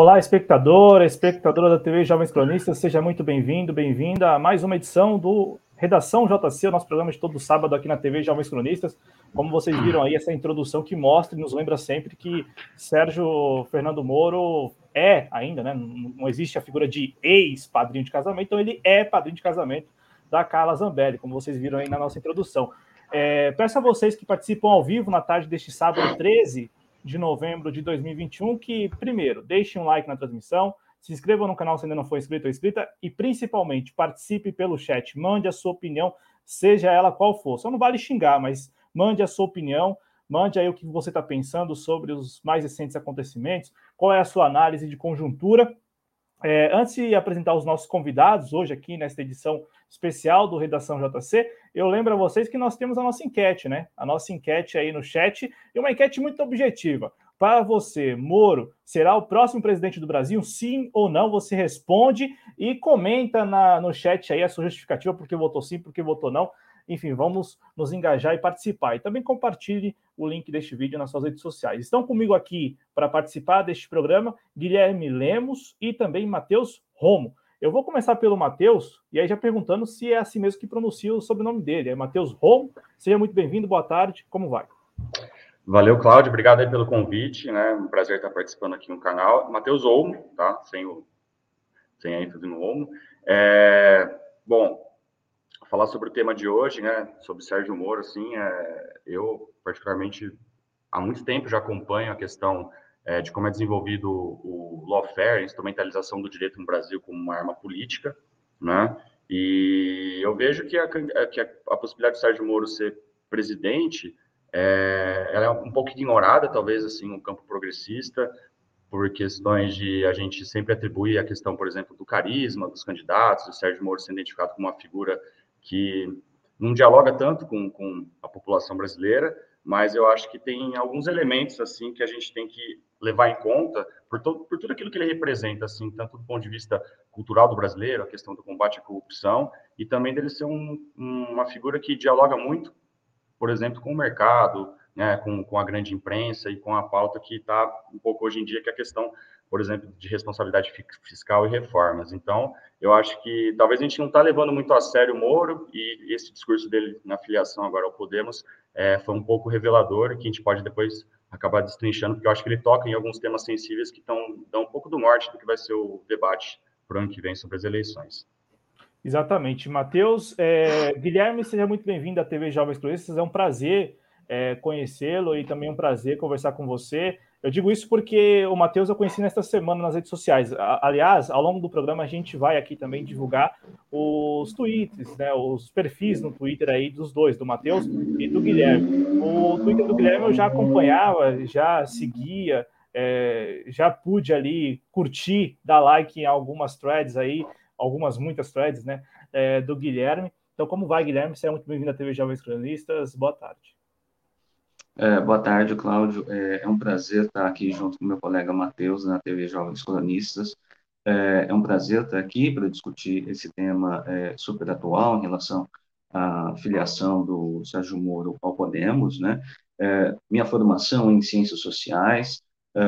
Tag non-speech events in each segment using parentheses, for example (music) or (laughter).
Olá, espectador, espectadora da TV Jovens Cronistas, seja muito bem-vindo, bem-vinda a mais uma edição do Redação JC, o nosso programa de todo sábado aqui na TV Jovens Cronistas. Como vocês viram aí, essa introdução que mostra e nos lembra sempre que Sérgio Fernando Moro é ainda, né? Não existe a figura de ex-padrinho de casamento, então ele é padrinho de casamento da Carla Zambelli, como vocês viram aí na nossa introdução. É, peço a vocês que participam ao vivo na tarde deste sábado 13 de novembro de 2021, que, primeiro, deixe um like na transmissão, se inscreva no canal se ainda não for inscrito ou inscrita e, principalmente, participe pelo chat. Mande a sua opinião, seja ela qual for. Só não vale xingar, mas mande a sua opinião, mande aí o que você está pensando sobre os mais recentes acontecimentos, qual é a sua análise de conjuntura. É, antes de apresentar os nossos convidados hoje aqui nesta edição especial do Redação JC, eu lembro a vocês que nós temos a nossa enquete, né? A nossa enquete aí no chat, e uma enquete muito objetiva. Para você, Moro, será o próximo presidente do Brasil? Sim ou não? Você responde e comenta na, no chat aí a sua justificativa, porque votou sim, porque votou não. Enfim, vamos nos engajar e participar. E também compartilhe o link deste vídeo nas suas redes sociais. Estão comigo aqui para participar deste programa Guilherme Lemos e também Matheus Romo. Eu vou começar pelo Matheus, e aí já perguntando se é assim mesmo que pronuncia o sobrenome dele. É Matheus Rom. Seja muito bem-vindo, boa tarde, como vai? Valeu, Cláudio, obrigado aí pelo convite, né? Um prazer estar participando aqui no canal. Matheus Olmo, tá? Sem, o, sem a ênfase no Olmo. É, bom, falar sobre o tema de hoje, né? Sobre Sérgio Moro, assim, é, eu particularmente há muito tempo já acompanho a questão é, de como é desenvolvido o, lawfare, a instrumentalização do direito no Brasil como uma arma política, né? E eu vejo que a, que a, a possibilidade de Sérgio Moro ser presidente é, ela é um pouco ignorada, talvez, assim, no campo progressista, por questões de a gente sempre atribuir a questão, por exemplo, do carisma dos candidatos, o Sérgio Moro sendo identificado como uma figura que não dialoga tanto com, com a população brasileira, mas eu acho que tem alguns elementos assim que a gente tem que levar em conta por, por tudo aquilo que ele representa, assim, tanto do ponto de vista cultural do brasileiro, a questão do combate à corrupção, e também dele ser um, uma figura que dialoga muito, por exemplo, com o mercado, né, com, com a grande imprensa e com a pauta que está um pouco hoje em dia, que é a questão, por exemplo, de responsabilidade fiscal e reformas. Então, eu acho que talvez a gente não está levando muito a sério o Moro e esse discurso dele na filiação agora ao Podemos é, foi um pouco revelador, que a gente pode depois acabar destrinchando, porque eu acho que ele toca em alguns temas sensíveis que tão, dão um pouco do norte do que vai ser o debate para o ano que vem sobre as eleições. Exatamente. Matheus, é, Guilherme, seja muito bem-vindo à TV Jovens Cronistas. É um prazer é, conhecê-lo e também um prazer conversar com você. Eu digo isso porque o Matheus eu conheci nesta semana nas redes sociais. Aliás, ao longo do programa a gente vai aqui também divulgar os tweets, né, os perfis no Twitter aí dos dois, do Matheus e do Guilherme. O Twitter do Guilherme eu já acompanhava, já seguia, é, já pude ali curtir, dar like em algumas threads aí, algumas, muitas threads, né, é, do Guilherme. Então, como vai, Guilherme? Seja muito bem-vindo à TV Jovens Cronistas. Boa tarde. É, boa tarde, Cláudio. É, é, um prazer estar aqui junto com meu colega Matheus na TV Jovens Colonistas. É, é um prazer estar aqui para discutir esse tema é, super atual em relação à filiação do Sérgio Moro ao Podemos. Né? É, minha formação em ciências sociais é,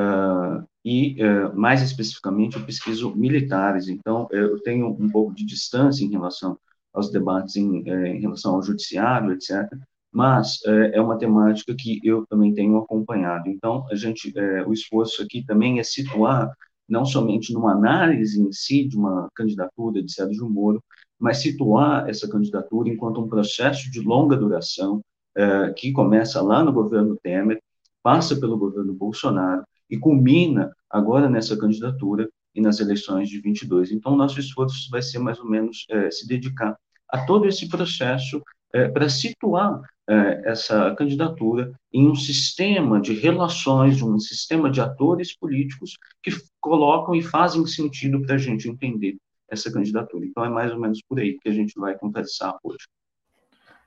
e, mais especificamente, eu pesquiso militares. Então, eu tenho um pouco de distância em relação aos debates em, em relação ao judiciário, etc mas é, é uma temática que eu também tenho acompanhado. Então, a gente, é, o esforço aqui também é situar não somente numa análise em si de uma candidatura de Sérgio Moro, mas situar essa candidatura enquanto um processo de longa duração é, que começa lá no governo Temer, passa pelo governo Bolsonaro e culmina agora nessa candidatura e nas eleições de 22. Então, nosso esforço vai ser mais ou menos é, se dedicar a todo esse processo é, para situar é, essa candidatura em um sistema de relações, um sistema de atores políticos que colocam e fazem sentido para a gente entender essa candidatura. Então, é mais ou menos por aí que a gente vai conversar hoje.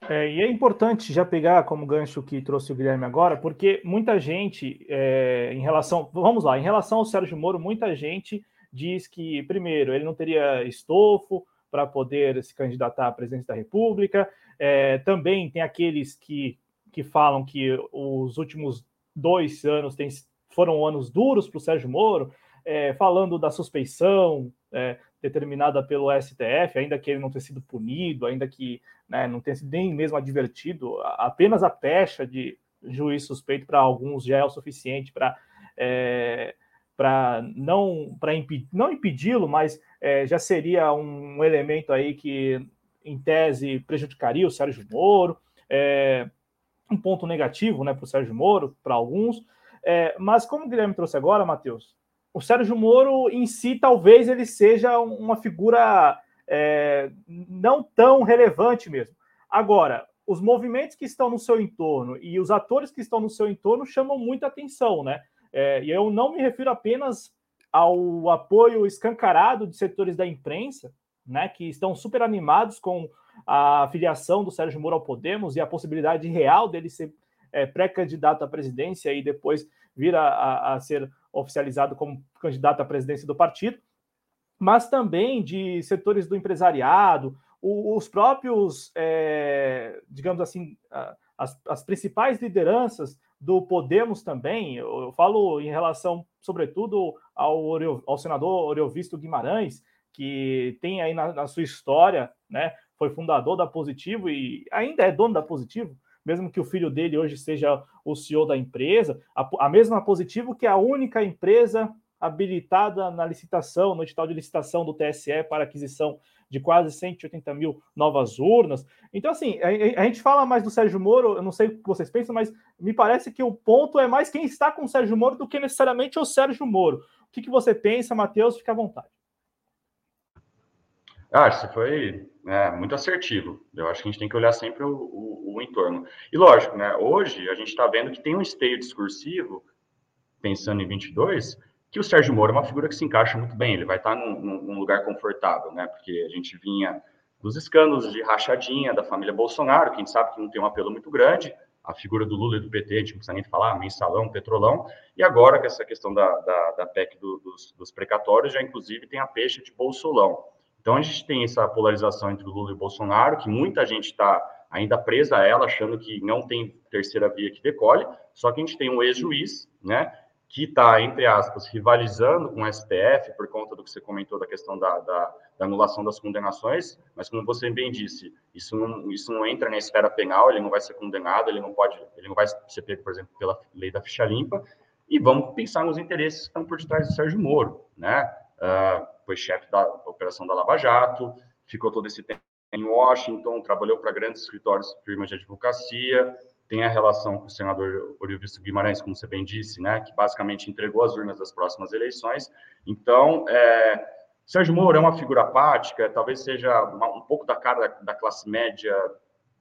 É, e é importante já pegar como gancho que trouxe o Guilherme agora, porque muita gente, é, em relação. Vamos lá, em relação ao Sérgio Moro, muita gente diz que, primeiro, ele não teria estofo para poder se candidatar à presidência da República, é, também tem aqueles que, que falam que os últimos dois anos tem, foram anos duros para o Sérgio Moro, é, falando da suspeição é, determinada pelo STF, ainda que ele não tenha sido punido, ainda que né, não tenha sido nem mesmo advertido, apenas a pecha de juiz suspeito para alguns já é o suficiente para é, para não para não impedi-lo, mas é, já seria um elemento aí que em tese prejudicaria o Sérgio Moro, é, um ponto negativo, né, para o Sérgio Moro, para alguns. É, mas como o Guilherme trouxe agora, Matheus, o Sérgio Moro em si talvez ele seja uma figura é, não tão relevante mesmo. Agora, os movimentos que estão no seu entorno e os atores que estão no seu entorno chamam muita atenção, né? É, e eu não me refiro apenas ao apoio escancarado de setores da imprensa, né, que estão super animados com a filiação do Sérgio Moro ao Podemos e a possibilidade real dele ser é, pré-candidato à presidência e depois vir a, a, a ser oficializado como candidato à presidência do partido, mas também de setores do empresariado, os próprios, é, digamos assim, as, as, principais lideranças do Podemos também, eu, falo em relação, sobretudo, ao, ao senador Oriovisto Guimarães, que tem aí na, na, sua história, né, foi fundador da Positivo e ainda é dono da Positivo, mesmo que o filho dele hoje seja o CEO da empresa, a, a mesma Positivo que é a única empresa habilitada na licitação, no edital de licitação do TSE para aquisição de quase 180 mil novas urnas. Então, assim, a, a, gente fala mais do Sérgio Moro, eu não sei o que vocês pensam, mas me parece que o ponto é mais quem está com o Sérgio Moro do que necessariamente o Sérgio Moro. O que, que você pensa, Matheus? Fique à vontade. Ah, isso foi é, muito assertivo. Eu acho que a gente tem que olhar sempre o, o, o entorno. E lógico, né, hoje a gente está vendo que tem um esteio discursivo, pensando em 22, que o Sérgio Moro é uma figura que se encaixa muito bem. Ele vai estar tá num, num lugar confortável, né? Porque a gente vinha dos escândalos de rachadinha da família Bolsonaro, que a gente sabe que não tem um apelo muito grande, a figura do Lula e do PT, a gente não precisa nem falar, mensalão, petrolão, e agora com essa questão da, da, da PEC do, dos, dos precatórios, já inclusive tem a peixe de bolsolão. Então, a gente tem essa polarização entre Lula e o Bolsonaro, que muita gente está ainda presa a ela, achando que não tem terceira via que decolhe, só que a gente tem um ex-juiz, né, que está, entre aspas, rivalizando com o STF por conta do que você comentou da questão da, da, da, anulação das condenações, mas como você bem disse, isso não, isso não entra na esfera penal, ele não vai ser condenado, ele não pode, ele não vai ser pego, por exemplo, pela lei da ficha limpa, e vamos pensar nos interesses que estão por detrás do Sérgio Moro, né? Uh, foi chefe da operação da Lava Jato, ficou todo esse tempo em Washington, trabalhou para grandes escritórios, firmas de advocacia, tem a relação com o senador Orivisto Guimarães, como você bem disse, né, que basicamente entregou as urnas das próximas eleições. Então, é, Sérgio Moro é uma figura apática, talvez seja uma, um pouco da cara da, da, classe média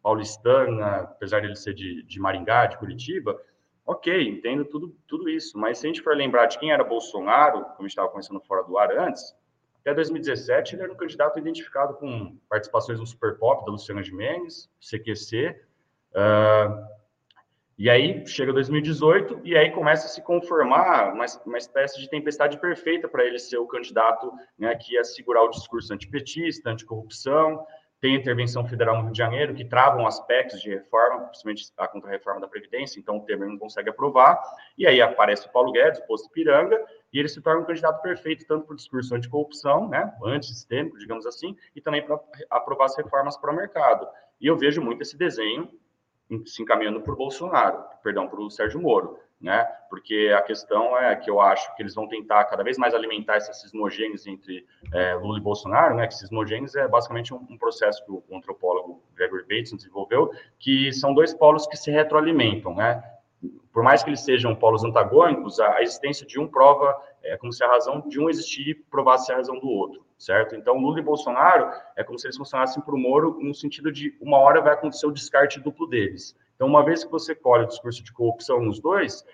paulistana, apesar de ele ser de, de Maringá, de Curitiba. Ok, entendo tudo, tudo isso, mas se a gente for lembrar de quem era Bolsonaro, como a gente estava conversando fora do ar antes, até 2017, ele era um candidato identificado com participações no Super Pop da Luciana Gimenez, CQC. Uh, e aí chega 2018 e aí começa a se conformar uma, uma espécie de tempestade perfeita para ele ser o candidato né, que ia segurar o discurso antipetista, anticorrupção, tem a intervenção federal no Rio de Janeiro, que travam aspectos de reforma, principalmente a contra-reforma da Previdência, então o Temer não consegue aprovar, e aí aparece o Paulo Guedes, o posto Piranga, e ele se torna um candidato perfeito, tanto por discurso anticorrupção, né, antissistêmico, digamos assim, e também para aprovar as reformas para o mercado. E eu vejo muito esse desenho se encaminhando para o Bolsonaro, perdão, para o Sérgio Moro né? Porque a questão é que eu acho que eles vão tentar cada vez mais alimentar esses cismogênios entre é, Lula e Bolsonaro, né? Que cismogênios é basicamente um, um, processo que o antropólogo Gregory Bateson desenvolveu, que são dois polos que se retroalimentam, né? Por mais que eles sejam polos antagônicos, a existência de um prova é como se a razão de um existir provasse a razão do outro, certo? Então, Lula e Bolsonaro é como se eles funcionassem para o Moro no sentido de uma hora vai acontecer o descarte duplo deles. Então, uma vez que você colhe o discurso de corrupção nos dois,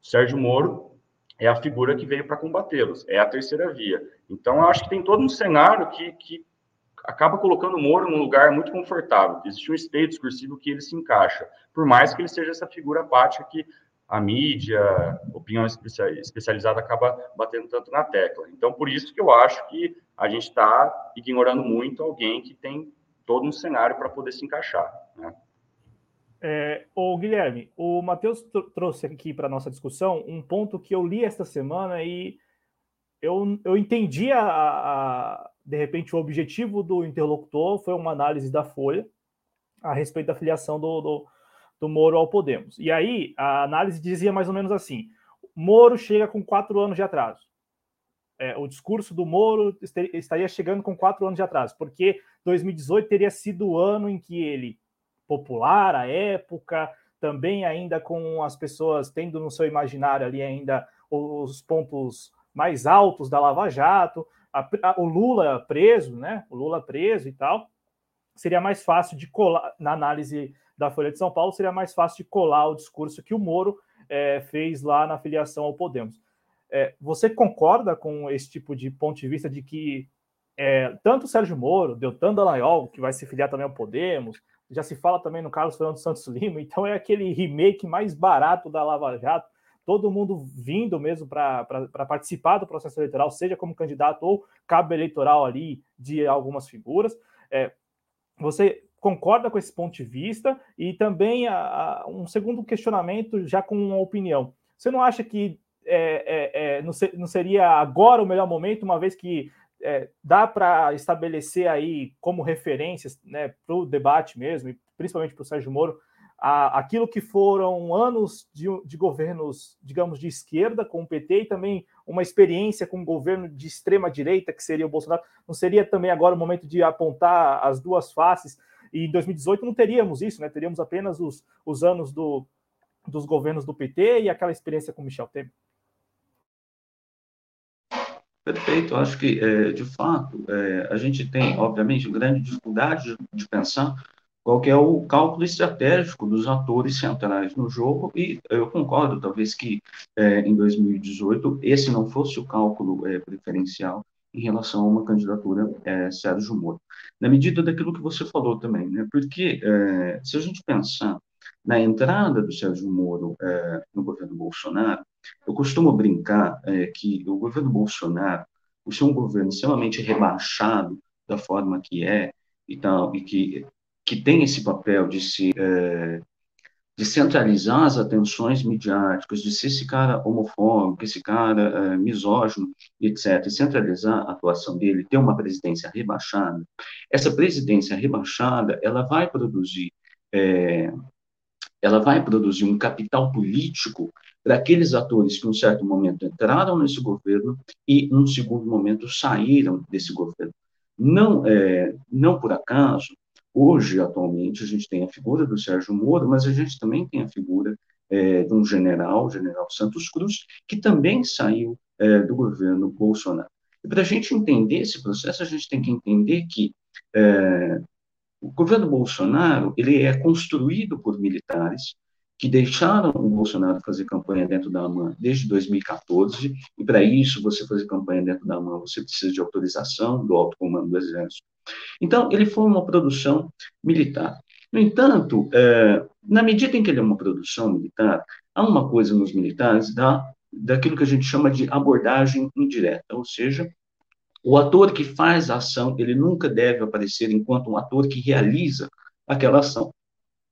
Sérgio Moro é a figura que veio para combatê-los, é a terceira via. Então, eu acho que tem todo um cenário que, que acaba colocando o Moro num lugar muito confortável. Existe um esteio discursivo que ele se encaixa, por mais que ele seja essa figura apática que a mídia, opinião especializada acaba batendo tanto na tecla. Então, por isso que eu acho que a gente está ignorando muito alguém que tem todo um cenário para poder se encaixar. Né? É, o Guilherme, o Matheus trouxe aqui para nossa discussão um ponto que eu li esta semana e eu, eu entendi a, a, de repente o objetivo do interlocutor foi uma análise da Folha a respeito da filiação do, do, do Moro ao Podemos. E aí a análise dizia mais ou menos assim: Moro chega com quatro anos de atraso. É, o discurso do Moro estaria chegando com quatro anos de atraso, porque 2018 teria sido o ano em que ele, popular à época, também ainda com as pessoas tendo no seu imaginário ali ainda os pontos mais altos da Lava Jato, a, a, o Lula preso, né? O Lula preso e tal, seria mais fácil de colar na análise da Folha de São Paulo, seria mais fácil de colar o discurso que o Moro é, fez lá na filiação ao Podemos. É, você concorda com esse tipo de ponto de vista de que é, tanto o Sérgio Moro, Deltan Dallagnol, que vai se filiar também ao Podemos, já se fala também no Carlos Fernando Santos Lima, (laughs) então é aquele remake mais barato da Lava Jato, todo mundo vindo mesmo para participar do processo eleitoral, seja como candidato ou cabo eleitoral ali de algumas figuras. É, você concorda com esse ponto de vista? E também a, a, um segundo questionamento, já com uma opinião. Você não acha que é, é, é, não, ser, não, seria agora o melhor momento, uma vez que é, dá para estabelecer aí como referências né, para o debate mesmo, e principalmente para o Sérgio Moro, a, aquilo que foram anos de, de, governos, digamos, de esquerda com o PT e também uma experiência com um governo de extrema direita, que seria o Bolsonaro. Não seria também agora o momento de apontar as duas faces? E em 2018 não teríamos isso, né? Teríamos apenas os, os anos do, dos governos do PT e aquela experiência com Michel Temer. Perfeito, acho que, é, de fato, é, a gente tem, obviamente, grande dificuldade de pensar qual é o cálculo estratégico dos atores centrais no jogo, e eu concordo, talvez, que é, em 2018 esse não fosse o cálculo é, preferencial em relação a uma candidatura é, Sérgio Moro. Na medida daquilo que você falou também, né? porque é, se a gente pensar na entrada do Sérgio Moro no governo Bolsonaro, eu costumo brincar é, que o governo Bolsonaro, por ser um governo extremamente rebaixado da forma que é, e, tal, e que que tem esse papel de se é, de centralizar as atenções midiáticas, de ser esse cara homofóbico, esse cara é, misógino, etc., e centralizar a atuação dele, ter uma presidência rebaixada, essa presidência rebaixada, ela vai produzir, é, ela vai produzir um capital político para aqueles atores que, em um certo momento, entraram nesse governo e, num segundo momento, saíram desse governo. Não, é, não por acaso, Hoje, atualmente, a gente tem a figura do Sérgio Moro, mas a gente também tem a figura é, de um general, general Santos Cruz, que também saiu é, do governo Bolsonaro. E para a gente entender esse processo, a gente tem que entender que é, o governo Bolsonaro ele é construído por militares que deixaram o Bolsonaro fazer campanha dentro da AMAN desde 2014, e para isso, você fazer campanha dentro da AMAN, você precisa de autorização do alto comando do Exército. Então, ele foi uma produção militar. No entanto, é, na medida em que ele é uma produção militar, há uma coisa nos militares da, daquilo que a gente chama de abordagem indireta, ou seja, o ator que faz a ação, ele nunca deve aparecer enquanto um ator que realiza aquela ação.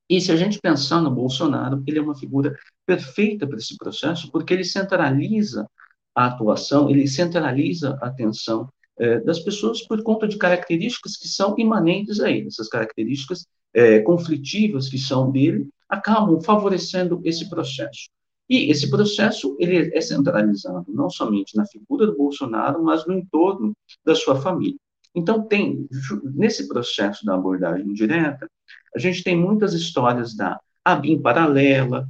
E se a gente pensar no Bolsonaro, ele é uma figura perfeita para esse processo, porque ele centraliza a atuação, ele centraliza a atenção é, das pessoas por conta de características que são imanentes a ele. Essas características é, conflitivas que são dele acabam favorecendo esse processo. E esse processo ele é centralizado não somente na figura do Bolsonaro, mas no entorno da sua família. Então, tem, nesse processo da abordagem direta, a gente tem muitas histórias da ABIN paralela,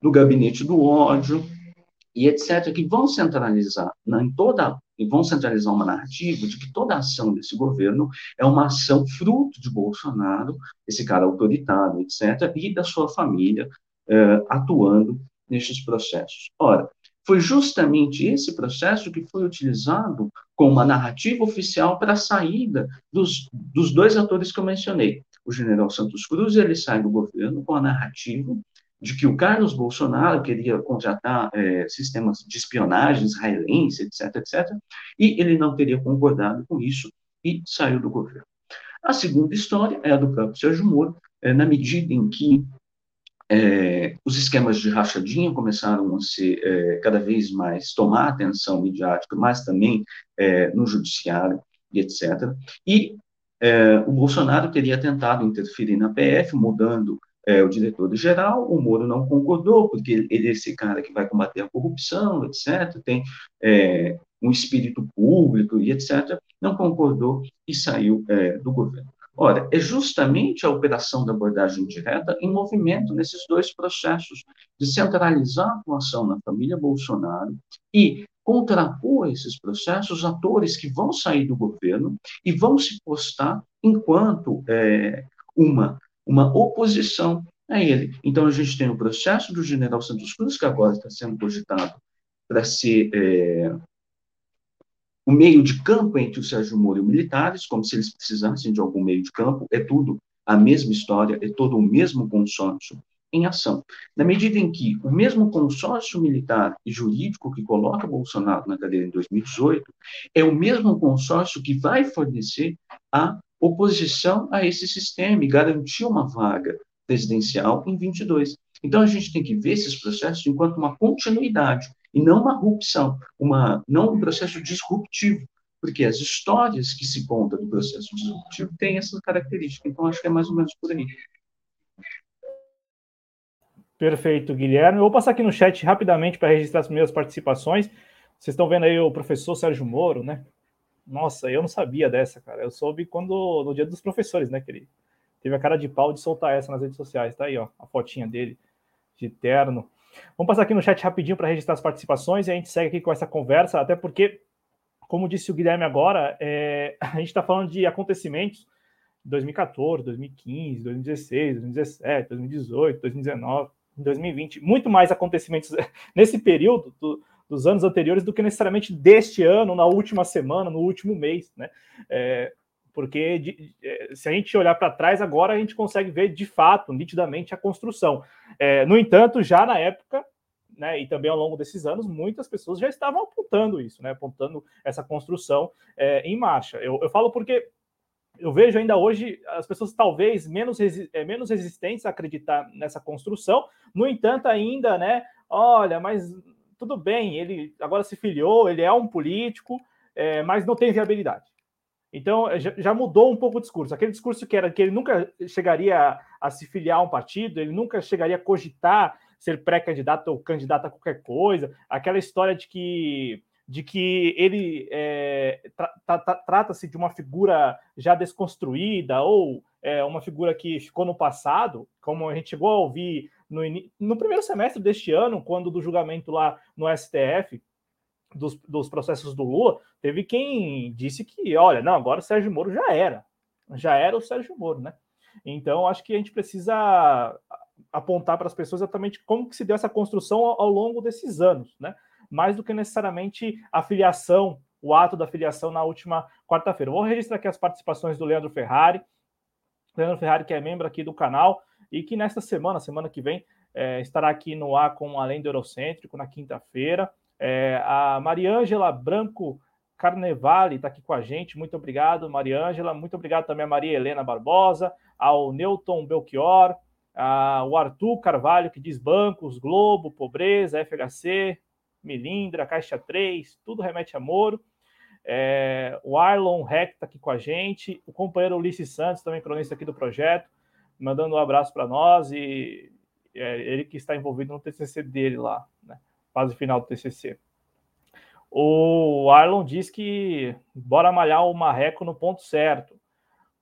do gabinete do ódio, e etc., que vão centralizar né, em toda e vão centralizar uma narrativa de que toda ação desse governo é uma ação fruto de Bolsonaro, esse cara autoritário, etc., e da sua família eh, atuando nestes processos. Ora, foi justamente esse processo que foi utilizado como uma narrativa oficial para a saída dos, dos dois atores que eu mencionei. O general Santos Cruz, ele sai do governo com a narrativa de que o Carlos Bolsonaro queria contratar é, sistemas de espionagem israelense, etc., etc., e ele não teria concordado com isso e saiu do governo. A segunda história é a do próprio Sérgio Moro, é, na medida em que é, os esquemas de rachadinha começaram a ser é, cada vez mais tomar atenção midiática, mas também é, no judiciário e etc. E é, o Bolsonaro teria tentado interferir na PF, mudando é, o diretor-geral, o Moro não concordou, porque ele é esse cara que vai combater a corrupção, etc., tem é, um espírito público e etc., não concordou e saiu do governo. Ora, é justamente a operação da abordagem direta em movimento nesses dois processos de centralizar a atuação na família Bolsonaro e contrapor esses processos atores que vão sair do governo e vão se postar enquanto é, uma, uma oposição a ele. Então, a gente tem o processo do general Santos Cruz, que agora está sendo cogitado para ser é, o meio de campo entre o Sérgio Moro e os militares, como se eles precisassem de algum meio de campo, é tudo a mesma história, é todo o mesmo consórcio em ação. Na medida em que o mesmo consórcio militar e jurídico que coloca Bolsonaro na cadeira em 2018 é o mesmo consórcio que vai fornecer a oposição a esse sistema e garantir uma vaga presidencial em 22. Então a gente tem que ver esses processos enquanto uma continuidade e não uma rupção, uma, não um processo disruptivo, porque as histórias que se contam do processo disruptivo têm essa característica. Então, acho que é mais ou menos por aí. Perfeito, Guilherme. Eu vou passar aqui no chat rapidamente para registrar as primeiras participações. Vocês estão vendo aí o professor Sérgio Moro, né? Nossa, eu não sabia dessa, cara. Eu soube quando no dia dos professores, né, que ele teve a cara de pau de soltar essa nas redes sociais. Tá aí, ó, a fotinha dele de terno. Vamos passar aqui no chat rapidinho para registrar as participações e a gente segue aqui com essa conversa, até porque, como disse o Guilherme agora, é, (laughs) a gente está falando de acontecimentos de 2014, 2015, 2016, 2017, 2018, 2019, 2020, muito mais acontecimentos (laughs) nesse período do, dos anos anteriores do que necessariamente deste ano, na última semana, no último mês, né? É, porque é, se a gente olhar para trás agora, a gente consegue ver de fato, nitidamente, a construção. É, no entanto, já na época, né, e também ao longo desses anos, muitas pessoas já estavam apontando isso, né, apontando essa construção é, em marcha. Eu, eu, falo porque eu vejo ainda hoje as pessoas talvez menos, resi é, menos resistentes a acreditar nessa construção, no entanto, ainda, né, olha, mas tudo bem, ele agora se filiou, ele é um político, é, mas não tem viabilidade. Então, eh, já mudou um pouco o discurso. Aquele discurso que era que ele nunca chegaria a, a se filiar a um partido, ele nunca chegaria a cogitar ser pré-candidato ou candidato a qualquer coisa. Aquela história de que, de que ele é, tra, tra, trata-se de uma figura já desconstruída ou é, uma figura que ficou no passado, como a gente chegou a ouvir no, no primeiro semestre deste ano, quando do julgamento lá no STF, dos, dos processos do Lula, teve quem disse que, olha, não, agora o Sérgio Moro já era. Já era o Sérgio Moro, né? Então, acho que a gente precisa apontar para as pessoas exatamente como que se deu essa construção ao, ao longo desses anos, né? Mais do que necessariamente a filiação, o ato da filiação na última quarta-feira. Vou registrar aqui as participações do Leandro Ferrari. Leandro Ferrari, que é membro aqui do canal, e que nesta semana, semana que vem, é, estará aqui no ar com Além do Eurocêntrico, na quinta-feira. É, a Mariângela Branco Carnevale está aqui com a gente, muito obrigado, Mariângela. Muito obrigado também a Maria Helena Barbosa, ao Newton Belchior, ao Arthur Carvalho, que diz bancos, Globo, pobreza, FHC, Milindra, Caixa 3, tudo remete a Moro. É, o Arlon Reck está aqui com a gente, o companheiro Ulisses Santos, também cronista aqui do projeto, mandando um abraço para nós e é, ele que está envolvido no TCC dele lá, né? Fase final do TCC. O Arlon diz que bora malhar o marreco no ponto certo.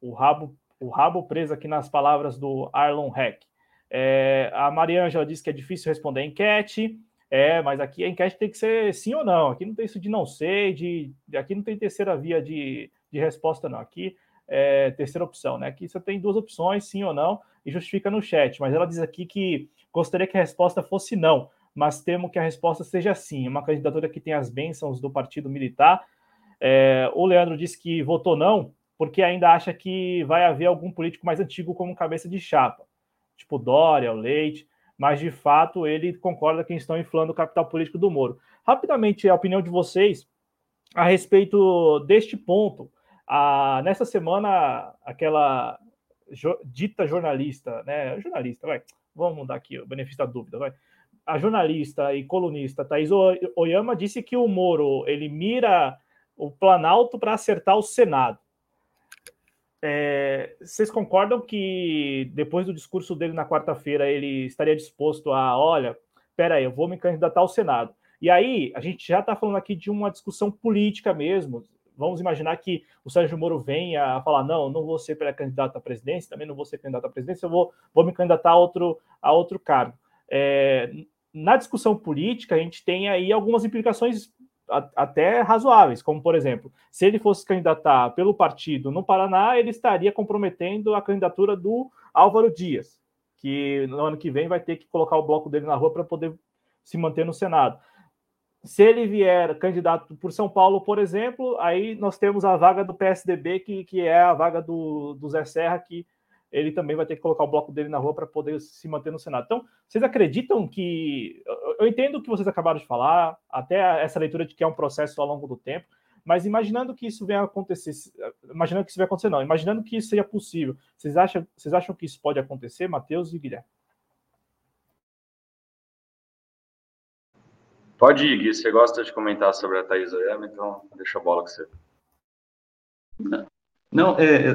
O rabo, o rabo preso aqui nas palavras do Arlon Heck. É, a Mariângela diz que é difícil responder a enquete. É, mas aqui a enquete tem que ser sim ou não. Aqui não tem isso de não sei, de, aqui não tem terceira via de, de resposta, não. Aqui é terceira opção, né? Aqui você tem duas opções, sim ou não, e justifica no chat. Mas ela diz aqui que gostaria que a resposta fosse não mas temo que a resposta seja sim. Uma candidatura que tem as bênçãos do partido militar. É, o Leandro disse que votou não, porque ainda acha que vai haver algum político mais antigo como cabeça de chapa, tipo Dória, o Leite, mas de fato ele concorda que estão inflando o capital político do Moro. Rapidamente, a opinião de vocês a respeito deste ponto. Ah, nessa semana, aquela jo dita jornalista, né? Jornalista, vai vamos mudar aqui o benefício da dúvida, vai. A jornalista e colunista Thais Oyama disse que o Moro ele mira o Planalto para acertar o Senado. É, vocês concordam que depois do discurso dele na quarta-feira ele estaria disposto a, olha, peraí, eu vou me candidatar ao Senado. E aí, a gente já está falando aqui de uma discussão política mesmo. Vamos imaginar que o Sérgio Moro venha a falar: não, não vou ser pré-candidato à presidência, também não vou ser candidato à presidência, eu vou, vou me candidatar a outro, a outro cargo. É, na discussão política, a gente tem aí algumas implicações até razoáveis, como por exemplo, se ele fosse candidatar pelo partido no Paraná, ele estaria comprometendo a candidatura do Álvaro Dias, que no ano que vem vai ter que colocar o bloco dele na rua para poder se manter no Senado. Se ele vier candidato por São Paulo, por exemplo, aí nós temos a vaga do PSDB, que, que é a vaga do, do Zé Serra, que ele também vai ter que colocar o bloco dele na rua para poder se manter no Senado. Então, vocês acreditam que. Eu entendo o que vocês acabaram de falar, até essa leitura de que é um processo ao longo do tempo, mas imaginando que isso venha acontecer, imaginando que isso vai acontecer, não, imaginando que isso seja possível, vocês acham, vocês acham que isso pode acontecer, Matheus e Guilherme? Pode ir, Gui. Você gosta de comentar sobre a Thaís Oyama, então deixa a bola com você. Não, é, é,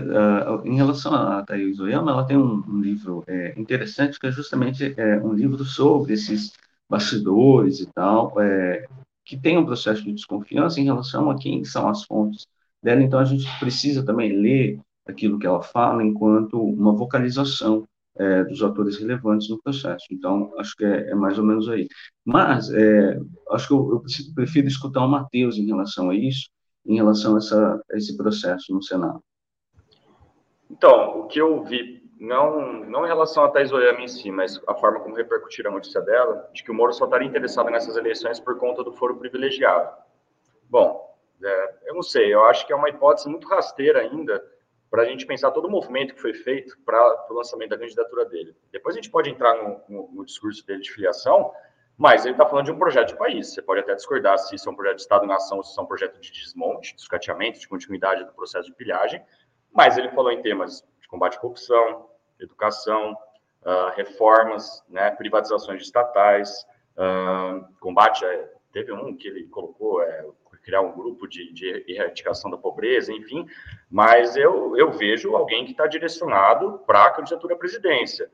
em relação a Thaís Oyama, ela tem um, um livro é, interessante, que é justamente é, um livro sobre esses bastidores e tal, é, que tem um processo de desconfiança em relação a quem são as fontes dela. Então, a gente precisa também ler aquilo que ela fala enquanto uma vocalização é, dos atores relevantes no processo. Então, acho que é, é mais ou menos aí. Mas, é, acho que eu, eu, prefiro escutar o Matheus em relação a isso, em relação a, essa, a esse processo no Senado. Então, o que eu vi, não, não em relação a Thais Oyama em si, mas a forma como repercutiram a notícia dela, de que o Moro só estaria interessado nessas eleições por conta do foro privilegiado. Bom, é, eu não sei, eu acho que é uma hipótese muito rasteira ainda, para a gente pensar todo o movimento que foi feito para o lançamento da candidatura dele. Depois a gente pode entrar no, no, no discurso dele de filiação, mas ele está falando de um projeto de país. Você pode até discordar se isso é um projeto de Estado-nação ou se isso é um projeto de desmonte, de escateamento, de continuidade do processo de pilhagem, mas ele falou em temas de combate à corrupção, educação, uh, reformas, né, privatizações estatais, uh, combate a, teve um que ele colocou é, criar um grupo de, de erradicação da pobreza, enfim, mas eu, eu vejo alguém que está direcionado para a candidatura à presidência.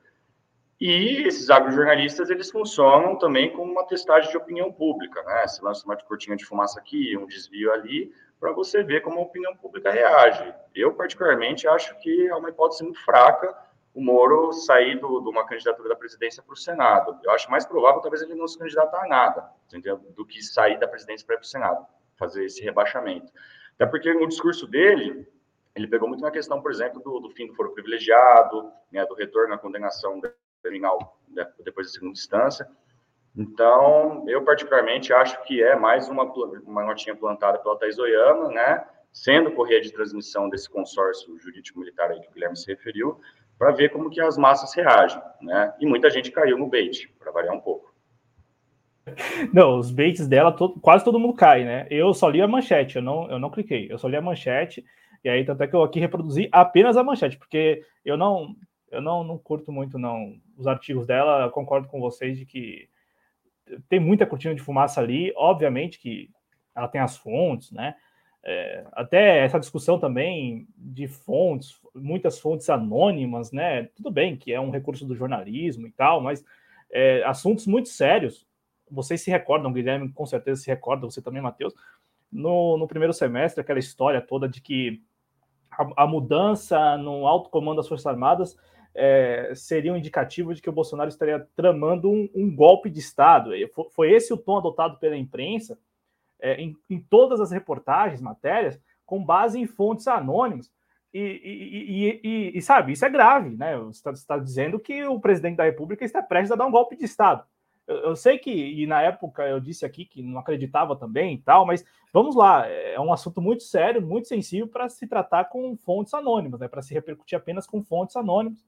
E esses agrojornalistas, eles funcionam também como uma testagem de opinião pública, né? Se lança uma cortina de fumaça aqui, um desvio ali, para você ver como a opinião pública reage. Eu, particularmente, acho que é uma hipótese muito fraca o Moro sair de uma candidatura da presidência para o Senado. Eu acho mais provável, talvez, ele não se candidatar a nada, entendeu? do que sair da presidência para ir para o Senado fazer esse rebaixamento. Até porque no discurso dele, ele pegou muito na questão, por exemplo, do, do fim do foro privilegiado, né, do retorno à condenação criminal né, depois da segunda instância. Então, eu particularmente acho que é mais uma, uma notinha plantada pela Thais Oyama, né, sendo correia de transmissão desse consórcio jurídico-militar aí que o Guilherme se referiu, para ver como que as massas reagem, né? E muita gente caiu no bait, para variar um pouco. Não, os baits dela, quase todo mundo cai, né? Eu só li a manchete, eu não, eu não cliquei, eu só li a manchete, e aí tanto é que eu aqui reproduzi apenas a manchete, porque eu não, eu não, não curto muito não os artigos dela, concordo com vocês de que tem muita cortina de fumaça ali, obviamente que ela tem as fontes, né? É, até essa discussão também de fontes, muitas fontes anônimas, né? Tudo bem que é um recurso do jornalismo e tal, mas é, assuntos muito sérios vocês se recordam, Guilherme com certeza se recorda, você também, Matheus, no, no primeiro semestre, aquela história toda de que a, a mudança no alto comando das Forças Armadas é, seria um indicativo de que o Bolsonaro estaria tramando um, um golpe de Estado. Foi, esse o tom adotado pela imprensa é, em, em, todas as reportagens, matérias, com base em fontes anônimas. E, e, e, e sabe, isso é grave, né? Você está tá dizendo que o presidente da República está prestes a dar um golpe de Estado. Eu, eu, sei que, e na época eu disse aqui que não acreditava também e tal, mas vamos lá, é um assunto muito sério, muito sensível para se tratar com fontes anônimas, né, para se repercutir apenas com fontes anônimas.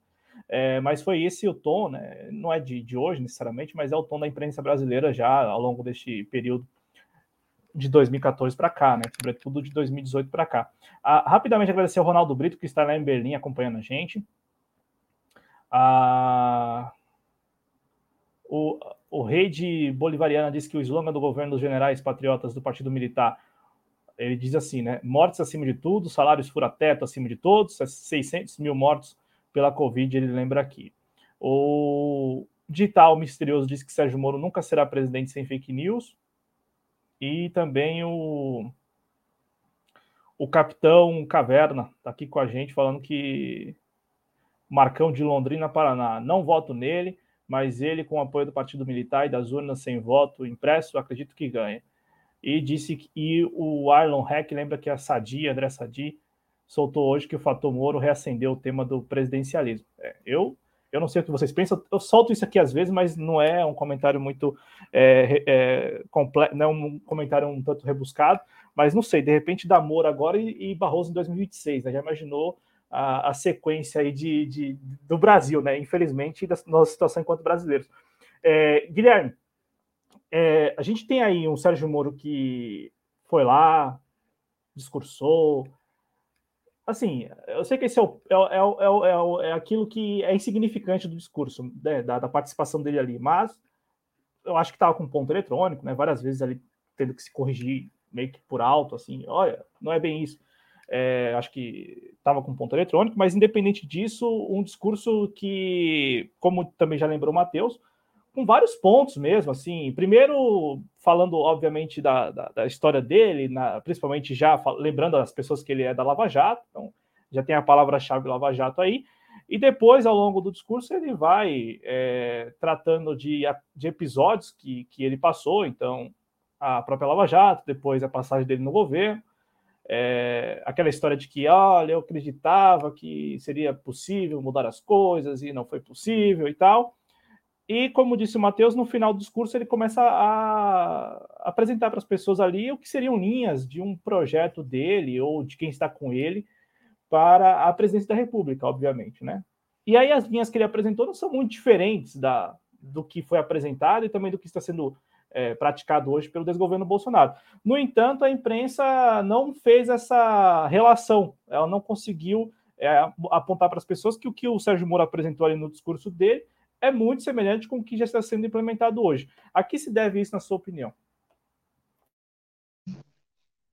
É, mas foi esse o tom, né, não é de, de hoje necessariamente, mas é o tom da imprensa brasileira já ao longo deste período de 2014 para cá, né? Sobretudo de 2018 para cá. Ah, rapidamente agradecer ao Ronaldo Brito, que está lá em Berlim acompanhando a gente. Ah, O, o rei de Bolivariana disse que o slogan do governo dos generais patriotas do Partido Militar, ele diz assim, né? Mortes acima de tudo, salários fura-teto acima de todos, 600 mil mortos pela Covid, ele lembra aqui. O Digital Misterioso disse que Sérgio Moro nunca será presidente sem fake news. E também o, o Capitão Caverna está aqui com a gente falando que Marcão de Londrina, Paraná, não voto nele, mas ele, com o apoio do Partido Militar e das urnas sem voto impresso, acredito que ganha. E disse que e o Arlon Heck lembra que a Sadi, André Sadi, soltou hoje que o fator Moro reacendeu o tema do presidencialismo. É, eu eu não sei o que vocês pensam, eu solto isso aqui às vezes, mas não é um comentário muito é, é, completo, não é um comentário um tanto rebuscado, mas não sei, de repente dá Moro agora e, e Barroso em 2026, né? já imaginou a, a sequência aí de, de, do Brasil, né? Infelizmente, da nossa situação enquanto brasileiros. É, Guilherme, é, a gente tem aí um Sérgio Moro que foi lá, discursou, assim, eu sei que esse é, o, é, é, é, é, aquilo que é insignificante do discurso, né, da, da, participação dele ali, mas eu acho que estava com ponto eletrônico, né, várias vezes ali tendo que se corrigir meio que por alto, assim, olha, não é bem isso. acho que estava com ponto eletrônico, mas independente disso, um discurso que, como também já lembrou o Matheus, com vários pontos mesmo, assim. Primeiro, falando, obviamente, da, da, da história dele, na, principalmente já lembrando as pessoas que ele é da Lava Jato, então já tem a palavra-chave Lava Jato aí. E depois, ao longo do discurso, ele vai é, tratando de, de episódios que, que ele passou, então, a própria Lava Jato, depois a passagem dele no governo, é, aquela história de que, olha, eu acreditava que seria possível mudar as coisas e não foi possível e tal. E, como disse o Matheus, no final do discurso ele começa a apresentar para as pessoas ali o que seriam linhas de um projeto dele ou de quem está com ele para a presidência da República, obviamente, né? E aí as linhas que ele apresentou não são muito diferentes da, do que foi apresentado e também do que está sendo é, praticado hoje pelo desgoverno Bolsonaro. No entanto, a imprensa não fez essa relação, ela não conseguiu é, apontar para as pessoas que o que o Sérgio Moro apresentou ali no discurso dele é muito semelhante com o que já está sendo implementado hoje. A que se deve isso, na sua opinião?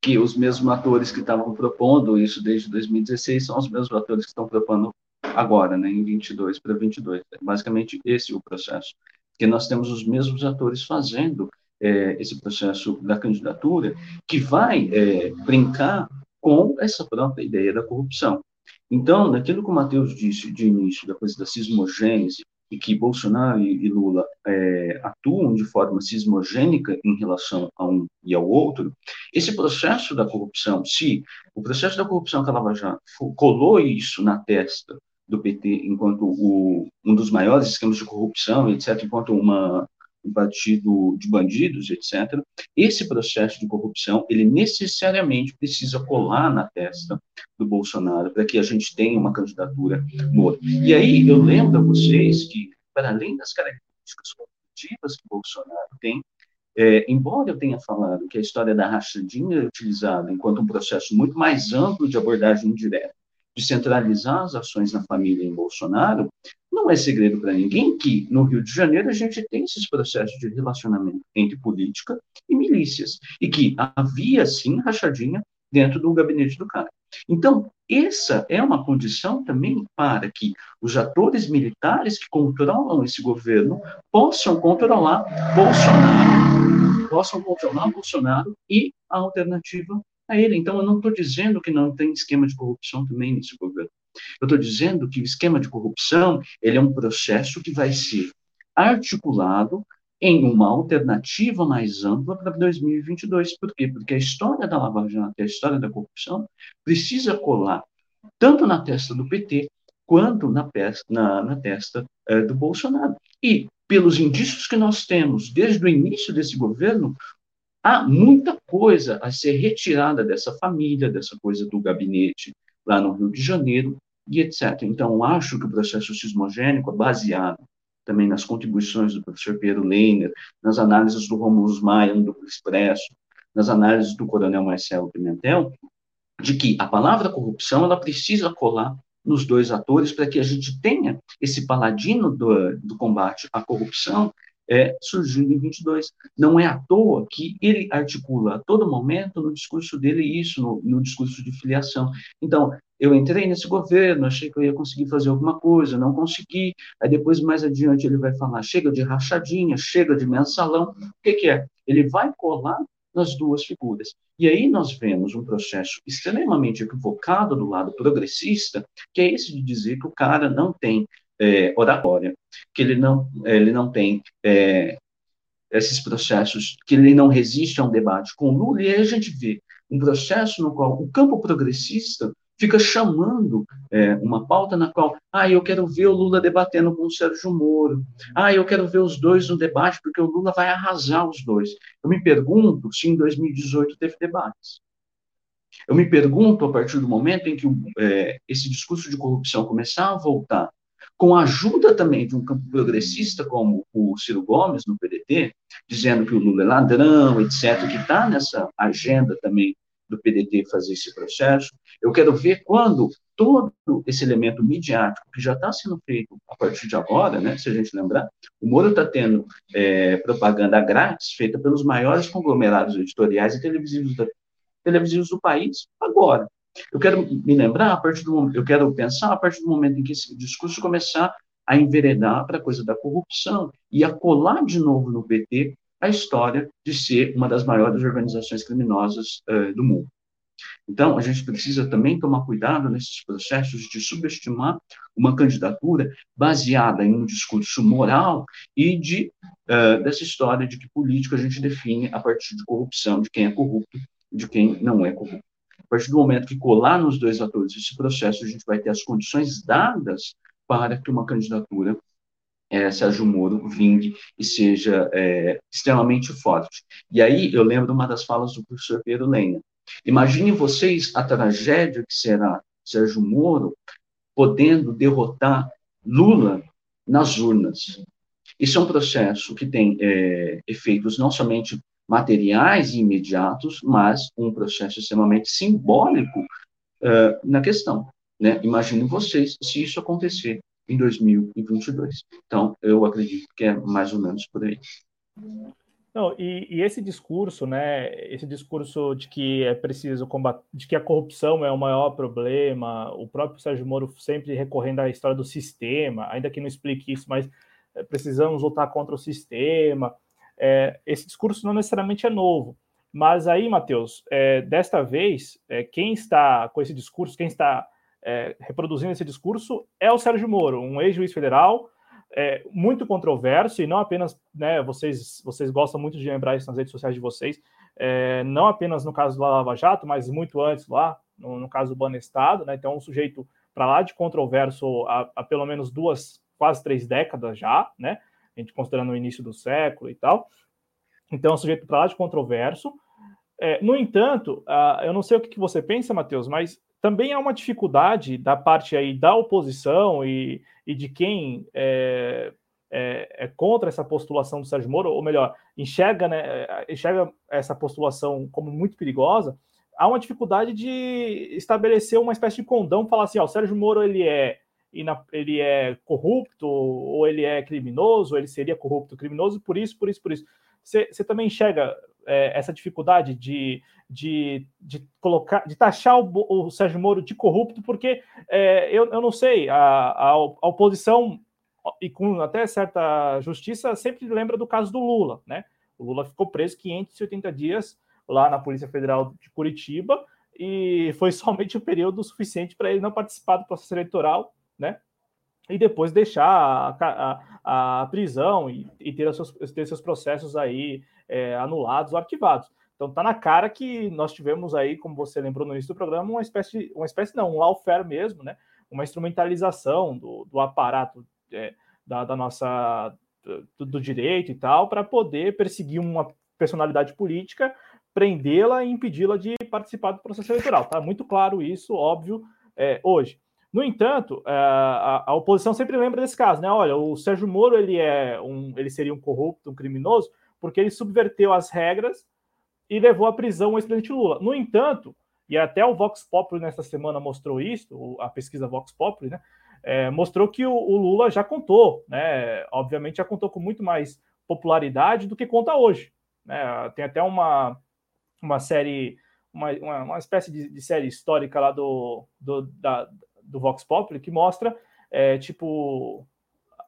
Que os mesmos atores que estavam propondo isso desde 2016 são os mesmos atores que estão propondo agora, né, em 22 para 22. É basicamente esse é o processo. Que nós temos os mesmos atores fazendo é, esse processo da candidatura, que vai é, brincar com essa própria ideia da corrupção. Então, naquilo que o Matheus disse de início, da coisa da sismogênese, e que Bolsonaro e Lula é, atuam de forma sismogênica em relação a um e ao outro, esse processo da corrupção, se o processo da corrupção que a Lava Jato colou isso na testa do PT enquanto o, um dos maiores esquemas de corrupção, etc., enquanto uma, partido de bandidos, etc., esse processo de corrupção, ele necessariamente precisa colar na testa do Bolsonaro para que a gente tenha uma candidatura boa. E aí eu lembro a vocês que, para além das características competitivas que Bolsonaro tem, é, embora eu tenha falado que a história da rachadinha é utilizada enquanto um processo muito mais amplo de abordagem indireta, de centralizar as ações na família em Bolsonaro, não é segredo para ninguém que no Rio de Janeiro a gente tem esses processos de relacionamento entre política e milícias, e que havia sim rachadinha dentro do gabinete do cara. Então, essa é uma condição também para que os atores militares que controlam esse governo possam controlar Bolsonaro, possam controlar Bolsonaro e a alternativa a ele. Então, eu não estou dizendo que não tem esquema de corrupção também nesse governo. Eu estou dizendo que o esquema de corrupção ele é um processo que vai ser articulado em uma alternativa mais ampla para 2022. Por quê? Porque a história da Lava Jato a história da corrupção precisa colar tanto na testa do PT quanto na, na, na testa é, do Bolsonaro. E, pelos indícios que nós temos desde o início desse governo, há muita coisa a ser retirada dessa família, dessa coisa do gabinete lá no Rio de Janeiro, e etc. Então, acho que o processo sismogênico é baseado também nas contribuições do professor Pedro Leiner, nas análises do Romulus Maia Duplo Expresso, nas análises do coronel Marcelo Pimentel, de que a palavra corrupção ela precisa colar nos dois atores para que a gente tenha esse paladino do, do combate à corrupção é, surgindo em 22. Não é à toa que ele articula a todo momento no discurso dele isso, no, no discurso de filiação. Então, eu entrei nesse governo, achei que eu ia conseguir fazer alguma coisa, não consegui. Aí depois, mais adiante, ele vai falar: chega de rachadinha, chega de mensalão. O que, que é? Ele vai colar nas duas figuras. E aí nós vemos um processo extremamente equivocado do lado progressista, que é esse de dizer que o cara não tem é, oratória, que ele não, ele não tem é, esses processos, que ele não resiste a um debate com Lula, e aí a gente vê um processo no qual o campo progressista fica chamando é, uma pauta na qual, ah, eu quero ver o Lula debatendo com o Sérgio Moro, ah, eu quero ver os dois no debate, porque o Lula vai arrasar os dois. Eu me pergunto se em 2018 teve debates. Eu me pergunto, a partir do momento em que é, esse discurso de corrupção começar a voltar, com a ajuda também de um campo progressista como o Ciro Gomes, no PDT, dizendo que o Lula é ladrão, etc., que está nessa agenda também do PDT fazer esse processo. Eu quero ver quando todo esse elemento midiático que já está sendo feito a partir de agora, né, se a gente lembrar, o Moro está tendo é, propaganda grátis feita pelos maiores conglomerados editoriais e televisivos, da, televisivos do país agora. Eu quero me lembrar a partir do eu quero pensar a partir do momento em que esse discurso começar a enveredar para a coisa da corrupção e a colar de novo no PT a história de ser uma das maiores organizações criminosas uh, do mundo. Então, a gente precisa também tomar cuidado nesses processos de subestimar uma candidatura baseada em um discurso moral e de uh, dessa história de que político a gente define a partir de corrupção, de quem é corrupto de quem não é corrupto. A partir do momento que colar nos dois atores esse processo, a gente vai ter as condições dadas para que uma candidatura é, Sérgio Moro vingue e seja é, extremamente forte. E aí eu lembro uma das falas do professor Pedro Lenha. Imaginem vocês a tragédia que será Sérgio Moro podendo derrotar Lula nas urnas. Isso é um processo que tem é, efeitos não somente materiais e imediatos, mas um processo extremamente simbólico uh, na questão. Né? Imaginem vocês se isso acontecer em 2022. Então, eu acredito que é mais ou menos por aí. Não, e, e, esse discurso, né? Esse discurso de que é preciso combater, de que a corrupção é o maior problema, o próprio Sérgio Moro sempre recorrendo à história do sistema, ainda que não explique isso, mas é, precisamos lutar contra o sistema. É, esse discurso não necessariamente é novo. Mas aí, Matheus, é, desta vez, é, quem está com esse discurso, quem está é, reproduzindo esse discurso é o Sérgio Moro, um ex-juiz federal, é, muito controverso, e não apenas, né, vocês, vocês gostam muito de lembrar isso nas redes sociais de vocês, é, não apenas no caso do Lava Jato, mas muito antes lá, no, no caso do Banestado, né, então um sujeito para lá de controverso há, há, pelo menos duas, quase três décadas já, né, a gente considerando o início do século e tal, então é um sujeito para lá de controverso, é, no entanto, uh, eu não sei o que, que você pensa, Matheus, mas também há uma dificuldade da parte aí da oposição e, e de quem é, é, é, contra essa postulação do Sérgio Moro, ou melhor, enxerga, né, é, enxerga essa postulação como muito perigosa, há uma dificuldade de estabelecer uma espécie de condão, falar assim, ó, o Sérgio Moro ele é ele é corrupto, ou ele é criminoso, ou ele seria corrupto, criminoso, por isso, por isso, por isso. Você também enxerga é, essa dificuldade de, de, de, colocar, de taxar o, o Sérgio Moro de corrupto, porque é, eu, eu não sei, a, a, a, oposição, e com até certa justiça, sempre lembra do caso do Lula, né? O Lula ficou preso 580 dias lá na Polícia Federal de Curitiba e foi (laughs) somente um período suficiente para ele não participar do processo eleitoral, né? E depois deixar a, a, a prisão e, e ter, seus, ter seus processos aí é, anulados ou arquivados. Então tá na cara que nós tivemos aí, como você lembrou no início do programa, uma espécie, de, uma espécie não, um lawfare mesmo, né? Uma instrumentalização do, do aparato é, da, da, nossa do, do direito e tal para poder perseguir uma personalidade política, prendê-la e impedi-la de participar do processo eleitoral. Tá muito claro isso, óbvio, é, hoje. No entanto, é, a, oposição sempre lembra desse caso, né? Olha, o Sérgio Moro ele é um, ele seria um corrupto, um criminoso, porque ele subverteu as regras e levou à prisão o ex-presidente Lula. No entanto, e até o Vox Populi nesta semana mostrou isso, a pesquisa Vox Populi, né? É, mostrou que o, o, Lula já contou, né? Obviamente já contou com muito mais popularidade do que conta hoje. Né? Tem até uma, uma série, uma, uma, uma espécie de, de, série histórica lá do, do, da, do Vox Populi que mostra, é, tipo,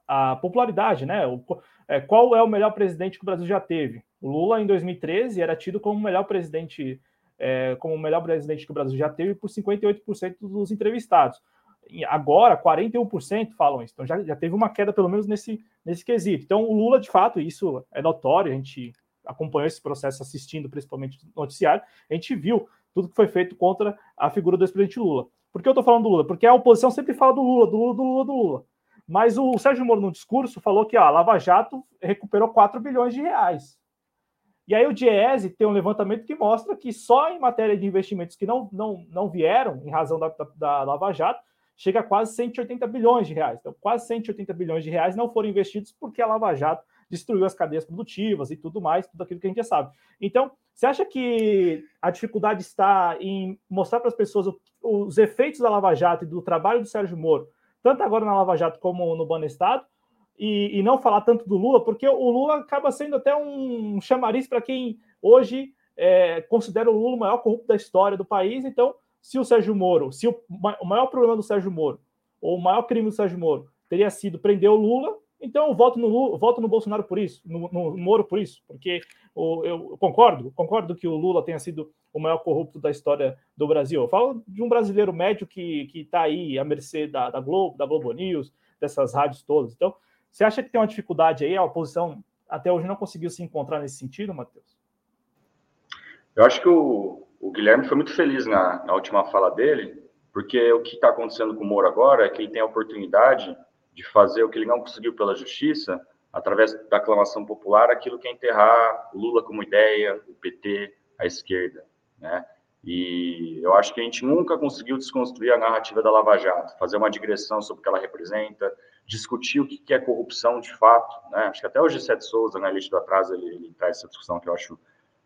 a popularidade, né? O, é, qual é o melhor presidente que o Brasil já teve? O Lula, em 2013, era tido como o melhor presidente, é, como o melhor presidente que o Brasil já teve por 58% dos entrevistados. E agora, 41% falam isso. Então já, já teve uma queda, pelo menos, nesse, nesse quesito. Então, o Lula, de fato, isso é notório, a gente acompanhou esse processo assistindo, principalmente no noticiário, a gente viu tudo que foi feito contra a figura do ex-presidente Lula. Por que eu estou falando do Lula? Porque a oposição sempre fala do Lula, do Lula, do Lula, do Lula. Mas o Sérgio Moro, no discurso, falou que ó, a Lava Jato recuperou 4 bilhões de reais. E aí o Diese tem um levantamento que mostra que só em matéria de investimentos que não, não, não vieram em razão da, da, da Lava Jato, chega a quase 180 bilhões de reais. Então, quase 180 bilhões de reais não foram investidos porque a Lava Jato destruiu as cadeias produtivas e tudo mais, tudo aquilo que a gente já sabe. Então, você acha que a dificuldade está em mostrar para as pessoas os efeitos da Lava Jato e do trabalho do Sérgio Moro, tanto agora na Lava Jato como no Banestado, e, e não falar tanto do Lula, porque o Lula acaba sendo até um chamariz para quem hoje é, considera o Lula o maior corrupto da história do país. Então, se o Sérgio Moro, se o, o maior problema do Sérgio Moro, ou o maior crime do Sérgio Moro, teria sido prender o Lula, então eu voto no, Lula, voto no Bolsonaro por isso, no, no Moro por isso, porque o, eu concordo, concordo que o Lula tenha sido o maior corrupto da história do Brasil. Eu falo de um brasileiro médio que está aí à mercê da, da, Globo, da Globo News, dessas rádios todas. Então, você acha que tem uma dificuldade aí? A oposição até hoje não conseguiu se encontrar nesse sentido, Matheus? Eu acho que o, o Guilherme foi muito feliz na, na última fala dele, porque o que está acontecendo com o Moro agora é que ele tem a oportunidade de fazer o que ele não conseguiu pela justiça, através da aclamação popular, aquilo que é enterrar Lula como ideia, o PT, a esquerda, né? E eu acho que a gente nunca conseguiu desconstruir a narrativa da Lava Jato, fazer uma digressão sobre o que ela representa, discutir o que é corrupção de fato, né? Acho que até o G7 Souza, na lista do atraso, ele, ele traz essa discussão que eu acho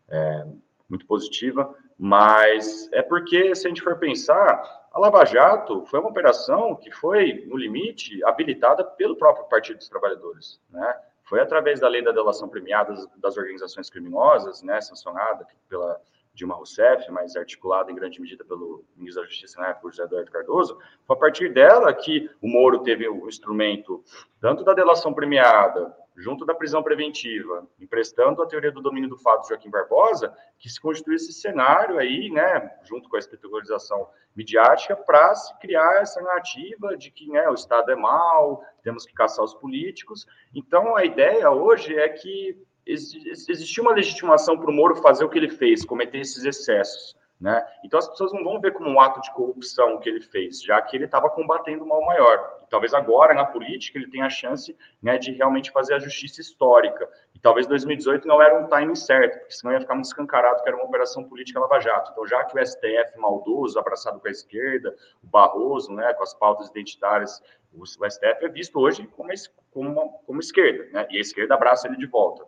é, muito positiva, mas é porque, se a gente for pensar, a Lava Jato foi uma operação que foi, no limite, habilitada pelo próprio Partido dos Trabalhadores, né? Foi através da lei da delação premiada das organizações criminosas, né, sancionada pela Dilma Rousseff, mas articulada em grande medida pelo ministro da Justiça na época, José Eduardo Cardoso, foi a partir dela que o Moro teve o instrumento tanto da delação premiada, junto da prisão preventiva, emprestando a teoria do domínio do fato de Joaquim Barbosa, que se constitui esse cenário aí, né, junto com a espetacularização midiática, para se criar essa narrativa de que né, o Estado é mau, temos que caçar os políticos. Então, a ideia hoje é que existia uma legitimação para o Moro fazer o que ele fez, cometer esses excessos. Né? Então as pessoas não vão ver como um ato de corrupção que ele fez, já que ele estava combatendo o mal maior. E talvez agora, na política, ele tenha a chance né, de realmente fazer a justiça histórica. E talvez 2018 não era um timing certo, porque senão ia ficar muito escancarado que era uma operação política lava-jato. Então, já que o STF maldoso, abraçado com a esquerda, o Barroso, né, com as pautas identitárias, o STF é visto hoje como, como, como esquerda, né? e a esquerda abraça ele de volta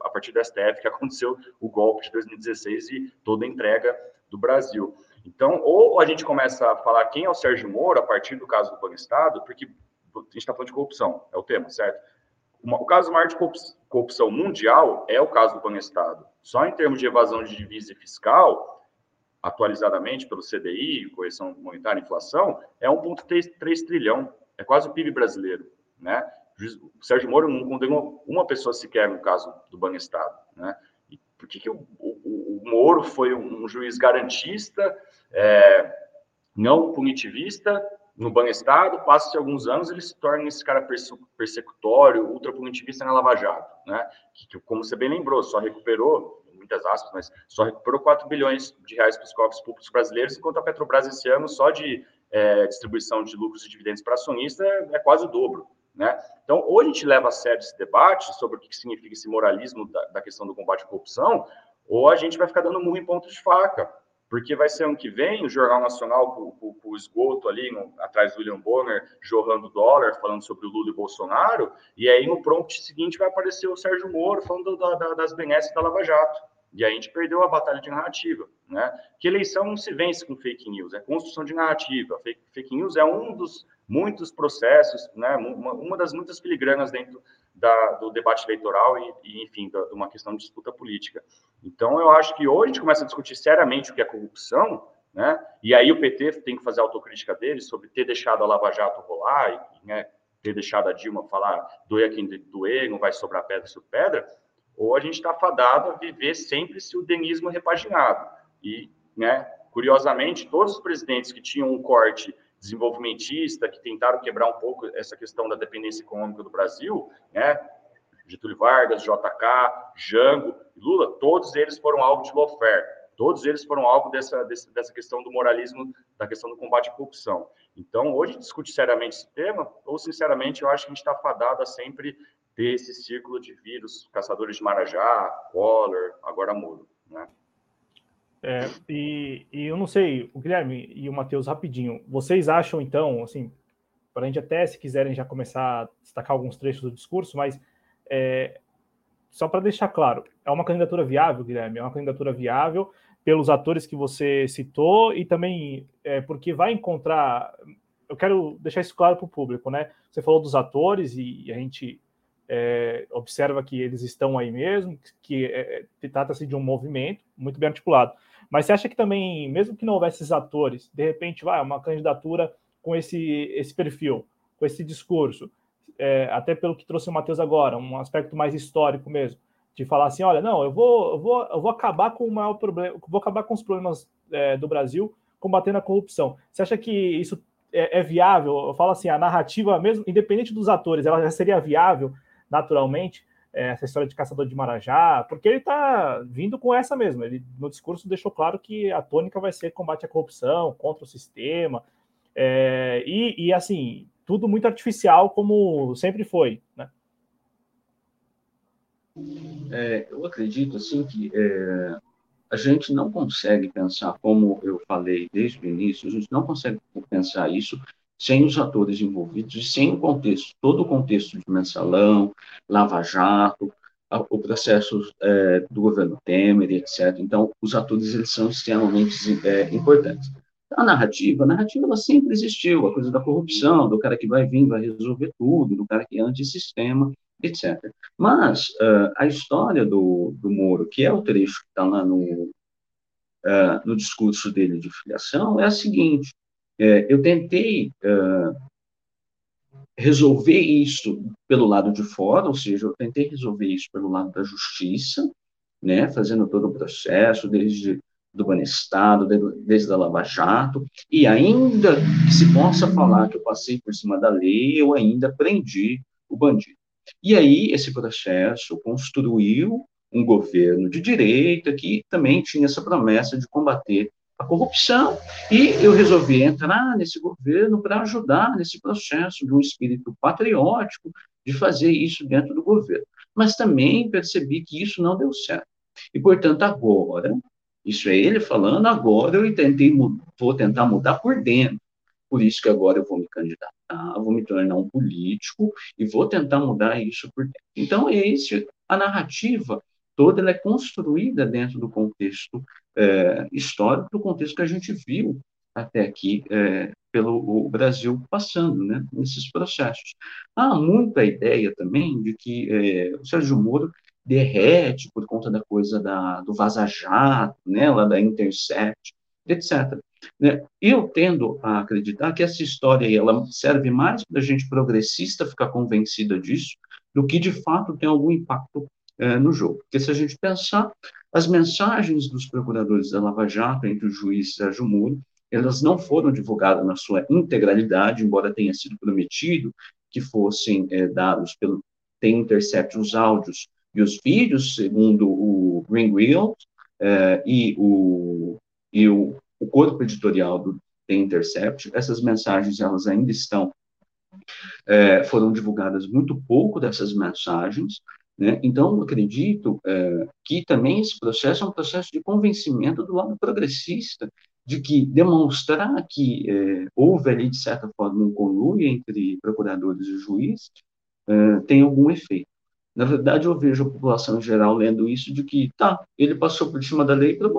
a partir do STF que aconteceu o golpe de 2016 e toda a entrega do Brasil. Então, ou a gente começa a falar quem é o Sérgio Moro a partir do caso do Estado, porque a gente está falando de corrupção, é o tema, certo? O caso maior de corrupção mundial é o caso do Estado. Só em termos de evasão de divisa fiscal, atualizadamente pelo CDI, correção monetária e inflação, é 1,3 trilhão, é quase o PIB brasileiro, né? O Sérgio Moro não condenou uma pessoa sequer no caso do Banestado, né? Por que, que o, o, o Moro foi um, juiz garantista, é, não punitivista, no Banestado, passa-se alguns anos, ele se torna esse cara persecutório, ultrapunitivista na Lava Jato, né? Que, que, como você bem lembrou, só recuperou, muitas aspas, mas só recuperou 4 bilhões de reais para os cofres públicos brasileiros, enquanto a Petrobras esse ano, só de é, distribuição de lucros e dividendos para acionista, é, é quase o dobro. Né? Então, ou a gente leva a sério esse debate sobre o que significa esse moralismo da, da questão do combate à corrupção, ou a gente vai ficar dando murro em ponto de faca, porque vai ser ano que vem o Jornal Nacional com, o esgoto ali no, atrás do William Bonner, jorrando dólar, falando sobre o Lula e Bolsonaro, e aí no prompt seguinte vai aparecer o Sérgio Moro falando da, da, das benesses da Lava Jato. E a gente perdeu a batalha de narrativa, né? Que eleição não se vence com fake news, é construção de narrativa. Fake, fake news é um dos muitos processos, né? Uma, uma das muitas filigranas dentro da, do debate eleitoral e, e enfim, de uma questão de disputa política. Então, eu acho que hoje a gente começa a discutir seriamente o que é corrupção, né? E aí o PT tem que fazer a autocrítica dele sobre ter deixado a Lava Jato rolar, e, né, ter deixado a Dilma falar doer quem doer, não vai sobrar pedra sobre pedra, ou a gente está fadado a viver sempre se o denismo repaginado. E, né, curiosamente, todos os presidentes que tinham um corte desenvolvimentista, que tentaram quebrar um pouco essa questão da dependência econômica do Brasil, né, Getúlio Vargas, JK, Jango, Lula, todos eles foram alvo de lawfare. Todos eles foram alvo dessa, dessa questão do moralismo, da questão do combate à corrupção. Então, hoje, discute seriamente esse tema, ou, sinceramente, eu acho que a gente está fadado a sempre ter esse círculo de vírus, caçadores de Marajá, Collor, agora Muro, né? É, e, e, eu não sei, o Guilherme e o Matheus, rapidinho, vocês acham, então, assim, para a gente até, se quiserem já começar a destacar alguns trechos do discurso, mas é, só para deixar claro, é uma candidatura viável, Guilherme? É uma candidatura viável pelos atores que você citou e também é, porque vai encontrar. Eu quero deixar isso claro para o público, né? Você falou dos atores e a gente é, observa que eles estão aí mesmo, que é, é trata-se de um movimento muito bem articulado. Mas você acha que também, mesmo que não houvesse esses atores, de repente vai uma candidatura com esse, esse perfil, com esse discurso, é, até pelo que trouxe o Matheus agora, um aspecto mais histórico mesmo, de falar assim, olha, não, eu vou, eu vou, eu vou acabar com o maior problema, vou acabar com os problemas é, do Brasil, combatendo a corrupção. Você acha que isso é, é, viável? Eu falo assim, a narrativa mesmo, independente dos atores, ela já seria viável naturalmente é, essa história de caçador de Marajá, porque ele está vindo com essa mesmo. Ele no discurso deixou claro que a tônica vai ser combate à corrupção, contra o sistema, é, e, e assim tudo muito artificial, como sempre foi, né? É, eu acredito assim que é, a gente não consegue pensar, como eu falei desde o início, a gente não consegue pensar isso sem os atores envolvidos e sem o contexto, todo o contexto de mensalão, Lava Jato, o processo é, do governo Temer, etc. Então, os atores eles são extremamente é, importantes. A narrativa, a narrativa ela sempre existiu, a coisa da corrupção, do cara que vai vir, vai resolver tudo, do cara que é antissistema, etc. Mas uh, a história do, do Moro, que é o trecho que está lá no, uh, no discurso dele de filiação, é a seguinte: é, eu tentei resolver isso pelo lado de fora, ou seja, eu tentei resolver isso pelo lado da justiça, né, fazendo todo o processo, desde do Banestado, desde a Lava Jato, e ainda que se possa falar que eu passei por cima da lei, eu ainda prendi o bandido. E aí esse processo construiu um governo de direita que também tinha essa promessa de combater a corrupção, e eu resolvi entrar nesse governo para ajudar nesse processo de um espírito patriótico de fazer isso dentro do governo. Mas também percebi que isso não deu certo. E, portanto, agora isso é ele falando, agora eu tentei, vou tentar mudar por dentro. Por isso que agora eu vou me candidatar, vou me tornar um político e vou tentar mudar isso por dentro. Então, é esse, a narrativa toda ela é construída dentro do contexto é, histórico, do contexto que a gente viu até aqui é, pelo Brasil passando, né, nesses processos. Há muita ideia também de que é, o Sérgio Moro derrete por conta da coisa da, do vaza-jato, né, lá da Intercept, etc. Né? Eu tendo a acreditar que essa história aí, ela serve mais para a gente progressista ficar convencida disso do que de fato tem algum impacto é, no jogo. Porque se a gente pensar, as mensagens dos procuradores da Lava Jato entre o juiz Sérgio Moro, elas não foram divulgadas na sua integralidade, embora tenha sido prometido que fossem é, dados pelo tem Intercept os áudios e os vídeos, segundo o Green Wheel é, e, o, e o, o corpo editorial do The Intercept, essas mensagens elas ainda estão é, foram divulgadas muito pouco dessas mensagens, né? Então, acredito é, que também esse processo é um processo de convencimento do lado progressista, de que demonstrar que é, houve ali, de certa forma, um conluio entre procuradores e juiz é, tem algum efeito. Na verdade, eu vejo a população em geral lendo isso de que, tá, ele passou por cima da lei para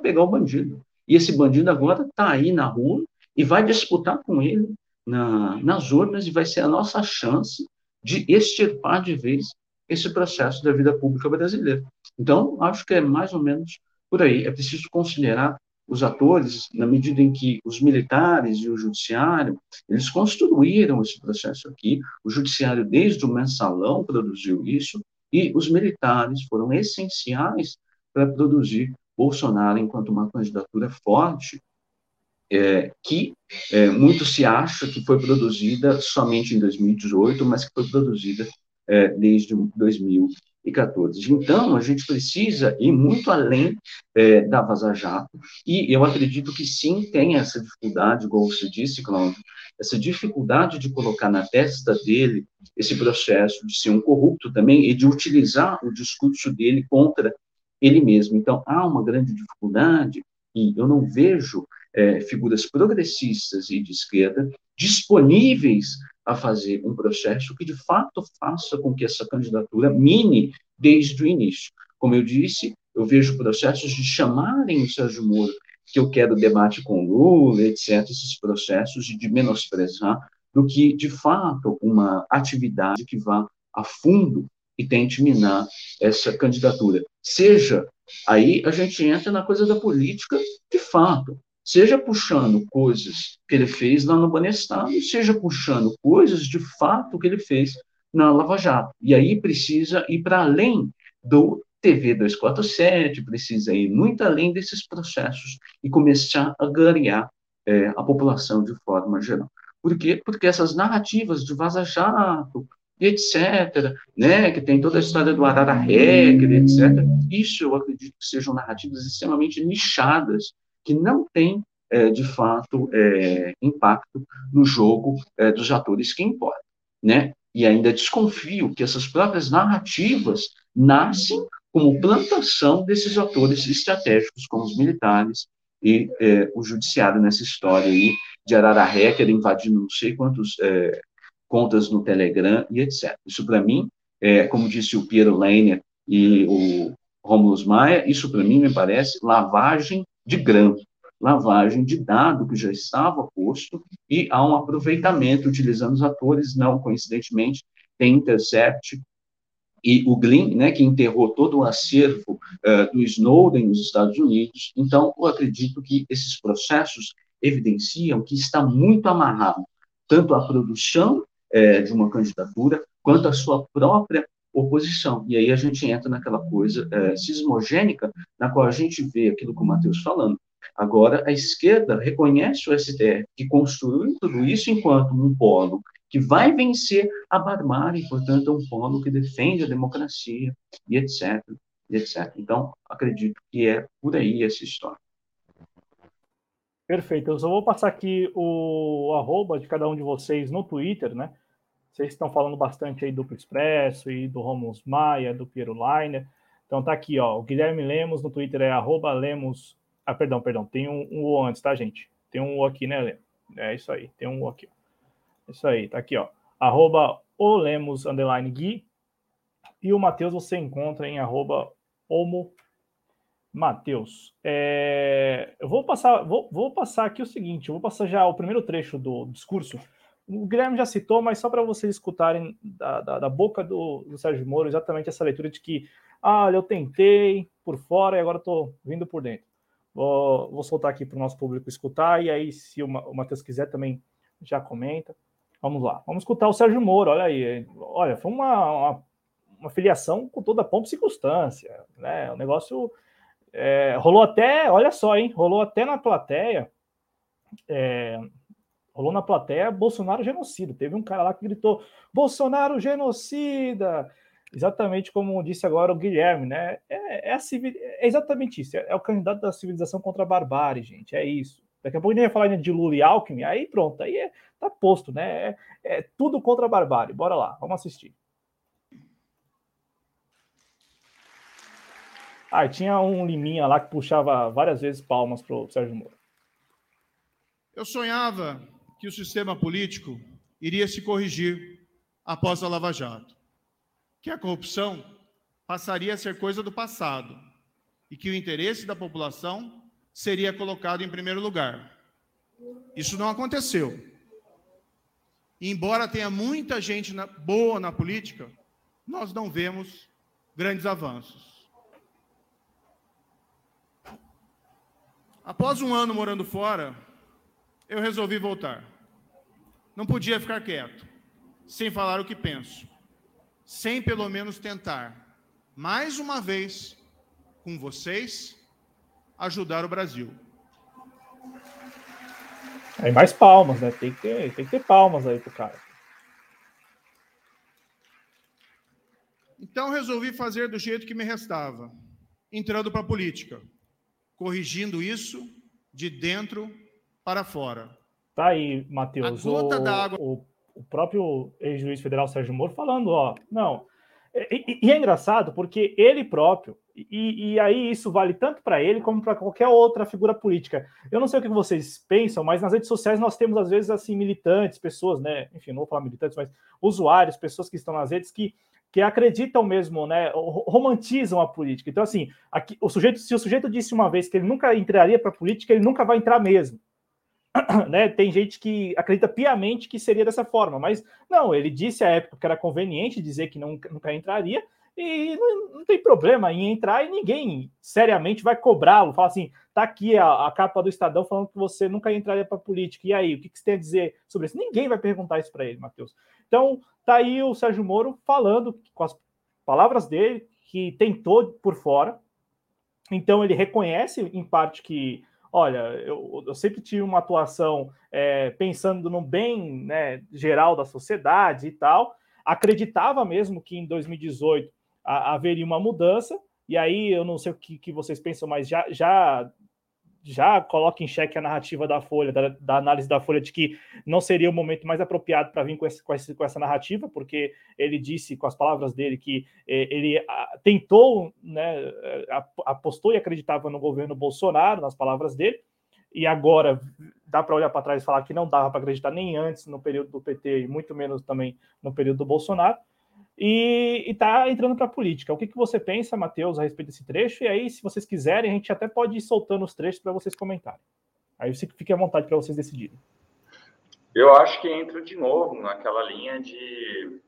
pegar o bandido. E esse bandido agora está aí na rua e vai disputar com ele na, nas urnas e vai ser a nossa chance de extirpar de vez esse processo da vida pública brasileira. Então, acho que é mais ou menos por aí. É preciso considerar os atores, na medida em que os militares e o judiciário, eles construíram esse processo aqui, o judiciário desde o mensalão produziu isso, e os militares foram essenciais para produzir Bolsonaro enquanto uma candidatura forte, é, que é, muito se acha que foi produzida somente em 2018, mas que foi produzida é, desde 2014. Então, a gente precisa ir muito além é, da Vaza Jato, e eu acredito que sim, tem essa dificuldade, igual você disse, Cláudio, essa dificuldade de colocar na testa dele esse processo de ser um corrupto também e de utilizar o discurso dele contra ele mesmo. Então, há uma grande dificuldade, e eu não vejo é, figuras progressistas e de esquerda disponíveis a fazer um processo que, de fato, faça com que essa candidatura mine desde o início. Como eu disse, eu vejo processos de chamarem o Sérgio Moro, que eu quero debate com Lula, etc., esses processos de menosprezar, do que, de fato, uma atividade que vá a fundo e tente minar essa candidatura. Seja, aí a gente entra na coisa da política de fato, seja puxando coisas que ele fez lá no Banestado, seja puxando coisas de fato que ele fez na Lava Jato. E aí precisa ir para além do TV 247, precisa ir muito além desses processos e começar a ganhar é, a população de forma geral. Por quê? Porque essas narrativas de Vaza Jato, etc., né, que tem toda a história do Arara Hecker, etc., isso eu acredito que sejam narrativas extremamente nichadas, que não têm, é, de fato, é, impacto no jogo é, dos atores que importam, né? E ainda desconfio que essas próprias narrativas nascem como plantação desses atores estratégicos, como os militares e é, o judiciário nessa história aí de Arara Hecker invadindo não sei quantos é, contas no Telegram e etc. Isso, para mim, é, como disse o Piero Leiner e o Romulus Maia, isso, para mim, me parece lavagem de grão, lavagem de dado que já estava posto e há um aproveitamento utilizando os atores, não coincidentemente, tem Intercept e o Glynn, né, que enterrou todo o acervo uh, do Snowden nos Estados Unidos. Então, eu acredito que esses processos evidenciam que está muito amarrado tanto a produção é, de uma candidatura, quanto a sua própria oposição. E aí a gente entra naquela coisa é, sismogênica, na qual a gente vê aquilo que o Matheus falando. Agora, a esquerda reconhece o STF, que construiu tudo isso enquanto um polo que vai vencer a barbárie, portanto, é um polo que defende a democracia, e etc, e etc. Então, acredito que é por aí essa história. Perfeito. Eu só vou passar aqui o arroba de cada um de vocês no Twitter, né? Vocês estão falando bastante aí do Expresso e do Romulus Maia, do Piero Leiner. Então tá aqui, ó. O Guilherme Lemos no Twitter é arroba Lemos. Ah, perdão, perdão. Tem um, um O antes, tá, gente? Tem um O aqui, né, Lemos? É isso aí. Tem um O aqui. Ó. Isso aí, tá aqui, ó. Arroba o Lemos underline Gui. E o Matheus você encontra em arroba Homo Matheus. É... Eu vou passar, vou, vou passar aqui o seguinte, eu vou passar já o primeiro trecho do discurso o Guilherme já citou, mas só para vocês escutarem da, da, da boca do, do, Sérgio Moro exatamente essa leitura de que, ah, eu tentei por fora e agora estou vindo por dentro. Vou, vou soltar aqui para o nosso público escutar, e aí, se o, o Matheus quiser também já comenta. Vamos lá, vamos escutar o Sérgio Moro, olha aí. Olha, foi uma, uma, uma filiação com toda a pompa e circunstância, né? O negócio é, rolou até, olha só, hein? Rolou até na plateia. É, rolou na plateia Bolsonaro genocida. Teve um cara lá que gritou: Bolsonaro genocida! Exatamente como disse agora o Guilherme, né? É, é, civil... é exatamente isso. É, é, o candidato da civilização contra a barbárie, gente. É isso. Daqui a pouco a gente vai falar de Lula e Alckmin, aí pronto, aí é, tá posto, né? É, é tudo contra a barbárie. Bora lá, vamos assistir. Ah, tinha um Liminha lá que puxava várias vezes palmas pro Sérgio Moro. Eu sonhava que o sistema político iria se corrigir após a Lava Jato. que a corrupção passaria a ser coisa do passado e que o interesse da população seria colocado em primeiro lugar. Isso não aconteceu. Embora tenha muita gente na, boa na política, nós não vemos grandes avanços. Após um ano morando fora, eu resolvi voltar. Não podia ficar quieto, sem falar o que penso, sem pelo menos tentar, mais uma vez, com vocês, ajudar o Brasil. Aí mais palmas, né? Tem que ter, tem que ter palmas aí pro cara. Então resolvi fazer do jeito que me restava, entrando para a política, corrigindo isso de dentro para fora. Tá aí, Matheus. O, o, o, próprio ex-juiz federal Sérgio Moro falando, ó, não. E, e é engraçado porque ele próprio, e, e aí isso vale tanto para ele como para qualquer outra figura política. Eu não sei o que vocês pensam, mas nas redes sociais nós temos às vezes assim militantes, pessoas, né? Enfim, não vou falar militantes, mas usuários, pessoas que estão nas redes que que acreditam mesmo, né, romantizam a política. Então, assim, aqui, o sujeito, se o sujeito disse uma vez que ele nunca entraria para a política, ele nunca vai entrar mesmo. (clears throat) né? Tem gente que acredita piamente que seria dessa forma, mas não, ele disse à época que era conveniente dizer que não, nunca entraria, e não, não, tem problema em entrar e ninguém seriamente vai cobrá-lo. Fala assim: tá aqui a, a, capa do Estadão falando que você nunca entraria para política. E aí, o que, que você tem a dizer sobre isso? Ninguém vai perguntar isso para ele, Matheus. Então, tá aí o Sérgio Moro falando com as palavras dele que tentou por fora. Então, ele reconhece em parte que, olha, eu, eu sempre tive uma atuação é, pensando no bem né, geral da sociedade e tal. Acreditava mesmo que em 2018 a, haveria uma mudança. E aí, eu não sei o que, que vocês pensam, mas já, já já coloca em xeque a narrativa da Folha, da, da, análise da Folha, de que não seria o momento mais apropriado para vir com, esse, com, esse, com, essa narrativa, porque ele disse, com as palavras dele, que eh, ele a, tentou, né, apostou e acreditava no governo Bolsonaro, nas palavras dele, e agora dá para olhar para trás e falar que não dava para acreditar nem antes no período do PT e muito menos também no período do Bolsonaro e está entrando para a política. O que, que você pensa, Matheus, a respeito desse trecho? E aí, se vocês quiserem, a gente até pode ir soltando os trechos para vocês comentarem. Aí você fique à vontade para vocês decidirem. Eu acho que entra de novo naquela linha de,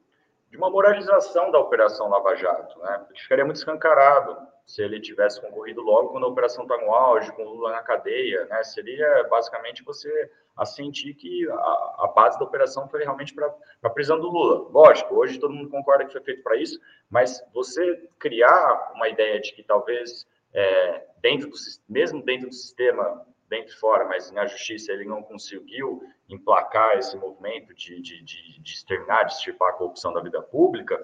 de uma moralização da Operação Lava Jato, né? Porque ficaria muito escancarado se ele tivesse concorrido logo quando a operação está no auge, com Lula na cadeia, né? Seria basicamente você assentir que a, a base da operação foi realmente para a prisão do Lula. Lógico, hoje todo mundo concorda que foi feito para isso, mas você criar uma ideia de que talvez é, dentro do mesmo dentro do sistema, dentro e fora, mas na justiça ele não conseguiu emplacar esse movimento de, de, de, de exterminar, de extirpar a corrupção da vida pública,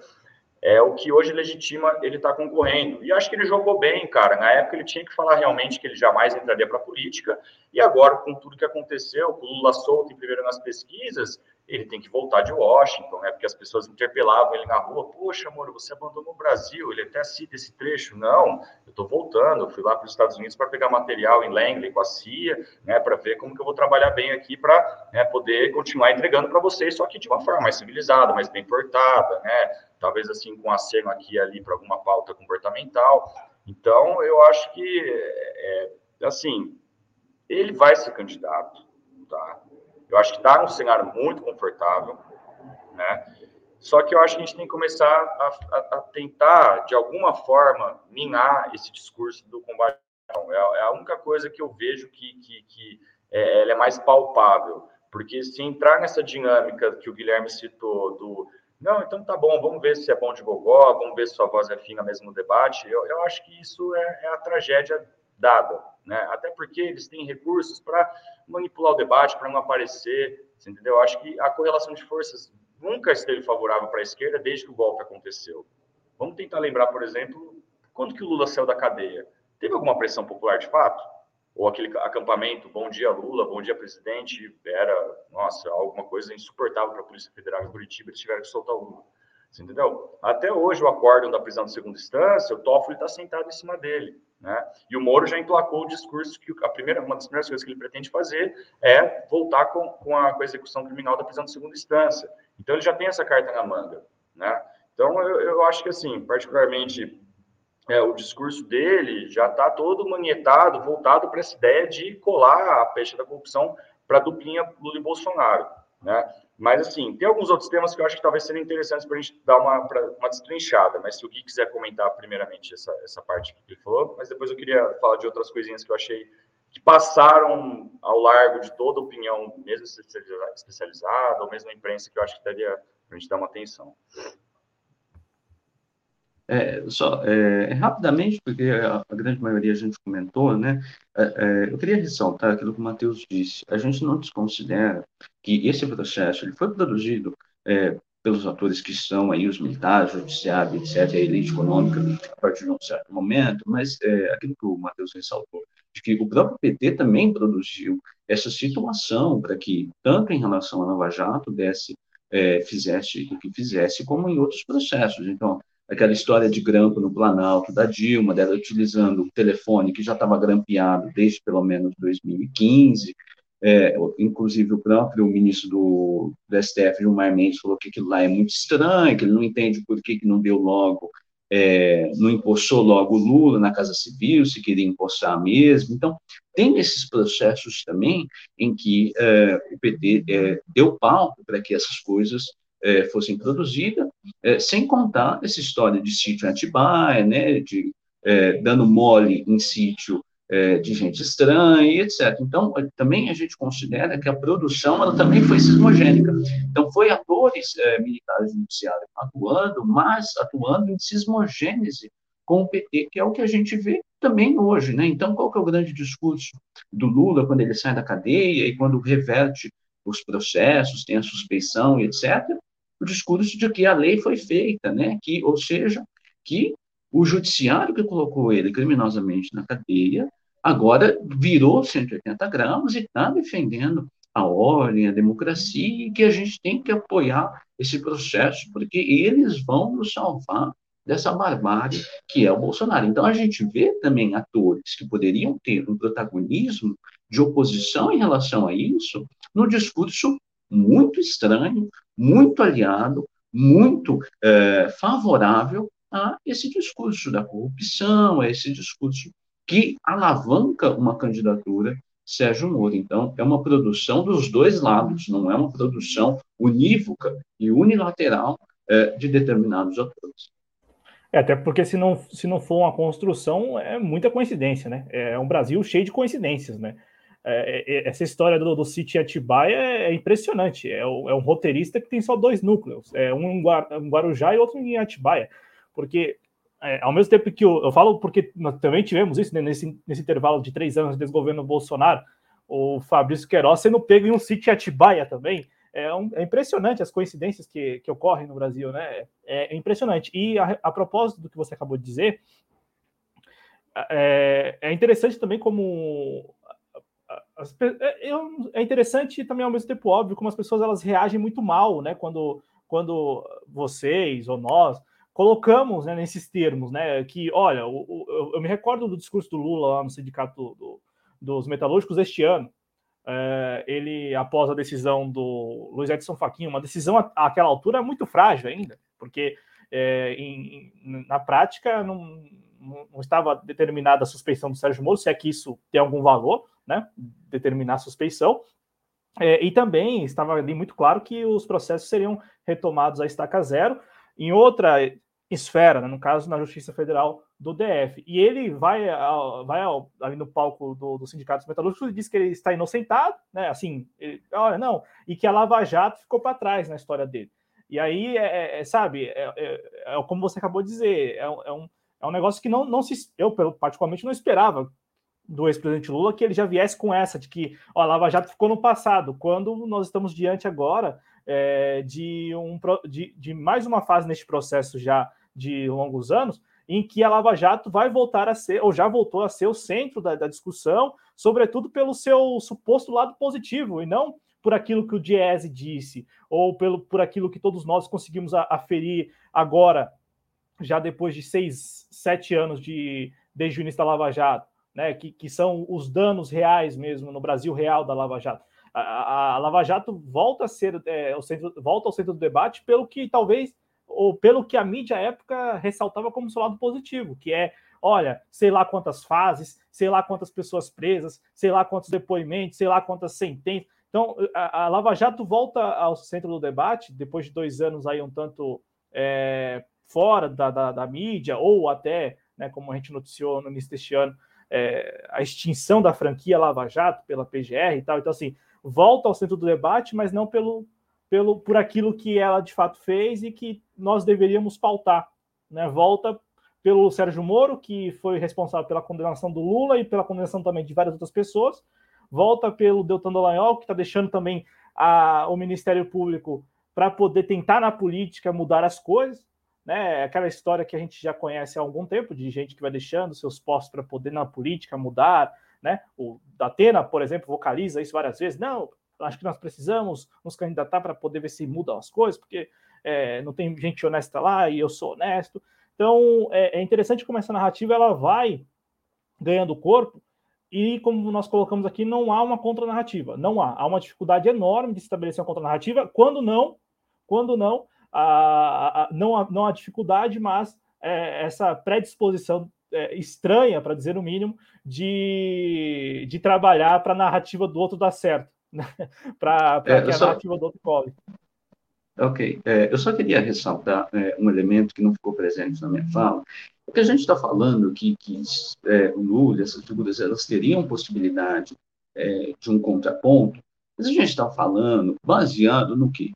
é o que hoje legitima ele estar tá concorrendo. E acho que ele jogou bem, cara. Na época ele tinha que falar realmente que ele jamais entraria para a política, e agora, com tudo que aconteceu, com o Lula solto em primeiro nas pesquisas, ele tem que voltar de Washington, né? Porque as pessoas interpelavam ele na rua, poxa, amor, você abandonou o Brasil. Ele até cita esse trecho. Não, eu estou voltando, eu fui lá para os Estados Unidos para pegar material em Langley com a CIA, né? Para ver como que eu vou trabalhar bem aqui para né, poder continuar entregando para vocês, só que de uma forma mais civilizada, mais bem portada, né? Talvez assim com aceno aqui e ali para alguma pauta comportamental. Então, eu acho que, é, é assim, ele vai ser candidato, tá? Eu acho que está num cenário muito confortável, né? Só que eu acho que a gente tem que começar a, a, a tentar, de alguma forma, minar esse discurso do combate. É, é a única coisa que eu vejo que, que, que é, ela é mais palpável. Porque se entrar nessa dinâmica que o Guilherme citou, do não, então tá bom, vamos ver se é bom de gogó, vamos ver se sua voz é fina mesmo no debate, eu, eu acho que isso é, é a tragédia dada, né? Até porque eles têm recursos para manipular o debate, para não aparecer, entendeu? Acho que a correlação de forças nunca esteve favorável para a esquerda desde que o golpe aconteceu. Vamos tentar lembrar, por exemplo, quando que o Lula saiu da cadeia? Teve alguma pressão popular de fato? Ou aquele acampamento, bom dia Lula, bom dia presidente, era, nossa, alguma coisa insuportável para a Polícia Federal em Curitiba, eles tiveram que soltar o Lula. Você entendeu? Até hoje, o acórdão da prisão de segunda instância, o Toffoli está sentado em cima dele. Né? E o Moro já emplacou o discurso que a primeira, uma das primeiras coisas que ele pretende fazer é voltar com, com, a, com a execução criminal da prisão de segunda instância. Então, ele já tem essa carta na manga. Né? Então, eu, eu acho que, assim, particularmente, é, o discurso dele já está todo manietado, voltado para essa ideia de colar a peixe da corrupção para a duplinha Lula e Bolsonaro, né? Mas, assim, tem alguns outros temas que eu acho que talvez sejam interessantes para a gente dar uma, uma destrinchada, mas se o Gui quiser comentar primeiramente essa, essa parte que ele falou, mas depois eu queria falar de outras coisinhas que eu achei que passaram ao largo de toda a opinião, mesmo especializada, ou mesmo a imprensa, que eu acho que daria para a gente dar uma atenção. É, só é, rapidamente, porque a, a, grande maioria a gente comentou, né? É, é eu queria ressaltar aquilo que o Matheus disse. A gente não desconsidera que esse processo ele foi produzido é, pelos atores que são aí os militares, o judiciário, etc., a elite econômica, a partir de um certo momento, mas é, aquilo que o Matheus ressaltou, de que o próprio PT também produziu essa situação para que, tanto em relação à Nova Jato, desse, fizesse o que fizesse, como em outros processos. Então, aquela história de grampo no Planalto da Dilma, dela utilizando o telefone que já estava grampeado desde pelo menos 2015, é, inclusive o próprio ministro do, do STF, Gilmar Mendes, falou que aquilo lá é muito estranho, que ele não entende por que, que não deu logo, é, não empossou logo o Lula na Casa Civil, se queria empossar mesmo. Então, tem esses processos também em que é, o PT é, deu palco para que essas coisas é, fossem produzidas, é, sem contar essa história de sítio Atibaia, né, de dando mole em sítio é, de gente estranha, etc. Então, também a gente considera que a produção ela também foi sismogênica. Então, foi atores é, militares judiciários atuando, mas atuando em sismogênese com o PT, que é o que a gente vê também hoje, né? Então, qual que é o grande discurso do Lula quando ele sai da cadeia e quando reverte os processos, tem a suspeição etc o discurso de que a lei foi feita, né? Que, ou seja, que o judiciário que colocou ele criminosamente na cadeia agora virou 180 graus e está defendendo a ordem, a democracia, e que a gente tem que apoiar esse processo, porque eles vão nos salvar dessa barbárie que é o Bolsonaro. Então, a gente vê também atores que poderiam ter um protagonismo de oposição em relação a isso no discurso muito estranho, muito aliado, muito é, favorável a esse discurso da corrupção, a esse discurso que alavanca uma candidatura Sérgio Moro. Então, é uma produção dos dois lados, não é uma produção unívoca e unilateral é, de determinados atores. É, até porque se não, se não for uma construção, é muita coincidência, né? É um Brasil cheio de coincidências, né? É, é, essa história do, do City Atibaia é, é impressionante. É, é, um roteirista que tem só dois núcleos, é um em Guarujá e outro em Atibaia. Porque, é, ao mesmo tempo que eu, eu falo, porque nós também tivemos isso né, nesse, nesse intervalo de três anos de desgoverno Bolsonaro, o Fabrício Queiroz sendo pego em um City Atibaia também. É, um, é, impressionante as coincidências que, que ocorrem no Brasil, né? É, é impressionante. E a, a, propósito do que você acabou de dizer, é, é interessante também como as, é, é interessante e também ao mesmo tempo óbvio como as pessoas elas reagem muito mal, né? Quando, quando vocês ou nós colocamos né, nesses termos, né? Que olha, o, o, eu me recordo do discurso do Lula lá no sindicato do, dos metalúrgicos este ano. É, ele, após a decisão do Luiz Edson Fachin, uma decisão àquela altura muito frágil ainda, porque é, em, na prática não, não estava determinada a suspeição do Sérgio Moro, se é que isso tem algum valor, né, determinar a suspeição. É, e também estava ali muito claro que os processos seriam retomados à estaca zero em outra esfera, né, no caso na Justiça Federal do DF. E ele vai, ao, vai ao, ali no palco do, do Sindicato dos Metalúrgicos e diz que ele está inocentado, né? Assim, ele, olha, não, e que a Lava Jato ficou para trás na história dele. E aí, é, é, é sabe, é, é, é, como você acabou de dizer, é, um, é um negócio que não, não se. Eu, particularmente, não esperava do ex-presidente Lula que ele já viesse com essa de que ó, a Lava Jato ficou no passado, quando nós estamos diante agora é, de, um, de, de mais uma fase neste processo já de longos anos, em que a Lava Jato vai voltar a ser, ou já voltou a ser, o centro da, da discussão, sobretudo pelo seu suposto lado positivo, e não por aquilo que o Diese disse, ou pelo, por aquilo que todos nós conseguimos aferir agora, já depois de seis, sete anos de, desde o início da Lava Jato né, que, que são os danos reais mesmo no Brasil real da Lava Jato. A, a, a Lava Jato volta a ser é, o centro, volta ao centro do debate pelo que talvez ou pelo que a mídia à época ressaltava como seu lado positivo, que é, olha, sei lá quantas fases, sei lá quantas pessoas presas, sei lá quantos depoimentos, sei lá quantas sentenças. Então, a, a Lava Jato volta ao centro do debate, depois de dois anos aí um tanto é, fora da, da, da, mídia, ou até, né, como a gente noticiou no início deste ano, é, a extinção da franquia Lava Jato pela PGR e tal. Então, assim, volta ao centro do debate, mas não pelo, pelo por aquilo que ela de fato fez e que nós deveríamos pautar. Né? Volta pelo Sérgio Moro, que foi responsável pela condenação do Lula e pela condenação também de várias outras pessoas. Volta pelo Deltan Dallagnol, que está deixando também a, o Ministério Público para poder tentar na política mudar as coisas. Né? Aquela história que a gente já conhece há algum tempo, de gente que vai deixando seus postos para poder na política mudar. Né? O Datena, por exemplo, vocaliza isso várias vezes. Não, acho que nós precisamos nos candidatar para poder ver se mudam as coisas, porque é, não tem gente honesta lá e eu sou honesto. Então é, é interessante como essa narrativa ela vai ganhando corpo e como nós colocamos aqui, não há uma contranarrativa, não há. Há uma dificuldade enorme de estabelecer uma contranarrativa, quando não, quando não, a, a, não, há, não há dificuldade, mas é, essa predisposição é, estranha, para dizer o mínimo, de, de trabalhar para a narrativa do outro dar certo né? (laughs) para é, que a só... narrativa do outro cole. Ok, é, eu só queria ressaltar é, um elemento que não ficou presente na minha fala, porque a gente está falando que, que é, o Lula, essas figuras, elas teriam possibilidade de um contraponto, mas a gente está falando baseado no quê?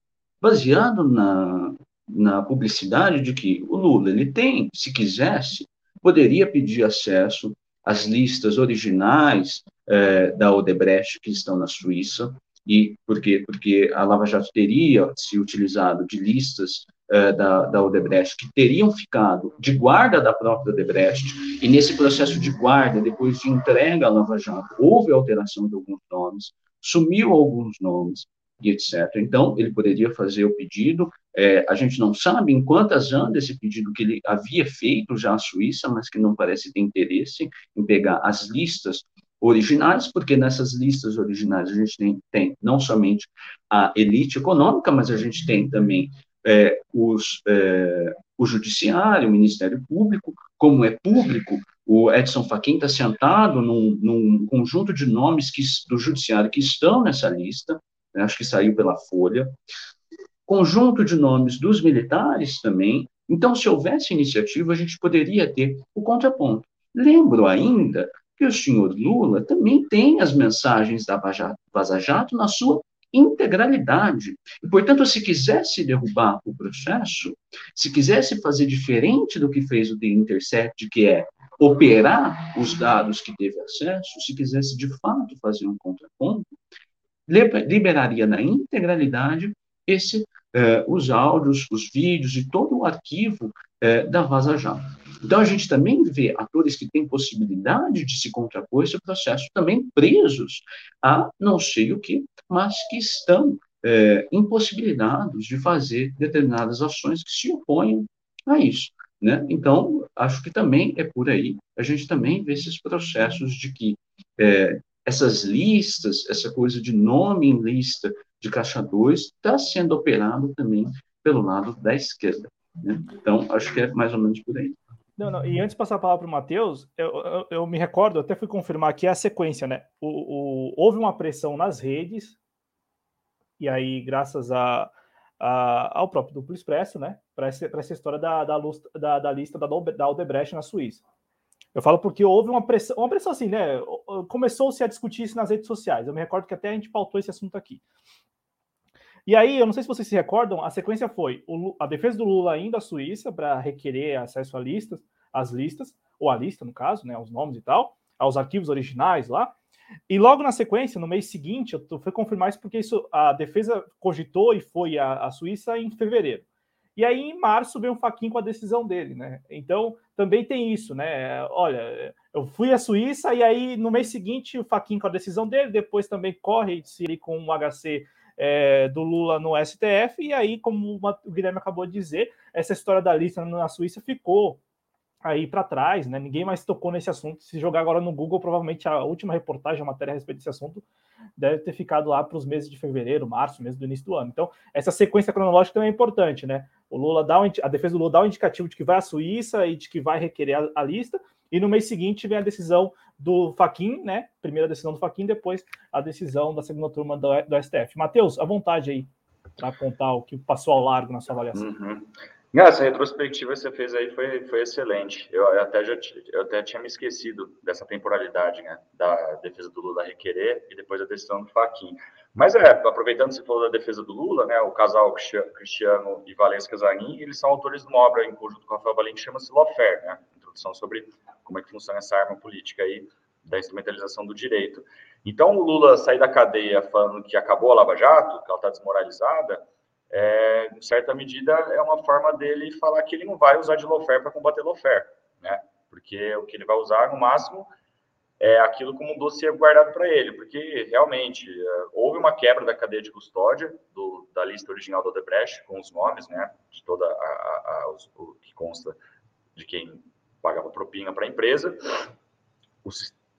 Baseado na, na publicidade de que o Lula, ele tem, se quisesse, poderia pedir acesso às listas originais é, da Odebrecht que estão na Suíça. E por quê? Porque a Lava Jato teria se utilizado de listas é, da, da Odebrecht que teriam ficado de guarda da própria Odebrecht, e nesse processo de guarda, depois de entrega à Lava Jato, houve alteração de alguns nomes, sumiu alguns nomes, e etc. Então, ele poderia fazer o pedido. É, a gente não sabe em quantas anda esse pedido que ele havia feito já à Suíça, mas que não parece ter interesse em pegar as listas originais, porque nessas listas originais a gente tem, tem não somente a elite econômica, mas a gente tem também é, os, é, o judiciário, o Ministério Público, como é público, o Edson Fachin está sentado num, num, conjunto de nomes que, do judiciário que estão nessa lista, né, acho que saiu pela Folha, conjunto de nomes dos militares também. Então, se houvesse iniciativa, a gente poderia ter o contraponto. Lembro ainda que o senhor Lula também tem as mensagens da Vaza Jato na sua integralidade. E, portanto, se quisesse derrubar o processo, se quisesse fazer diferente do que fez o The Intercept, que é operar os dados que teve acesso, se quisesse de fato fazer um contraponto, liberaria na integralidade esse, eh, os áudios, os vídeos e todo o arquivo eh, da Vaza Jato. Então, a gente também vê atores que têm possibilidade de se contrapor esse processo também presos a não sei o que, mas que estão é, impossibilitados de fazer determinadas ações que se opõem a isso. Né? Então, acho que também é por aí. A gente também vê esses processos de que é, essas listas, essa coisa de nome em lista de caixa 2, está sendo operado também pelo lado da esquerda. Né? Então, acho que é mais ou menos por aí. Não, não, e antes de passar a palavra para o Matheus, eu, eu, eu, me recordo, até fui confirmar aqui a sequência, né? O, o, houve uma pressão nas redes, e aí, graças a, a ao próprio Duplo Expresso, né? Para essa, essa história da, da, da, da lista da, da Odebrecht na Suíça. Eu falo porque houve uma pressão, uma pressão assim, né? Começou-se a discutir isso nas redes sociais. Eu me recordo que até a gente pautou esse assunto aqui. E aí, eu não sei se vocês se recordam, a sequência foi o, a defesa do Lula indo à Suíça para requerer acesso a listas, às listas, ou a lista, no caso, né, os nomes e tal, aos arquivos originais lá. E logo na sequência, no mês seguinte, eu fui confirmar isso porque isso, a defesa cogitou e foi à, à Suíça em fevereiro. E aí, em março, veio um faquinho com a decisão dele, né? Então, também tem isso, né? Olha, eu fui à Suíça e aí, no mês seguinte, o faquinho com a decisão dele, depois também corre-se com o HC é, do Lula no STF, e aí, como o Guilherme acabou de dizer, essa história da lista na Suíça ficou aí para trás, né? Ninguém mais tocou nesse assunto. Se jogar agora no Google, provavelmente a última reportagem, a matéria a respeito desse assunto, deve ter ficado lá para os meses de fevereiro, março, mês do início do ano. Então, essa sequência cronológica também é importante, né? O Lula dá um, a defesa do Lula dá um indicativo de que vai à Suíça e de que vai requerer a, a lista, e no mês seguinte vem a decisão do Faquin, né? Primeira decisão do Faquin, depois a decisão da segunda turma do, do STF. Matheus, à vontade aí para contar o que passou ao largo na sua avaliação. Uhum. Essa retrospectiva que você fez aí foi, foi excelente. Eu, até já eu até tinha me esquecido dessa temporalidade, né? Da defesa do Lula requerer e depois a decisão do Faquin. Mas é, aproveitando que você falou da defesa do Lula, né? O casal Cristiano e Valência Casanin, eles são autores de uma obra em conjunto com o Rafael Valente que chama-se Lawfare, né? Introdução sobre como é que funciona essa arma política aí da instrumentalização do direito. Então, o Lula sair da cadeia falando que acabou a Lava Jato, que ela está desmoralizada, é, em certa medida, é uma forma dele falar que ele não vai usar de lawfare para combater lawfare, né? Porque o que ele vai usar, no máximo, é aquilo como um dossiê guardado para ele, porque realmente é, houve uma quebra da cadeia de custódia do, da lista original do Odebrecht, com os nomes, né? De toda a, a, a os, o que consta de quem pagava propina para a empresa.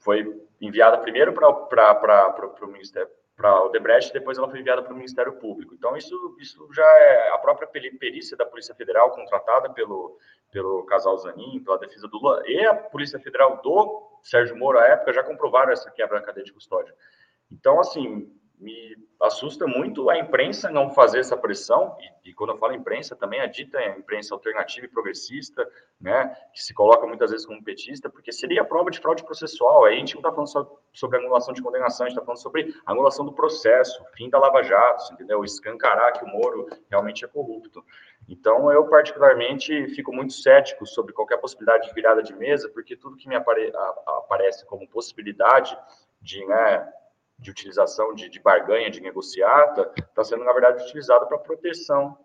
Foi enviada primeiro para o Ministério para o Debrecht, depois ela foi enviada para o Ministério Público. Então, isso, isso já é a própria perícia da Polícia Federal, contratada pelo, pelo casal Zanin, pela defesa do Lula, e a Polícia Federal do Sérgio Moro, à época, já comprovaram essa quebra da cadeia de custódia. Então, assim, me assusta muito a imprensa não fazer essa pressão, e, e, quando eu falo imprensa, também a dita é a imprensa alternativa e progressista, né, que se coloca muitas vezes como petista, porque seria prova de fraude processual, aí a gente não está falando só sobre anulação de condenação, a gente está falando sobre anulação do processo, fim da Lava Jato, entendeu? Escancarar que o Moro realmente é corrupto. Então, eu particularmente fico muito cético sobre qualquer possibilidade de virada de mesa, porque tudo que me apare aparece como possibilidade de, né, de utilização de, de barganha, de negociata, está sendo, na verdade, utilizado para proteção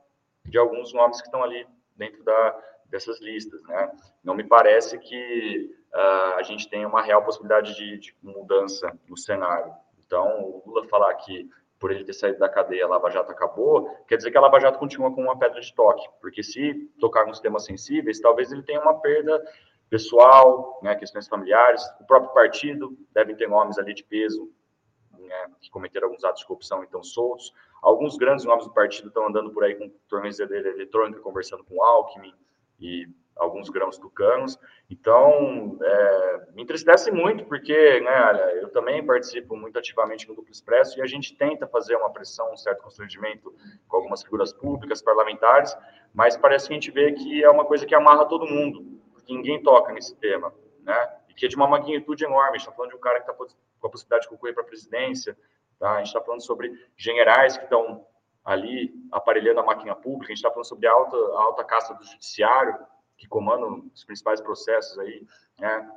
de alguns nomes que estão ali dentro da, dessas listas. Né? Não me parece que uh, a gente tenha uma real possibilidade de, de, mudança no cenário. Então, o Lula falar que por ele ter saído da cadeia a Lava Jato acabou, quer dizer que a Lava Jato continua com uma pedra de toque, porque se tocar nos temas sensíveis, talvez ele tenha uma perda pessoal, né, questões familiares, o próprio partido deve ter nomes ali de peso né, que cometeram alguns atos de corrupção e estão soltos. Alguns grandes nomes do partido estão andando por aí com tornozeleira eletrônica, conversando com Alckmin e alguns grãos tucanos. Então, é, me entristece muito, porque né, olha, eu também participo muito ativamente no Duplo Expresso e a gente tenta fazer uma pressão, um certo constrangimento com algumas figuras públicas, parlamentares, mas parece que a gente vê que é uma coisa que amarra todo mundo, porque ninguém toca nesse tema, né? Que é de uma magnitude enorme. A gente está falando de um cara que está com a possibilidade de concorrer para a presidência. Tá? A gente está falando sobre generais que estão ali aparelhando a máquina pública, a gente está falando sobre a alta, a alta casta do judiciário, que comandam os principais processos aí, né?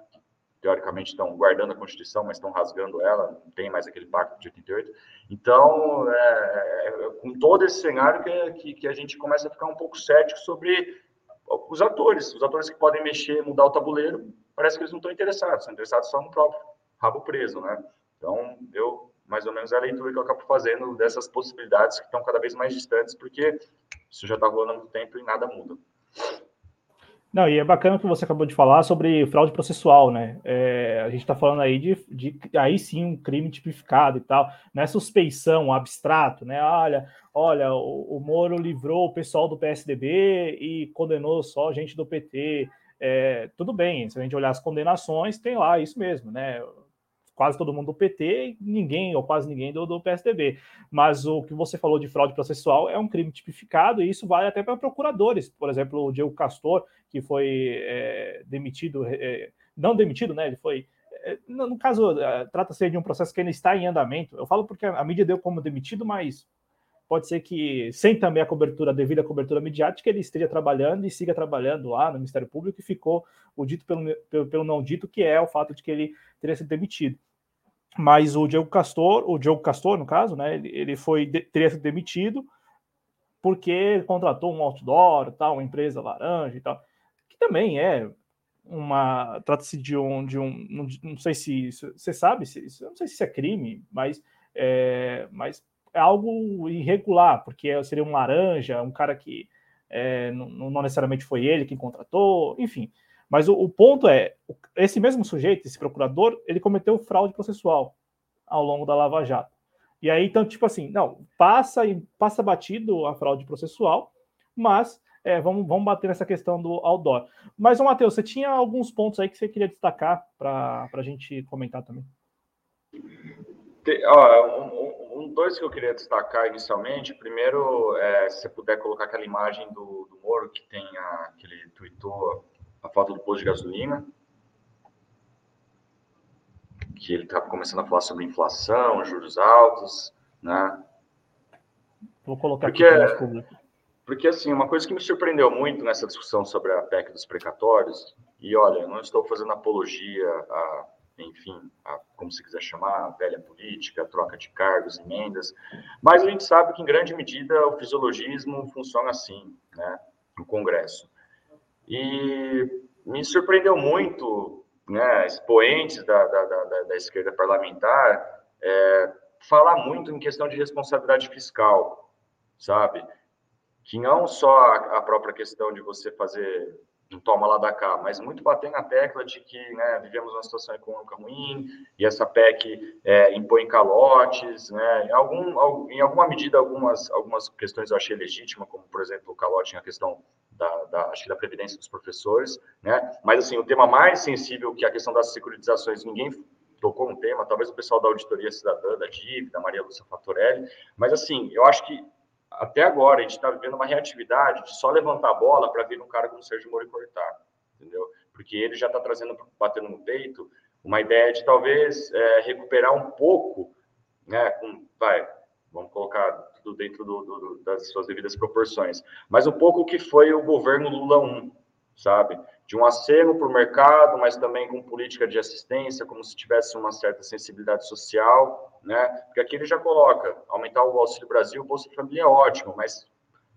teoricamente estão guardando a Constituição, mas estão rasgando ela, não tem mais aquele pacto de 88. Então, é, é, com todo esse cenário que, que, que, a gente começa a ficar um pouco cético sobre os atores, os atores que podem mexer, mudar o tabuleiro, parece que eles não estão interessados, estão interessados só no próprio rabo preso, né? Então, eu, mais ou menos, é a leitura que eu acabo fazendo dessas possibilidades que estão cada vez mais distantes, porque isso já está rolando muito tempo e nada muda. Não, e é bacana o que você acabou de falar sobre fraude processual, né? É, a gente está falando aí de, de, aí sim um crime tipificado e tal, não é suspeição, abstrato, né? Olha, olha, o, o Moro livrou o pessoal do PSDB e condenou só gente do PT. É, tudo bem, se a gente olhar as condenações, tem lá isso mesmo, né? quase todo mundo do PT, ninguém ou quase ninguém do, do PSDB. Mas o que você falou de fraude processual é um crime tipificado e isso vale até para procuradores. Por exemplo, o Diego Castor, que foi é, demitido, é, não demitido, né? Ele foi. É, no, caso, é, trata-se de um processo que ainda está em andamento. Eu falo porque a mídia deu como demitido, mas pode ser que, sem também a cobertura, a devida cobertura midiática, ele esteja trabalhando e siga trabalhando lá no Ministério Público e ficou o dito pelo, pelo, pelo não dito, que é o fato de que ele teria sido demitido. Mas o Diego Castor, o Diogo Castor, no caso, né, ele, ele foi, teria sido demitido porque contratou um outdoor, tal, uma empresa laranja e tal, que também é uma trata-se de um de um não, não sei se você sabe se não sei se isso é crime mas é, mas é algo irregular, porque seria um laranja, um cara que é, não, não, necessariamente foi ele quem contratou, enfim. Mas o, o, ponto é, esse mesmo sujeito, esse procurador, ele cometeu fraude processual ao longo da Lava Jato. E aí, então, tipo assim, não, passa passa batido a fraude processual, mas é, vamos, vamos bater nessa questão do outdoor. Mas, ô, Matheus, você tinha alguns pontos aí que você queria destacar para a gente comentar também. Tem, ó, um, dois que eu queria destacar inicialmente. Primeiro, é, se você puder colocar aquela imagem do, do Moro que tem a, que ele tweetou a foto do posto de gasolina, que ele estava começando a falar sobre inflação, juros altos, né? Vou colocar porque, aqui Porque, assim, uma coisa que me surpreendeu muito nessa discussão sobre a PEC dos precatórios, e olha, não estou fazendo apologia a, enfim, a, como se quiser chamar, a velha política, a troca de cargos, emendas, mas a gente sabe que, em grande medida, o fisiologismo funciona assim, né, no Congresso. E me surpreendeu muito, né, expoentes da, da, da, da esquerda parlamentar é, falar muito em questão de responsabilidade fiscal, sabe? Que não só a, própria questão de você fazer um toma lá da cá, mas muito bater na tecla de que né, vivemos uma situação econômica ruim e essa PEC é, impõe calotes, né? Em, algum, em alguma medida, algumas, algumas questões eu achei legítimas, como, por exemplo, o calote na questão da, da, acho que da previdência dos professores, né? Mas, assim, o tema mais sensível, que é a questão das securitizações, ninguém tocou no tema, talvez o pessoal da Auditoria Cidadã, da dívida, Maria Lúcia Fatorelli, mas, assim, eu acho que até agora a gente está vivendo uma reatividade de só levantar a bola para vir um cara como o Sérgio Moro e cortar, entendeu? Porque ele já está trazendo, batendo no peito, uma ideia de talvez é, recuperar um pouco, né? Com, vai, vamos colocar tudo dentro do, do, das suas devidas proporções, mas um pouco o que foi o governo Lula 1, sabe? De um aceno para o mercado, mas também com política de assistência, como se tivesse uma certa sensibilidade social, né? Porque aqui ele já coloca, aumentar o Auxílio Brasil, o Bolsa Família é ótimo, mas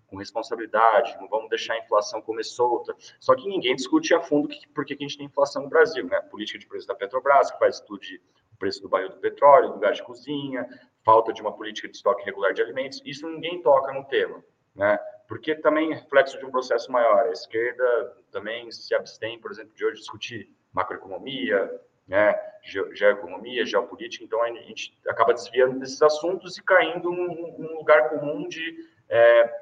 com responsabilidade, não vamos deixar a inflação comer solta. Só que ninguém discute a fundo que, por que a gente tem inflação no Brasil, né? Política de preço da Petrobras, que faz estude o preço do barril do petróleo, do gás de cozinha, falta de uma política de estoque regular de alimentos, isso ninguém toca no tema, né? porque também é reflexo de um processo maior. A esquerda também se abstém, por exemplo, de hoje discutir macroeconomia, né, geoeconomia, geopolítica, então a gente acaba desviando desses assuntos e caindo num, num lugar comum de, é,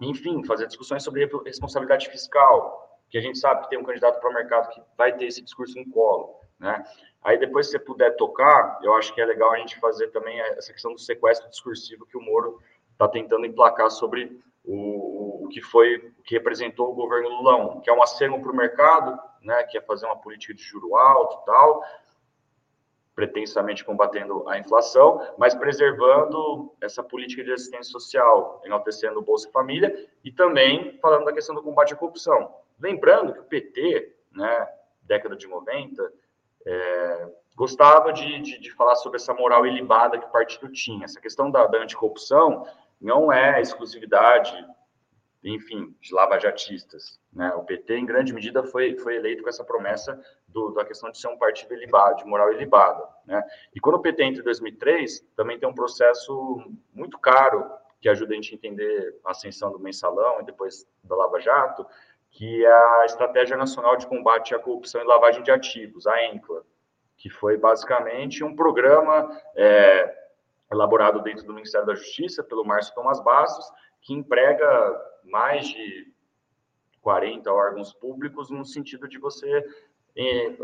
enfim, fazer discussões sobre responsabilidade fiscal, que a gente sabe que tem um candidato para o mercado que vai ter esse discurso no colo, né? Aí depois, se você puder tocar, eu acho que é legal a gente fazer também essa questão do sequestro discursivo que o Moro está tentando emplacar sobre o, o que foi, o que representou o governo Lula que é um aceno para o mercado, né, que é fazer uma política de juro alto e tal, pretensamente combatendo a inflação, mas preservando essa política de assistência social, enaltecendo o Bolsa Família e também falando da questão do combate à corrupção. Lembrando que o PT, né, década de 90, é, gostava de, de, de, falar sobre essa moral ilibada que o partido tinha. Essa questão da, da anticorrupção não é exclusividade, enfim, de lavajatistas. Né? O PT, em grande medida, foi, foi eleito com essa promessa do, da questão de ser um partido ilibado, de moral ilibada. Né? E quando o PT entra em 2003, também tem um processo muito caro que ajuda a gente a entender a ascensão do mensalão e depois da Lava Jato, que é a Estratégia Nacional de Combate à Corrupção e Lavagem de Ativos, a ENCLA, que foi basicamente um programa é, elaborado dentro do Ministério da Justiça pelo Márcio Tomás Bastos, que emprega mais de 40 órgãos públicos no sentido de você eh,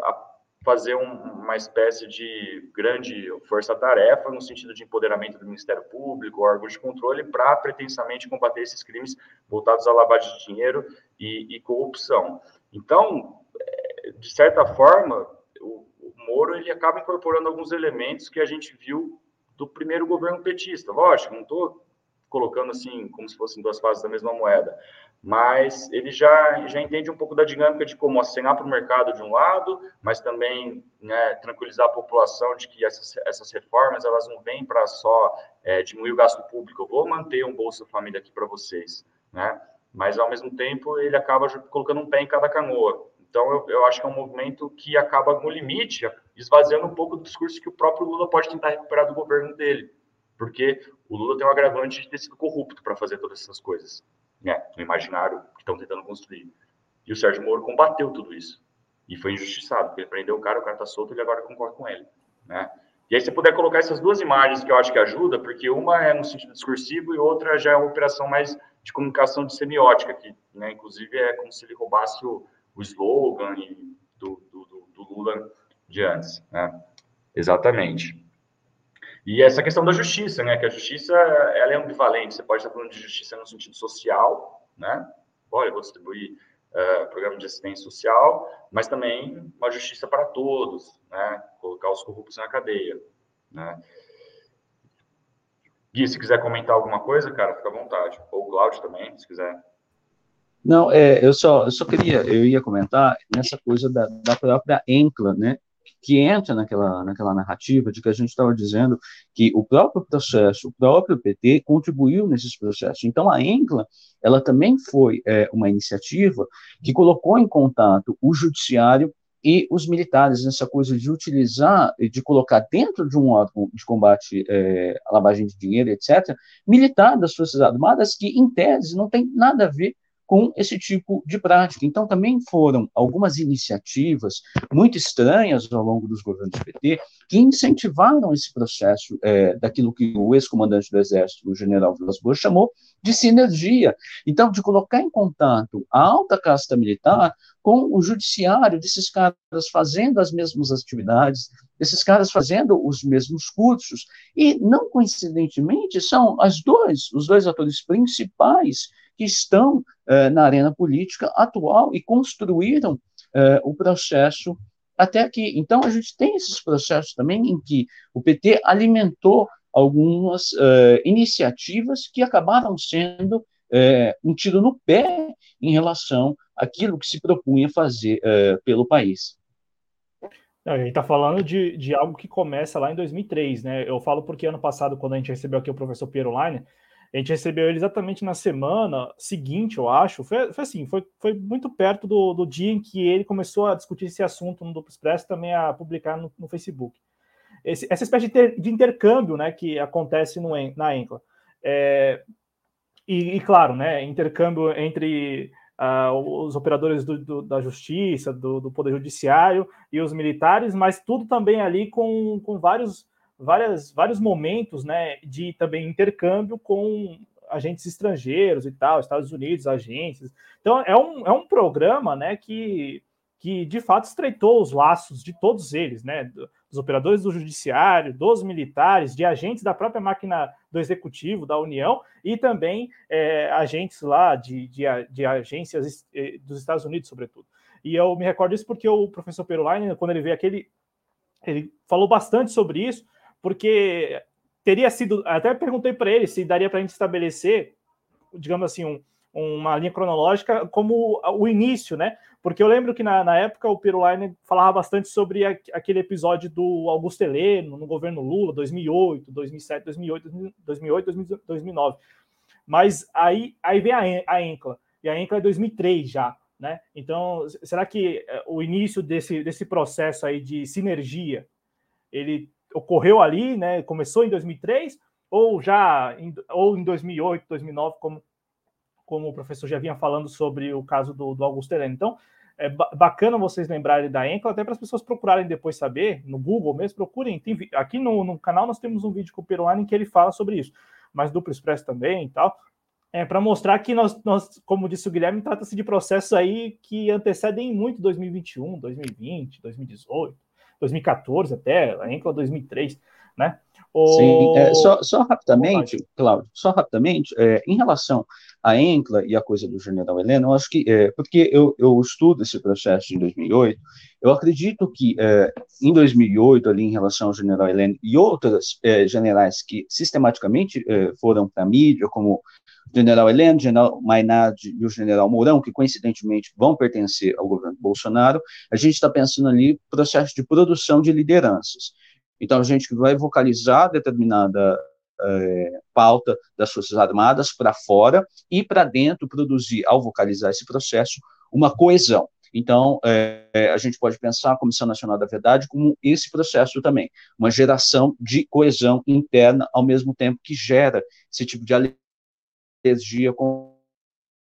fazer um, uma espécie de grande força-tarefa no sentido de empoderamento do Ministério Público, órgãos de controle, para pretensamente combater esses crimes voltados à lavagem de dinheiro e, e corrupção. Então, eh, de certa forma, o, o Moro ele acaba incorporando alguns elementos que a gente viu do primeiro governo petista. Lógico, não estou colocando assim como se fossem duas faces da mesma moeda, mas ele já, já entende um pouco da dinâmica de como acenar para o mercado de um lado, mas também né, tranquilizar a população de que essas, essas reformas elas não vêm para só é, diminuir o gasto público. Eu vou manter um Bolsa Família aqui para vocês, né? Mas ao mesmo tempo ele acaba colocando um pé em cada canoa. Então, eu, eu, acho que é um movimento que acaba no limite, esvaziando um pouco do discurso que o próprio Lula pode tentar recuperar do governo dele. Porque o Lula tem um agravante de ter sido corrupto para fazer todas essas coisas, né? no imaginário que estão tentando construir. E o Sérgio Moro combateu tudo isso. E foi injustiçado, porque ele prendeu o cara, o cara está solto ele agora concorda com ele. Né? E aí, se puder colocar essas duas imagens que eu acho que ajuda, porque uma é no sentido discursivo e outra já é uma operação mais de comunicação de semiótica, que, né, inclusive, é como se ele roubasse o, o slogan do, do, do, Lula de antes, né? Exatamente. E essa questão da justiça, né? Que a justiça ela é ambivalente. Você pode estar falando de justiça no sentido social, né? Olha, vou distribuir uh, programa de assistência social, mas também uma justiça para todos, né? Colocar os corruptos na cadeia, né? Gui, se quiser comentar alguma coisa, cara, fica à vontade. Ou o Cláudio também, se quiser. Não, é, eu só, eu só queria, eu ia comentar nessa coisa da, da própria Encla, né? que entra naquela, naquela narrativa de que a gente estava dizendo que o próprio processo, o próprio PT contribuiu nesses processos. Então, a ENCLA, ela também foi é, uma iniciativa que colocou em contato o judiciário e os militares nessa coisa de utilizar, de colocar dentro de um órgão de combate é, à lavagem de dinheiro, etc., militar das Forças Armadas que, em tese, não tem nada a ver com esse tipo de prática. Então, também foram algumas iniciativas muito estranhas ao longo dos governos PT que incentivaram esse processo é, daquilo que o ex-comandante do Exército, o general Vilas Boas, chamou de sinergia. Então, de colocar em contato a alta casta militar com o judiciário, desses caras fazendo as mesmas atividades, desses caras fazendo os mesmos cursos, e não coincidentemente são as dois, os dois atores principais que estão eh, na arena política atual e construíram eh, o processo até aqui. Então, a gente tem esses processos também em que o PT alimentou algumas eh, iniciativas que acabaram sendo um tiro no pé em relação àquilo que se propunha fazer pelo país. A gente está falando de, de algo que começa lá em 2003, né? Eu falo porque ano passado, quando a gente recebeu aqui o professor Piero Line, a gente recebeu ele exatamente na semana seguinte, eu acho. Foi, foi assim, foi, foi muito perto do, do, dia em que ele começou a discutir esse assunto no Duplo Expresso também a publicar no, no Facebook. Esse, essa espécie de, ter, de, intercâmbio né, que acontece no, na Encla. É, e, e, claro, né, intercâmbio entre uh, os operadores do, do, da justiça, do, do, Poder Judiciário e os militares, mas tudo também ali com, com vários várias, vários momentos né, de também intercâmbio com agentes estrangeiros e tal, Estados Unidos, agências. Então, é um, é um programa né, que, que, de fato, estreitou os laços de todos eles, né, dos operadores do judiciário, dos militares, de agentes da própria máquina do executivo, da União, e também é, agentes lá de, de, de agências eh, dos Estados Unidos, sobretudo. E eu me recordo isso porque o professor Perulainen, quando ele veio aqui, ele, ele falou bastante sobre isso, porque teria sido. Até perguntei para ele se daria para a gente estabelecer, digamos assim, um, uma linha cronológica como o início, né? Porque eu lembro que na, na época o Pirulaine falava bastante sobre a, aquele episódio do Augusto Heleno no governo Lula, 2008, 2007, 2008, 2008, 2009. Mas aí, aí vem a, a Encla, e a Encla é 2003 já, né? Então, será que eh, o início desse, desse processo aí de sinergia, ele ocorreu ali, né? Começou em 2003 ou já em, ou em 2008, 2009, como como o professor já vinha falando sobre o caso do, do Augusto Heleno. Então, é bacana vocês lembrarem da Encla, até para as pessoas procurarem depois saber, no Google mesmo, procurem. Tem, aqui no, no canal nós temos um vídeo com o Peruano em que ele fala sobre isso, mas duplo expresso também e tal. É, para mostrar que nós, nós, como disse o Guilherme, trata-se de processos aí que antecedem muito 2021, 2020, 2018. 2014 até, a Encla 2003, né? O... Sim, é, só, só, rapidamente, Cláudio, só rapidamente, é, em relação à Encla e a coisa do general Heleno, eu acho que, é, porque eu, eu estudo esse processo de 2008, eu acredito que é, em 2008, ali em relação ao general Heleno e outros é, generais que sistematicamente é, foram para a mídia, como general Heleno, general Maynard e o general Mourão, que coincidentemente vão pertencer ao governo Bolsonaro, a gente está pensando ali processo de produção de lideranças. Então, a gente vai vocalizar determinada é, pauta das Forças Armadas para fora e para dentro produzir, ao vocalizar esse processo, uma coesão. Então, é, a gente pode pensar a Comissão Nacional da Verdade como esse processo também, uma geração de coesão interna, ao mesmo tempo que gera esse tipo de com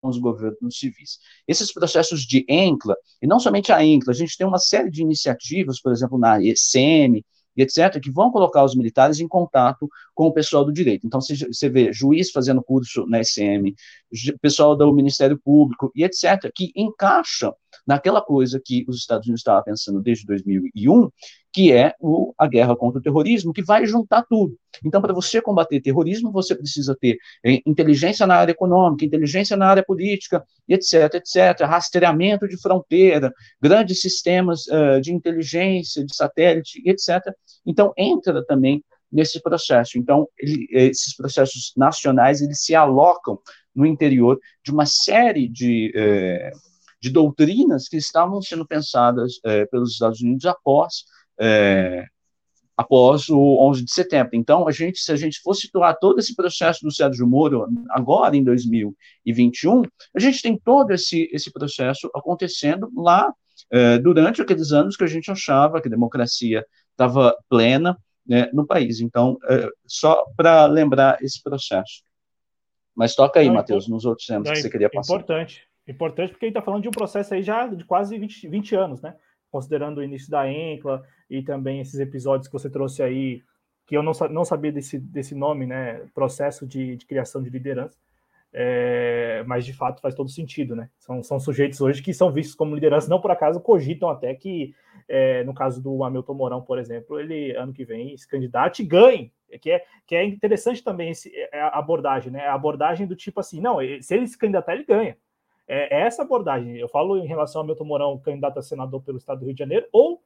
os governos civis. Esses processos de ENCLA, e não somente a ENCLA, a gente tem uma série de iniciativas, por exemplo, na ECM, e etc., que vão colocar os militares em contato com o pessoal do direito. Então, você, vê juiz fazendo curso na SM, pessoal do Ministério Público e etc., que encaixa naquela coisa que os Estados Unidos estavam pensando desde 2001, que é o, a guerra contra o terrorismo, que vai juntar tudo. Então, para você combater terrorismo, você precisa ter é, inteligência na área econômica, inteligência na área política, etc., etc., rastreamento de fronteira, grandes sistemas uh, de inteligência, de satélite, etc. Então, entra também nesse processo. Então, ele, esses processos nacionais, eles se alocam no interior de uma série de... Eh, de doutrinas que estavam sendo pensadas é, pelos Estados Unidos após é, após o 11 de setembro. Então, a gente, se a gente for situar todo esse processo do Sérgio Moro agora em 2021, a gente tem todo esse esse processo acontecendo lá é, durante aqueles anos que a gente achava que a democracia estava plena né, no país. Então, é, só para lembrar esse processo. Mas toca aí, Matheus, nos outros temas que você queria passar. Importante. Importante porque a gente está falando de um processo aí já de quase 20, 20 anos, né? Considerando o início da ENCLA e também esses episódios que você trouxe aí, que eu não, não sabia desse, desse nome, né? Processo de, de criação de liderança. É, mas de fato faz todo sentido, né? São, são sujeitos hoje que são vistos como liderança, não por acaso cogitam até que, é, no caso do Hamilton Mourão, por exemplo, ele ano que vem se candidate e ganhe. Que é, que é interessante também esse, é, a abordagem, né? A abordagem do tipo assim, não, se ele se candidatar, ele ganha. É, é essa abordagem. Eu falo em relação ao Milton Mourão, candidato a senador pelo estado do Rio de Janeiro, ou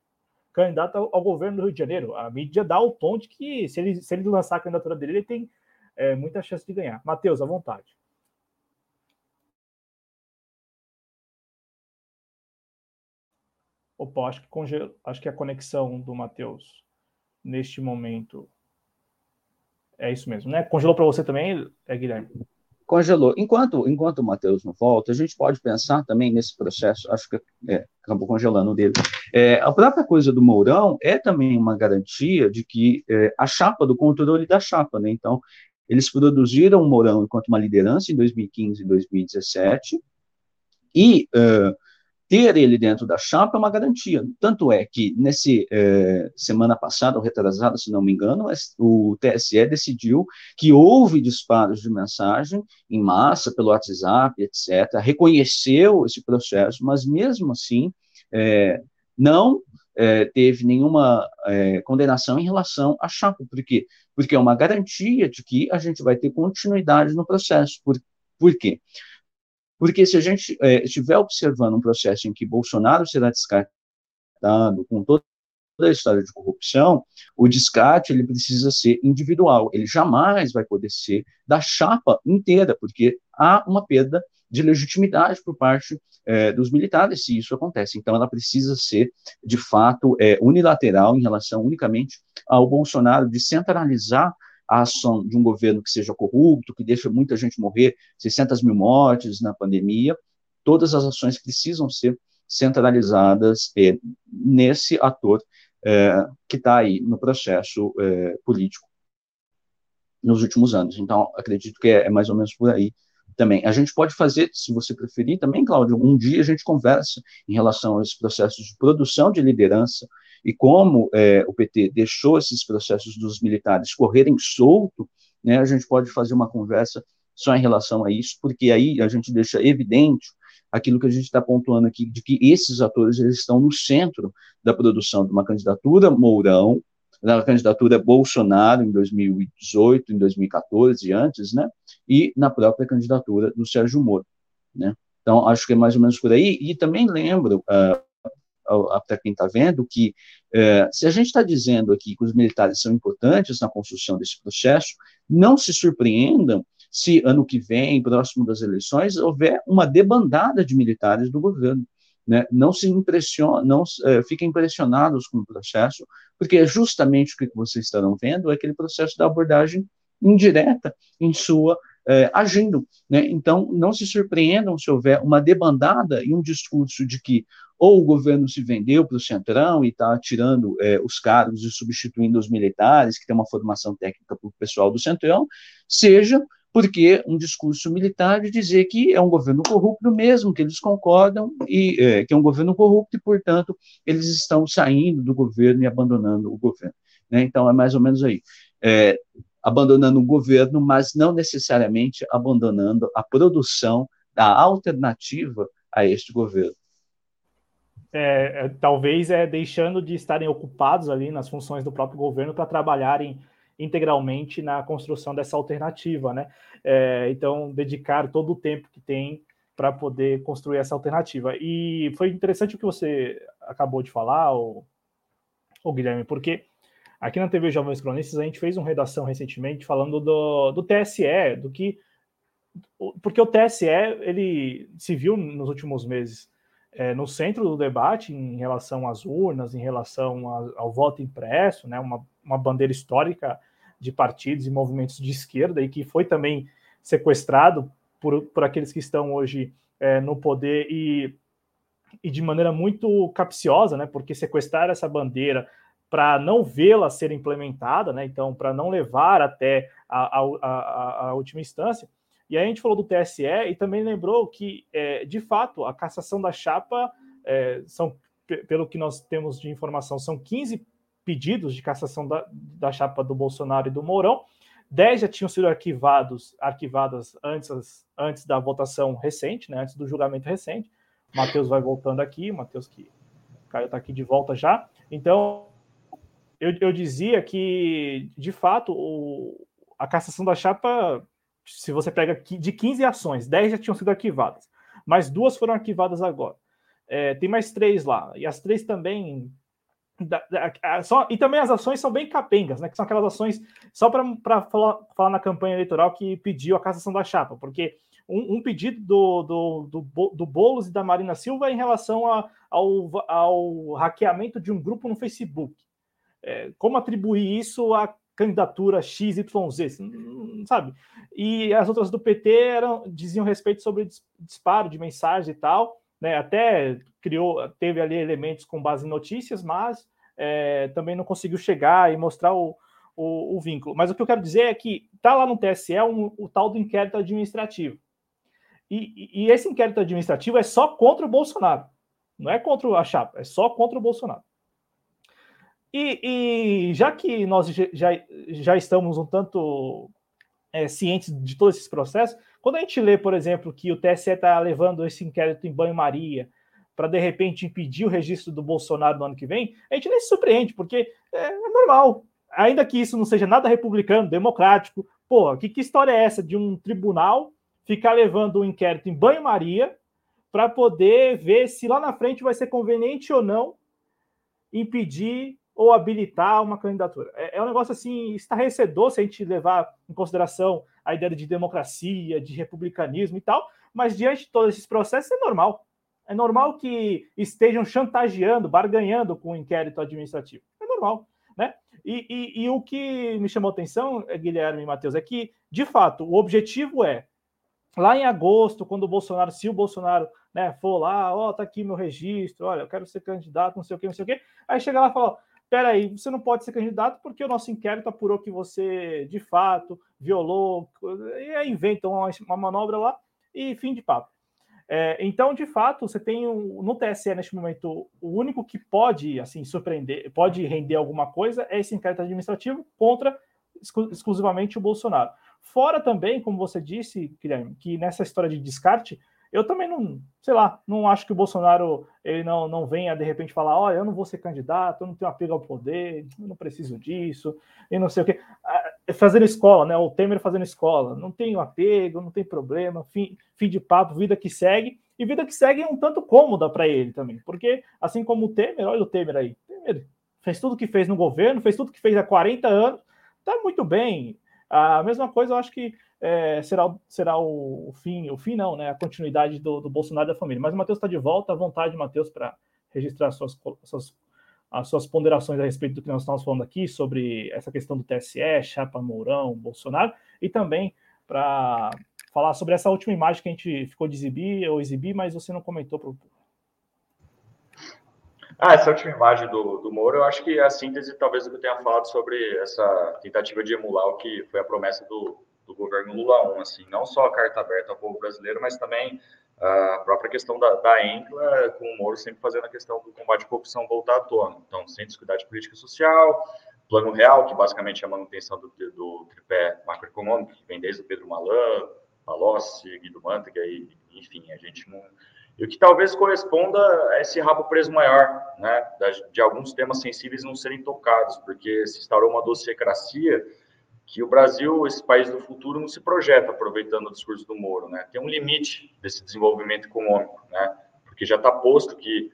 candidato ao, governo do Rio de Janeiro. A mídia dá o tom de que se ele, se ele lançar a candidatura dele, ele tem é, muita chance de ganhar. Matheus, à vontade. Opa, acho que, conge... acho que a conexão do Matheus neste momento é isso mesmo, né? Congelou para você também, é, Guilherme? Congelou. Enquanto, enquanto o Matheus não volta, a gente pode pensar também nesse processo, acho que é, acabou congelando dele. É, a própria coisa do Mourão é também uma garantia de que é, a chapa, do controle da chapa, né? Então, eles produziram o Mourão enquanto uma liderança em 2015 e 2017, e uh, ter ele dentro da chapa é uma garantia. Tanto é que, nesse é, semana passada, ou retrasada, se não me engano, o TSE decidiu que houve disparos de mensagem em massa pelo WhatsApp, etc., reconheceu esse processo, mas mesmo assim é, não é, teve nenhuma condenação em relação à chapa. Por quê? Porque é uma garantia de que a gente vai ter continuidade no processo. Por, por quê? Porque se a gente é, estiver observando um processo em que Bolsonaro será descartado com toda a história de corrupção, o descarte ele precisa ser individual, ele jamais vai poder ser da chapa inteira, porque há uma perda de legitimidade por parte é, dos militares se isso acontece. Então, ela precisa ser, de fato, é, unilateral em relação unicamente ao Bolsonaro, de centralizar a ação de um governo que seja corrupto, que deixa muita gente morrer, 600 mil mortes na pandemia, todas as ações precisam ser centralizadas é, nesse ator é, que está aí no processo é, político nos últimos anos. Então, acredito que é, é, mais ou menos por aí também. A gente pode fazer, se você preferir, também, Cláudio, um dia a gente conversa em relação a esses processos de produção de liderança, e como é, o PT deixou esses processos dos militares correrem solto, né, a gente pode fazer uma conversa só em relação a isso, porque aí a gente deixa evidente aquilo que a gente está pontuando aqui, de que esses atores eles estão no centro da produção de uma candidatura Mourão, da candidatura Bolsonaro em 2018, em 2014 antes, né, e na própria candidatura do Sérgio Moro, né. Então, acho que é mais ou menos por aí, e também lembro, uh, para quem está vendo que é, se a gente está dizendo aqui que os militares são importantes na construção desse processo, não se surpreendam se ano que vem, próximo das eleições, houver uma debandada de militares do governo. Né? Não se impressiona, não é, fiquem impressionados com o processo, porque é justamente o que vocês estarão vendo é aquele processo da abordagem indireta em sua é, agindo. Né? Então, não se surpreendam se houver uma debandada e um discurso de que ou o governo se vendeu para o Centrão e está tirando é, os cargos e substituindo os militares, que tem uma formação técnica para o pessoal do Centrão, seja porque um discurso militar de dizer que é um governo corrupto mesmo, que eles concordam, e é, que é um governo corrupto e, portanto, eles estão saindo do governo e abandonando o governo. Né? Então, é mais ou menos aí. É, abandonando o governo, mas não necessariamente abandonando a produção da alternativa a este governo. É, é, talvez é deixando de estarem ocupados ali nas funções do próprio governo para trabalharem integralmente na construção dessa alternativa, né? É, então, dedicar todo o tempo que tem para poder construir essa alternativa. E foi interessante o que você acabou de falar, o, o Guilherme, porque aqui na TV Jovens Cronistas a gente fez uma redação recentemente falando do, do TSE, do que porque o TSE ele se viu nos últimos meses é, no centro do debate em relação às urnas, em relação a, ao voto impresso, né, uma, uma bandeira histórica de partidos e movimentos de esquerda e que foi também sequestrado por, por aqueles que estão hoje é, no poder e, e de maneira muito capciosa, né? Porque sequestrar essa bandeira para não vê-la ser implementada, né? Então, para não levar até a, a, a, a, última instância. E aí a gente falou do TSE e também lembrou que, é, de fato, a cassação da chapa é, são, pelo que nós temos de informação, são 15 pedidos de cassação da, da chapa do Bolsonaro e do Mourão, 10 já tinham sido arquivados, arquivadas antes, antes da votação recente, né, antes do julgamento recente. Matheus vai voltando aqui, Matheus que Caio está aqui de volta já. Então, eu, eu dizia que, de fato, o, a cassação da chapa, se você pega de 15 ações, 10 já tinham sido arquivadas, mas duas foram arquivadas agora. É, tem mais três lá, e as três também da, da, só, e também as ações são bem capengas, né? Que são aquelas ações só para falar, falar na campanha eleitoral que pediu a cassação da chapa, porque um, um pedido do, do, do, do Boulos e da Marina Silva em relação a, ao, ao hackeamento de um grupo no Facebook. É, como atribuir isso à candidatura XYZ, sabe? E as outras do PT eram, diziam respeito sobre disparo de mensagem e tal né? Até criou, teve ali elementos com base em notícias, mas é, também não conseguiu chegar e mostrar o, o, o, vínculo. Mas o que eu quero dizer é que está lá no TSE um, o tal do inquérito administrativo. E, e, esse inquérito administrativo é só contra o Bolsonaro. Não é contra a chapa, é só contra o Bolsonaro. E, e já que nós já, já estamos um tanto é, cientes de todos esses processos, quando a gente lê, por exemplo, que o TSE está levando esse inquérito em banho-maria para de repente impedir o registro do Bolsonaro no ano que vem, a gente nem se surpreende, porque é, é normal. Ainda que isso não seja nada republicano, democrático, pô, que, que história é essa de um tribunal ficar levando um inquérito em banho-maria para poder ver se lá na frente vai ser conveniente ou não impedir ou habilitar uma candidatura. É, é um negócio assim estarrecedor se a gente levar em consideração a ideia de democracia, de republicanismo e tal, mas diante de todos esses processos é normal. É normal que estejam chantageando, barganhando com o inquérito administrativo. É normal. Né? E, e, e o que me chamou atenção, Guilherme e Matheus, é que, de fato, o objetivo é, lá em agosto, quando o Bolsonaro, se o Bolsonaro né, for lá, ó, oh, tá aqui meu registro, olha, eu quero ser candidato, não sei o que, não sei o que, aí chega lá e fala, peraí, você não pode ser candidato porque o nosso inquérito apurou que você, de fato, violou, e aí inventam uma, uma manobra lá e fim de papo. É, então, de fato, você tem um, no TSE neste momento o único que pode assim surpreender, pode render alguma coisa é esse inquérito administrativo contra exclu exclusivamente o Bolsonaro. Fora também, como você disse, Guilherme, que nessa história de descarte eu também não, sei lá, não acho que o Bolsonaro ele não, não venha de repente falar, olha, eu não vou ser candidato, eu não tenho apego ao poder, eu não preciso disso, e não sei o quê. Ah, fazendo escola, né? O Temer fazendo escola, não tenho apego, não tem problema, fim, fim de papo, vida que segue, e vida que segue é um tanto cômoda para ele também, porque assim como o Temer, olha o Temer aí, Temer fez tudo que fez no governo, fez tudo que fez há 40 anos, tá muito bem. A mesma coisa eu acho que é, será, será o, o, fim, o fim não, né? A continuidade do, do Bolsonaro e da família. Mas o Matheus está de volta, à vontade, Matheus, para registrar suas, suas, as suas ponderações a respeito do que nós estamos falando aqui sobre essa questão do TSE, Chapa Mourão, Bolsonaro, e também para falar sobre essa última imagem que a gente ficou de exibir ou exibir, mas você não comentou para ah, essa última imagem do, do Moro, eu acho que é a síntese, talvez, do que eu tenha falado sobre essa tentativa de emular o que foi a promessa do, do governo Lula 1, assim, não só a carta aberta ao povo brasileiro, mas também a própria questão da, da ENCLA, com o Moro sempre fazendo a questão do combate à corrupção voltar à tona. Então, sem descuidar de política social, Plano Real, que basicamente é a manutenção do, do tripé macroeconômico, que vem desde o Pedro Malan, Palocci, Guido Mantega, e, enfim, a gente não... E o que talvez corresponda a esse rabo preso maior, né, de alguns temas sensíveis não serem tocados, porque se instaurou uma docecracia que o Brasil, esse país do futuro, não se projeta aproveitando o discurso do Moro, né? Tem um limite desse desenvolvimento econômico, né? Porque já está posto que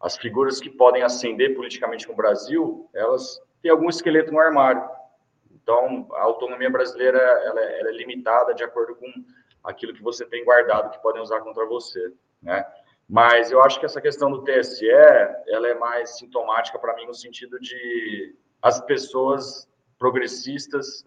as figuras que podem ascender politicamente no Brasil, elas têm algum esqueleto no armário. Então, a autonomia brasileira ela é, ela é limitada de acordo com aquilo que você tem guardado que podem usar contra você, né? Mas eu acho que essa questão do TSE, ela é mais sintomática para mim no sentido de as pessoas progressistas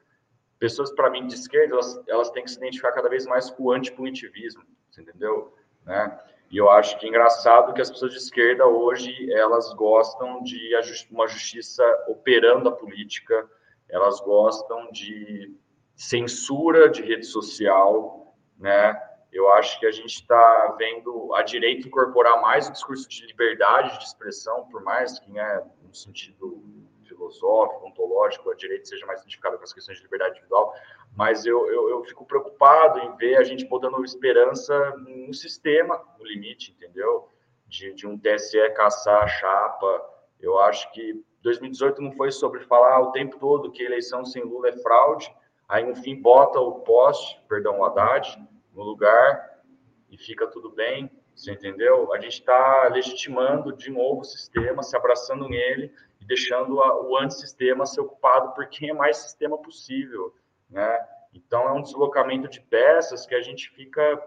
pessoas, para mim, de esquerda, elas, elas têm que se identificar cada vez mais com o antipunitivismo, entendeu? Né? E eu acho que é engraçado que as pessoas de esquerda hoje, elas gostam de uma justiça operando a política, elas gostam de censura de rede social, né? Eu acho que a gente está vendo a direita incorporar mais o discurso de liberdade de expressão, por mais que, né, no sentido filosófico, ontológico, a direita seja mais identificada com as questões de liberdade individual, mas eu, eu, eu, fico preocupado em ver a gente botando esperança no sistema, no limite, entendeu? De, de um TSE caçar a chapa. Eu acho que 2018 não foi sobre falar o tempo todo que eleição sem Lula é fraude, aí no fim bota o poste, perdão, o Haddad, no lugar e fica tudo bem, você entendeu? A gente está legitimando de novo o sistema, se abraçando nele e deixando a, o antissistema ser ocupado por quem é mais sistema possível, né? Então é um deslocamento de peças que a gente fica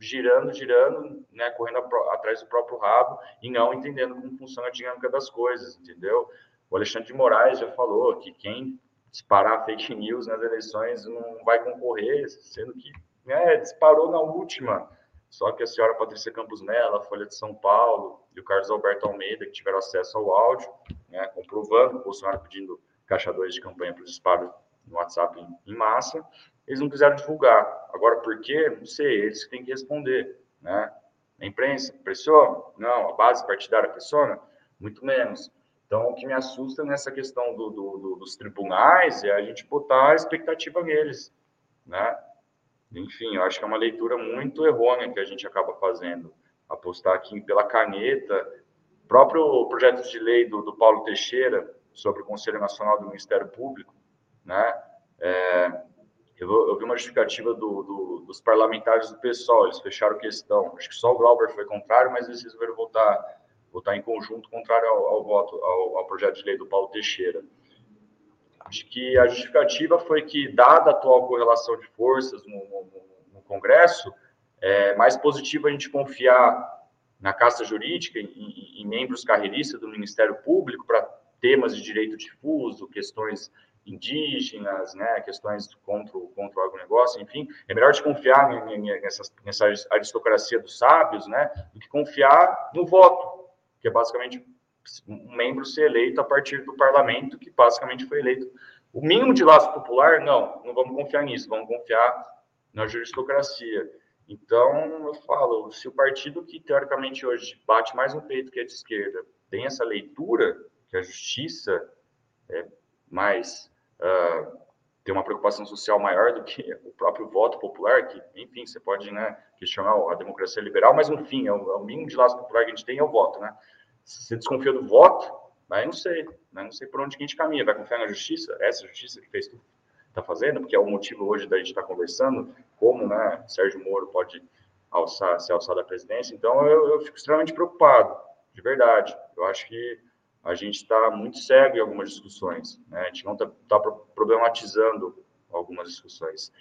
girando, girando, né, correndo a, atrás do próprio rabo e não entendendo como funciona a dinâmica das coisas, entendeu? O Alexandre de Moraes já falou que quem disparar fake news nas eleições não vai concorrer, sendo que né, disparou na última. Só que a senhora Patrícia Campos Mello, a Folha de São Paulo e o Carlos Alberto Almeida, que tiveram acesso ao áudio, né, comprovando o Bolsonaro pedindo caixa 2 de campanha para o disparo no WhatsApp em, em, massa, eles não quiseram divulgar. Agora, por quê? Não sei, eles têm que responder. Né? A imprensa pressiona? Não. A base partidária pressiona? Muito menos. Então, o que me assusta nessa questão do, do, do, dos tribunais é a gente botar a expectativa neles. Né? Enfim, eu acho que é uma leitura muito errônea que a gente acaba fazendo. Apostar aqui pela caneta. O próprio projeto de lei do, do Paulo Teixeira sobre o Conselho Nacional do Ministério Público, né? É, eu, eu, vi uma justificativa do, do, dos parlamentares do PSOL, eles fecharam questão. Acho que só o Glauber foi contrário, mas eles resolveram votar, votar em conjunto contrário ao, ao voto, ao, ao projeto de lei do Paulo Teixeira. Acho que a justificativa foi que, dada a atual correlação de forças no, no, no Congresso, é mais positivo a gente confiar na casta jurídica, em, em membros carreiristas do Ministério Público, para temas de direito difuso, questões indígenas, né, questões contra, contra o agronegócio, enfim, é melhor de confiar nessa, nessa aristocracia dos sábios, né, do que confiar no voto, que é basicamente um membro ser eleito a partir do parlamento, que basicamente foi eleito. O mínimo de laço popular, não, não vamos confiar nisso, vamos confiar na aristocracia. Então, eu falo, se o partido que teoricamente hoje bate mais no peito que é de esquerda tem essa leitura, que a justiça é mais uh, tem uma preocupação social maior do que o próprio voto popular, que, enfim, você pode né, questionar a democracia liberal, mas, enfim, é o, é o mínimo de laço popular que a gente tem é o voto, né? Se você desconfia do voto, aí não sei, né? não sei por onde que a gente caminha. Vai confiar na justiça? Essa justiça que fez tudo está fazendo, porque é o motivo hoje da gente estar tá conversando, como né, Sérgio Moro pode alçar, se alçar da presidência. Então, eu, eu fico extremamente preocupado, de verdade. Eu acho que a gente está muito cego em algumas discussões, né? a gente não está tá problematizando algumas discussões.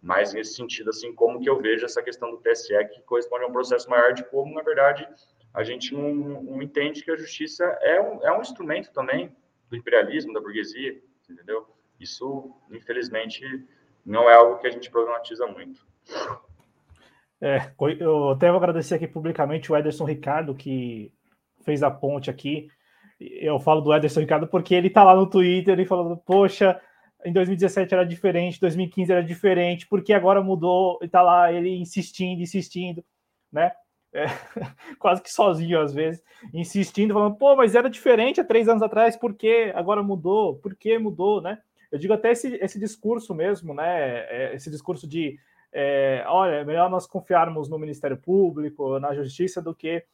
Mas nesse sentido, assim, como que eu vejo essa questão do TSE, que corresponde a um processo maior de como, na verdade, a gente não, não entende que a justiça é um, é um instrumento também do imperialismo, da burguesia, entendeu? Isso, infelizmente, não é algo que a gente problematiza muito. É, eu até vou agradecer aqui publicamente o Ederson Ricardo, que fez a ponte aqui. Eu falo do Ederson Ricardo porque ele está lá no Twitter e falando, poxa, em 2017 era diferente, 2015 era diferente, porque agora mudou e está lá ele insistindo, insistindo, né? É, (laughs) quase que sozinho às vezes, insistindo, falando, pô, mas era diferente há três anos atrás, por que agora mudou? Por que mudou, né? Eu digo até esse, esse discurso mesmo, né? É, esse discurso de é, olha, é melhor nós confiarmos no Ministério Público, na Justiça, do que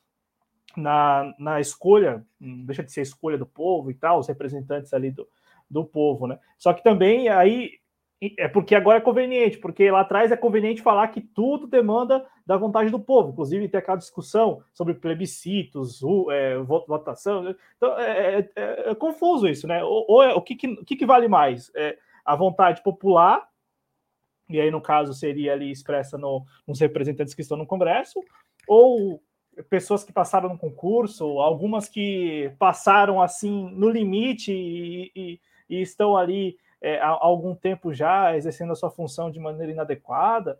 na, na escolha, hum, deixa de ser escolha do povo e tal, os representantes ali do, do povo, né? Só que também aí é porque agora é conveniente, porque lá atrás é conveniente falar que tudo demanda da vontade do povo, inclusive tem aquela discussão sobre plebiscitos, é, votação. Né? Então é, é, é, é, confuso isso, né? Ou, ou é, o, que, que, que vale mais? É a vontade popular, e aí no caso seria ali expressa no, nos representantes que estão no Congresso, ou pessoas que passaram no concurso, algumas que passaram assim no limite e, e, e estão ali é, há algum tempo já exercendo a sua função de maneira inadequada.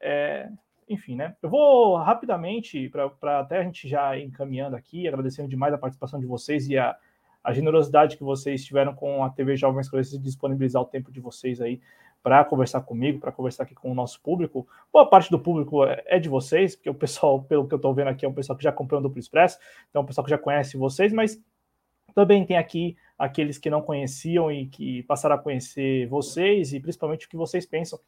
É, enfim, né? Eu vou rapidamente, para até a gente já encaminhando aqui, agradecendo demais a participação de vocês e a, a generosidade que vocês tiveram com a TV Jovens Coisas de disponibilizar o tempo de vocês aí para conversar comigo, para conversar aqui com o nosso público. Boa parte do público é, é de vocês, porque o pessoal, pelo que eu estou vendo aqui, é um pessoal que já comprou o Duplo Expresso, então é um pessoal que já conhece vocês, mas também tem aqui aqueles que não conheciam e que passaram a conhecer vocês e principalmente o que vocês pensam.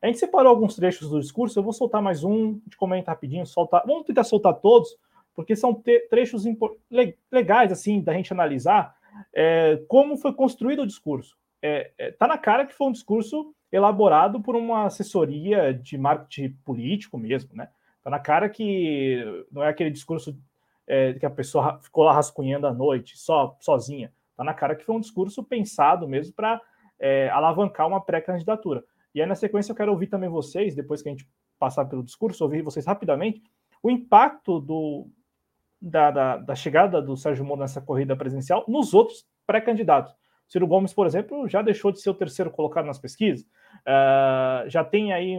A gente separou alguns trechos do discurso, eu vou soltar mais um, de comentar rapidinho, soltar, vamos tentar soltar todos, porque são trechos legais assim da gente analisar é, como foi construído o discurso. É, é, tá na cara que foi um discurso elaborado por uma assessoria de marketing político mesmo, né? Tá na cara que não é aquele discurso é, que a pessoa ficou lá rascunhando à noite, só sozinha. Tá na cara que foi um discurso pensado mesmo para é, alavancar uma pré-candidatura. E aí, na sequência, eu quero ouvir também vocês, depois que a gente passar pelo discurso, ouvir vocês rapidamente, o impacto do, da, da, da chegada do Sérgio Moro nessa corrida presidencial nos outros pré-candidatos. Ciro Gomes, por exemplo, já deixou de ser o terceiro colocado nas pesquisas. Uh, já tem aí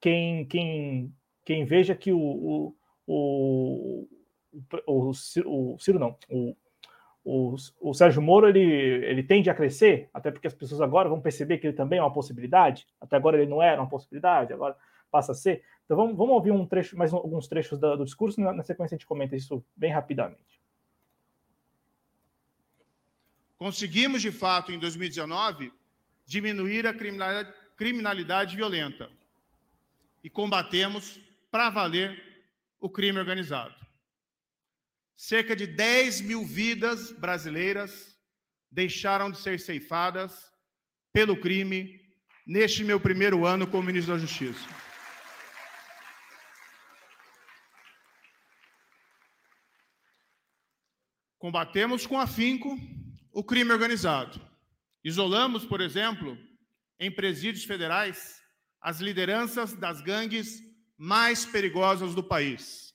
quem, quem, quem veja que o, o, o, o, o Ciro não, o, o, o Sérgio Moro ele, ele tende a crescer, até porque as pessoas agora vão perceber que ele também é uma possibilidade. Até agora ele não era uma possibilidade, agora passa a ser. Então vamos, vamos ouvir um trecho, mais alguns trechos do, do discurso, na, na sequência a gente comenta isso bem rapidamente. Conseguimos, de fato, em 2019, diminuir a criminalidade, criminalidade violenta e combatemos, para valer, o crime organizado. Cerca de 10 mil vidas brasileiras deixaram de ser ceifadas pelo crime neste meu primeiro ano como ministro da Justiça. Combatemos com afinco o crime organizado. Isolamos, por exemplo, em presídios federais, as lideranças das gangues mais perigosas do país.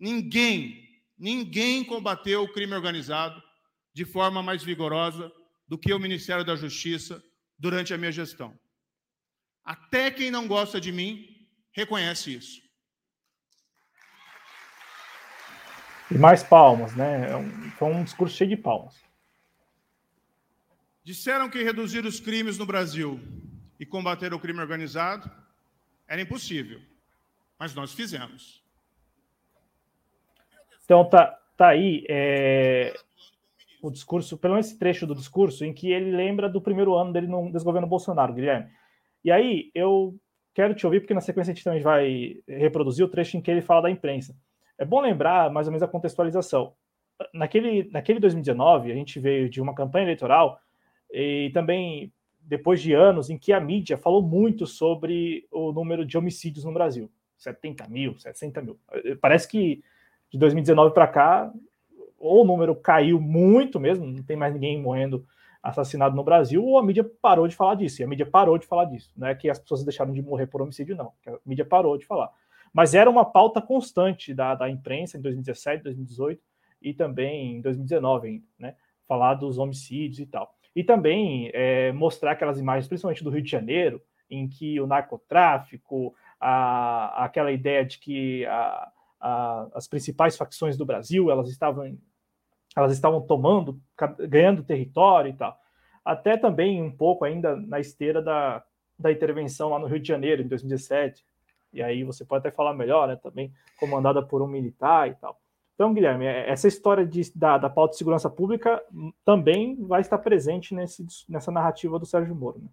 Ninguém Ninguém combateu o crime organizado de forma mais vigorosa do que o Ministério da Justiça durante a minha gestão. Até quem não gosta de mim reconhece isso. E mais palmas, né? É foi um discurso cheio de palmas. Disseram que reduzir os crimes no Brasil e combater o crime organizado era impossível, mas nós fizemos. Então tá, tá aí é, o discurso, pelo menos esse trecho do discurso, em que ele lembra do primeiro ano dele no desgoverno Bolsonaro, Guilherme. E aí eu quero te ouvir, porque na sequência a gente também vai reproduzir o trecho em que ele fala da imprensa. É bom lembrar mais ou menos a contextualização. Naquele, naquele 2019, a gente veio de uma campanha eleitoral e também depois de anos em que a mídia falou muito sobre o número de homicídios no Brasil. 70 mil, 60 mil. Parece que de 2019 para cá, ou o número caiu muito mesmo, não tem mais ninguém morrendo assassinado no Brasil, ou a mídia parou de falar disso. E a mídia parou de falar disso. Não é que as pessoas deixaram de morrer por homicídio, não. A mídia parou de falar. Mas era uma pauta constante da, da imprensa em 2017, 2018 e também em 2019, né? Falar dos homicídios e tal. E também é, mostrar aquelas imagens, principalmente do Rio de Janeiro, em que o narcotráfico, a, aquela ideia de que a, a, as principais facções do Brasil, elas estavam, elas estavam tomando, ganhando território e tal. Até também um pouco ainda na esteira da, da intervenção lá no Rio de Janeiro, em 2017, E aí você pode até falar melhor, né? Também comandada por um militar e tal. Então, Guilherme, é, essa história de, da, da pauta de segurança pública também vai estar presente nesse, nessa narrativa do Sérgio Moro. Né?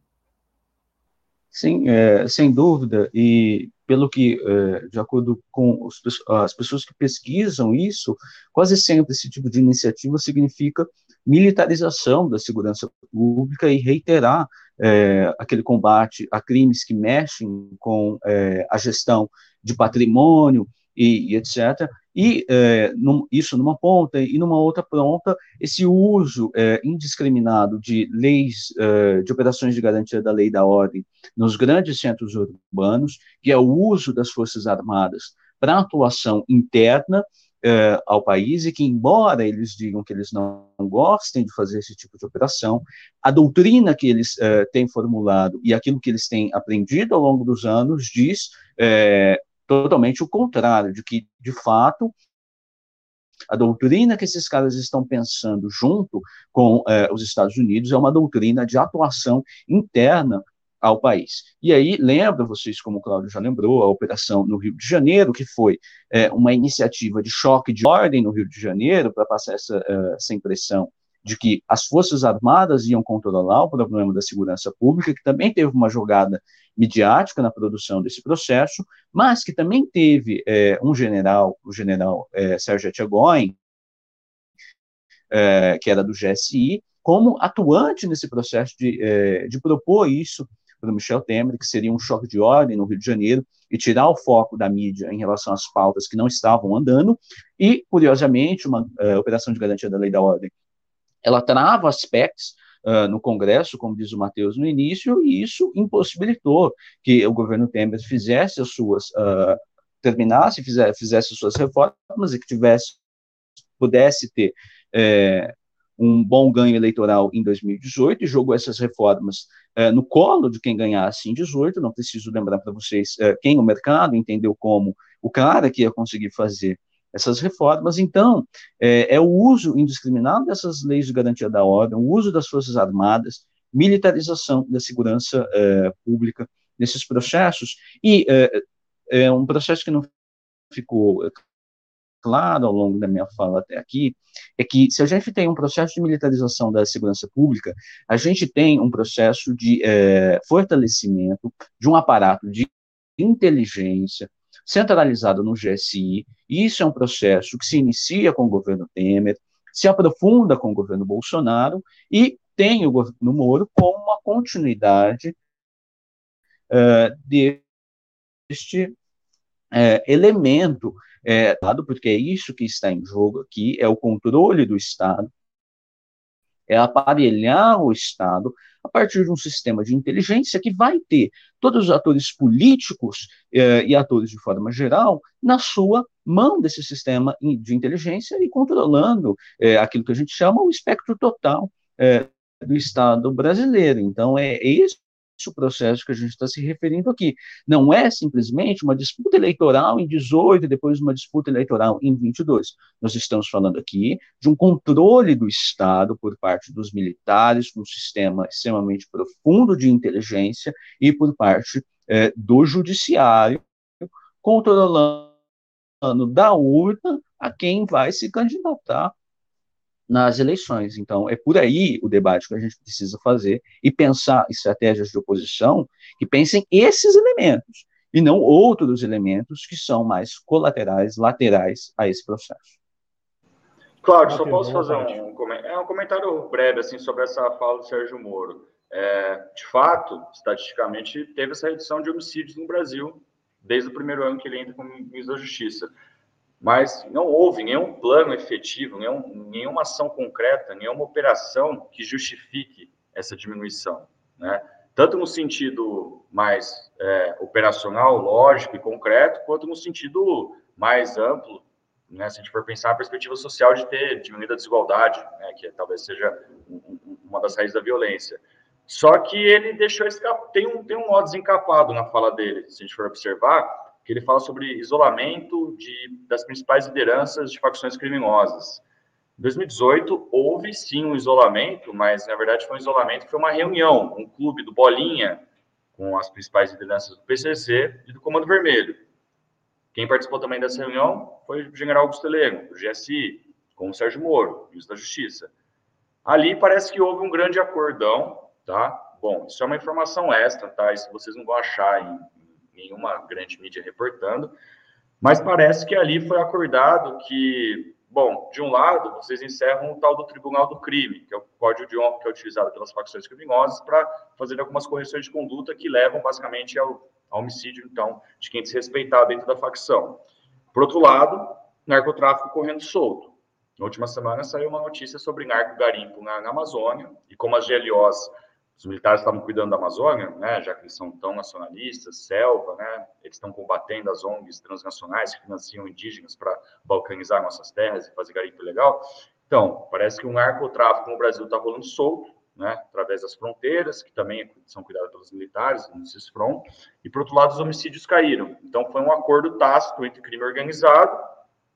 Sim, é, sem dúvida, e pelo que, é, de acordo com as pessoas que pesquisam isso, quase sempre esse tipo de iniciativa significa militarização da segurança pública e reiterar é, aquele combate a crimes que mexem com é, a gestão de patrimônio e, e etc. E é, num, isso numa ponta, e numa outra ponta, esse uso é, indiscriminado de leis, é, de operações de garantia da lei da ordem nos grandes centros urbanos, que é o uso das Forças Armadas para atuação interna é, ao país, e que, embora eles digam que eles não gostem de fazer esse tipo de operação, a doutrina que eles é, têm formulado e aquilo que eles têm aprendido ao longo dos anos diz é, totalmente o contrário, de que, de fato, a doutrina que esses caras estão pensando junto com eh, os Estados Unidos é uma doutrina de atuação interna ao país. E aí, lembra vocês, como o Cláudio já lembrou, a operação no Rio de Janeiro, que foi eh, uma iniciativa de choque de ordem no Rio de Janeiro, para passar essa, uh, essa impressão de que as Forças Armadas iam controlar o problema da segurança pública, que também teve uma jogada midiática na produção desse processo, mas que também teve é, um general, o general é, Sérgio Etchegoyen, é, que era do GSI, como atuante nesse processo de, é, de propor isso para Michel Temer, que seria um choque de ordem no Rio de Janeiro, e tirar o foco da mídia em relação às pautas que não estavam andando, e, curiosamente, uma é, operação de garantia da lei da ordem, ela trava aspectos uh, no Congresso, como diz o Matheus no início, e isso impossibilitou que o governo Temer fizesse as suas, uh, terminasse, fizesse, fizesse as suas reformas e que tivesse, pudesse ter é, um bom ganho eleitoral em 2018 e jogou essas reformas é, no colo de quem ganhasse em 18. Não preciso lembrar para vocês é, quem o mercado entendeu como o cara que ia conseguir fazer essas reformas. Então, é, é, o uso indiscriminado dessas leis de garantia da ordem, o uso das Forças Armadas, militarização da segurança é, pública nesses processos, e é, é um processo que não ficou claro ao longo da minha fala até aqui, é que se a gente tem um processo de militarização da segurança pública, a gente tem um processo de é, fortalecimento de um aparato de inteligência, centralizado no GSI. Isso é um processo que se inicia com o governo Temer, se aprofunda com o governo Bolsonaro e tem o governo Moro como uma continuidade uh, deste uh, elemento, uh, porque é isso que está em jogo aqui, é o controle do Estado, é aparelhar o Estado a partir de um sistema de inteligência que vai ter todos os atores políticos eh, e atores de forma geral na sua mão desse sistema de inteligência e controlando eh, aquilo que a gente chama o espectro total eh, do Estado brasileiro. Então, é, é isso o processo que a gente está se referindo aqui. Não é simplesmente uma disputa eleitoral em 18 e depois uma disputa eleitoral em 22. Nós estamos falando aqui de um controle do Estado por parte dos militares, um sistema extremamente profundo de inteligência e por parte é, do judiciário, controlando da urna a quem vai se candidatar nas eleições. Então, é por aí o debate que a gente precisa fazer e pensar estratégias de oposição que pensem esses elementos e não outros elementos que são mais colaterais, laterais a esse processo. Cláudio, só posso fazer um, é um comentário breve assim sobre essa fala do Sérgio Moro. É, de fato, estatisticamente, teve essa redução de homicídios no Brasil desde o primeiro ano que ele entra como ministro da Justiça mas não houve nenhum plano efetivo, nenhum, nenhuma ação concreta, nenhuma operação que justifique essa diminuição, né? Tanto no sentido mais é, operacional, lógico e concreto, quanto no sentido mais amplo, né? Se a gente for pensar a perspectiva social de ter diminuído a desigualdade, né? Que talvez seja uma das raízes da violência. Só que ele deixou escapar, tem um, tem um nó desencapado na fala dele, se a gente for observar, que ele fala sobre isolamento de, das principais lideranças de facções criminosas. Em 2018, houve sim um isolamento, mas na verdade foi um isolamento que foi uma reunião, um clube do Bolinha, com as principais lideranças do PCC e do Comando Vermelho. Quem participou também dessa reunião foi o general Augusto Heleno, do GSI, com o Sérgio Moro, ministro da Justiça. Ali parece que houve um grande acordão, tá? Bom, isso é uma informação extra, tá? Isso vocês não vão achar em nenhuma grande mídia reportando, mas parece que ali foi acordado que, bom, de um lado, vocês encerram o tal do Tribunal do Crime, que é o código de honra que é utilizado pelas facções criminosas para fazer algumas correções de conduta que levam basicamente ao, ao homicídio, então, de quem desrespeitar dentro da facção. Por outro lado, narcotráfico correndo solto. Na última semana saiu uma notícia sobre narco-garimpo na, na, Amazônia, e como as GLOs, os militares estavam cuidando da Amazônia, né, já que eles são tão nacionalistas, selva, né, eles estão combatendo as ONGs transnacionais que financiam indígenas para balcanizar nossas terras e fazer garimpo ilegal. Então, parece que o narcotráfico no Brasil está rolando solto, né, através das fronteiras, que também são cuidadas pelos militares, no CISFRON, e, por outro lado, os homicídios caíram. Então, foi um acordo tácito entre crime organizado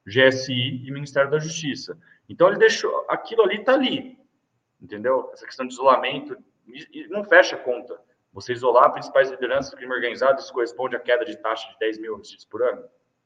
GSI e Ministério da Justiça. Então ele deixou aquilo ali está ali, entendeu? Essa questão de isolamento não fecha a conta. Você isolar principais lideranças do crime organizado, isso corresponde à queda de taxa de 10 mil homicídios por ano.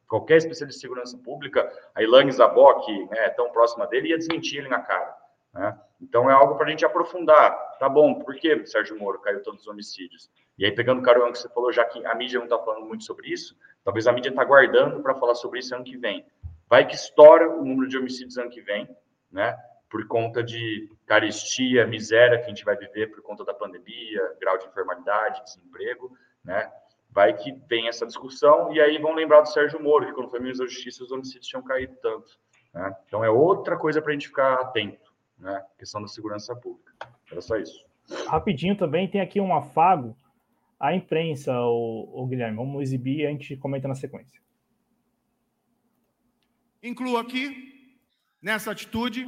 Qualquer especialista de segurança pública, a Ilane Zabó, que né, é tão próxima dele, ia desmentir ele na cara. Né? Então é algo para a gente aprofundar. Tá bom, por que Sérgio Moro caiu todos os homicídios? E aí, pegando o carona que você falou, já que a mídia não está falando muito sobre isso, talvez a mídia está guardando para falar sobre isso ano que vem. Vai que estoura o número de homicídios ano que vem, né? Por conta de carestia, miséria que a gente vai viver por conta da pandemia, grau de informalidade, desemprego, né? Vai que vem essa discussão e aí vão lembrar do Sérgio Moro, que quando foi ministro da Justiça os homicídios tinham caído tanto. Né? Então é outra coisa para a gente ficar atento, né? questão da segurança pública. Era só isso. Rapidinho também, tem aqui um afago à imprensa, o, o Guilherme. Vamos exibir e a gente comenta na sequência. Incluo aqui, nessa atitude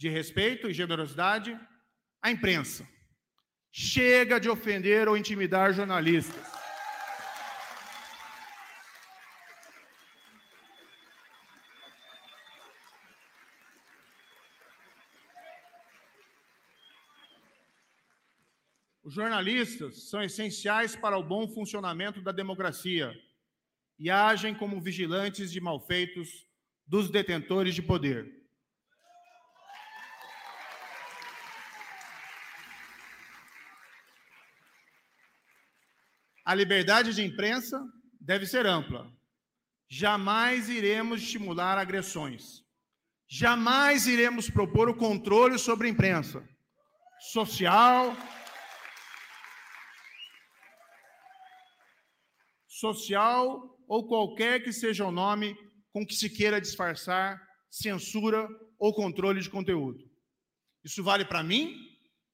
de respeito e generosidade, a imprensa. Chega de ofender ou intimidar jornalistas. Os jornalistas são essenciais para o bom funcionamento da democracia e agem como vigilantes de malfeitos dos detentores de poder. A liberdade de imprensa deve ser ampla. Jamais iremos estimular agressões. Jamais iremos propor o controle sobre a imprensa social, social ou qualquer que seja o nome com que se queira disfarçar censura ou controle de conteúdo. Isso vale para mim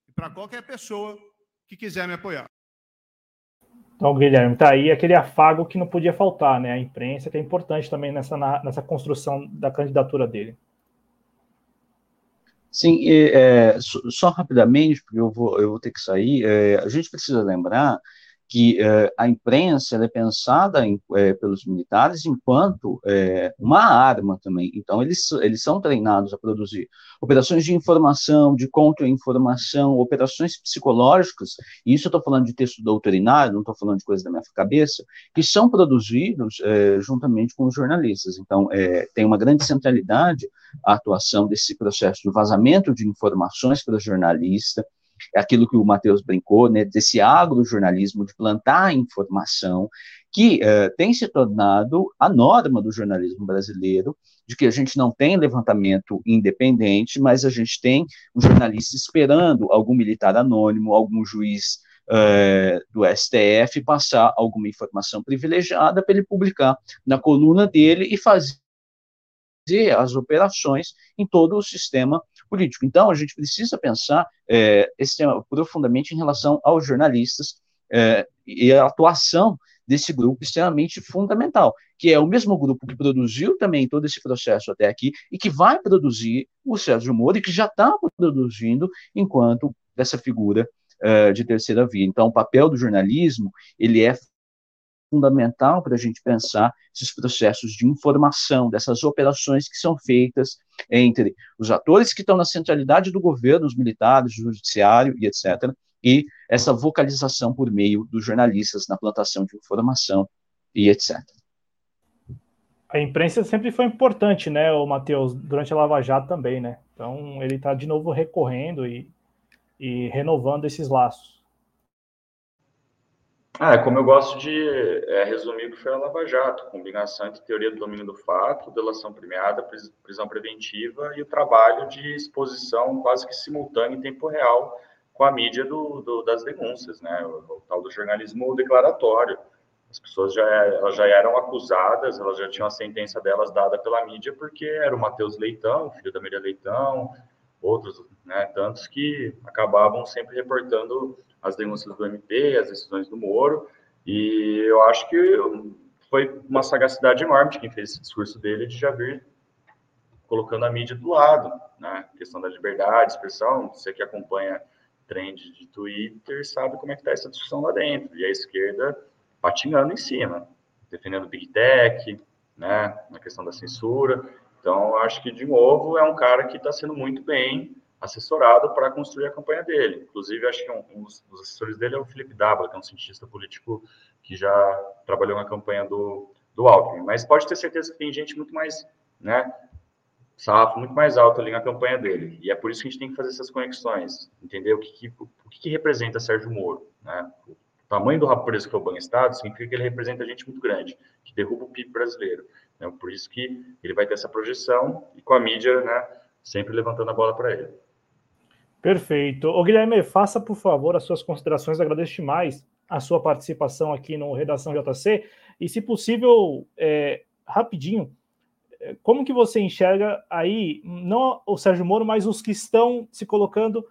e para qualquer pessoa que quiser me apoiar. Então, Guilherme, tá aí aquele afago que não podia faltar, né? A imprensa, que é importante também nessa, nessa construção da candidatura dele. Sim, é, só rapidamente, porque eu vou, eu vou ter que sair, é, a gente precisa lembrar que eh, a imprensa é pensada em, eh, pelos militares enquanto eh, uma arma também. Então, eles, eles são treinados a produzir operações de informação, de contra-informação, operações psicológicas, e isso eu estou falando de texto doutrinário, não estou falando de coisa da minha cabeça, que são produzidos juntamente com os jornalistas. Então, tem uma grande centralidade a atuação desse processo de vazamento de informações para jornalista, aquilo que o Matheus brincou, né, desse agrojornalismo, de plantar informação, que uh, tem se tornado a norma do jornalismo brasileiro, de que a gente não tem levantamento independente, mas a gente tem um jornalista esperando algum militar anônimo, algum juiz uh, do STF passar alguma informação privilegiada para ele publicar na coluna dele e fazer as operações em todo o sistema político. Então, a gente precisa pensar é, esse tema profundamente em relação aos jornalistas é, e a atuação desse grupo extremamente fundamental, que é o mesmo grupo que produziu também todo esse processo até aqui e que vai produzir o Sérgio Moro e que já está produzindo enquanto essa figura uh, de terceira via. Então, o papel do jornalismo ele é fundamental para a gente pensar esses processos de informação, dessas operações que são feitas entre os atores que estão na centralidade do governo, os militares, o judiciário e etc., e essa vocalização por meio dos jornalistas na plantação de informação e etc. A imprensa sempre foi importante, né, o Matheus, durante a Lava Jato também, né? Então ele está de novo recorrendo e, e renovando esses laços. Ah, é como eu gosto de é, resumir o que foi a Lava Jato, combinação entre teoria do domínio do fato, delação premiada, prisão preventiva e o trabalho de exposição quase que simultâneo em tempo real com a mídia do, do, das denúncias, né? O, o, tal do jornalismo declaratório. As pessoas já, elas já eram acusadas, elas já tinham a sentença delas dada pela mídia porque era o Matheus Leitão, filho da Maria Leitão, outros, né, tantos que acabavam sempre reportando as denúncias do MP, as decisões do Moro, e eu acho que foi uma sagacidade enorme de quem fez esse discurso dele de já vir colocando a mídia do lado, né? Questão da liberdade, expressão, você que acompanha trend de Twitter sabe como é que está essa discussão lá dentro, e a esquerda patinando em cima, defendendo Big Tech, né, na questão da censura, então acho que, de novo, é um cara que está sendo muito bem assessorado para construir a campanha dele. Inclusive, acho que um, um, dos assessores dele é o Felipe Dávila, que é um cientista político que já trabalhou na campanha do, do Alckmin. Mas pode ter certeza que tem gente muito mais, né, safo, muito mais alto ali na campanha dele. E é por isso que a gente tem que fazer essas conexões, entender o que, que o que, que, representa Sérgio Moro, né? O tamanho do preso que foi o Banco Estado significa que ele representa gente muito grande, que derruba o PIB brasileiro. Né? Por isso que ele vai ter essa projeção e com a mídia, né, sempre levantando a bola para ele. Perfeito. Ô, Guilherme, faça, por favor, as suas considerações. agradeço demais a sua participação aqui no Redação JC. E, se possível, é, rapidinho, é, como que você enxerga aí, não o Sérgio Moro, mas os que estão se colocando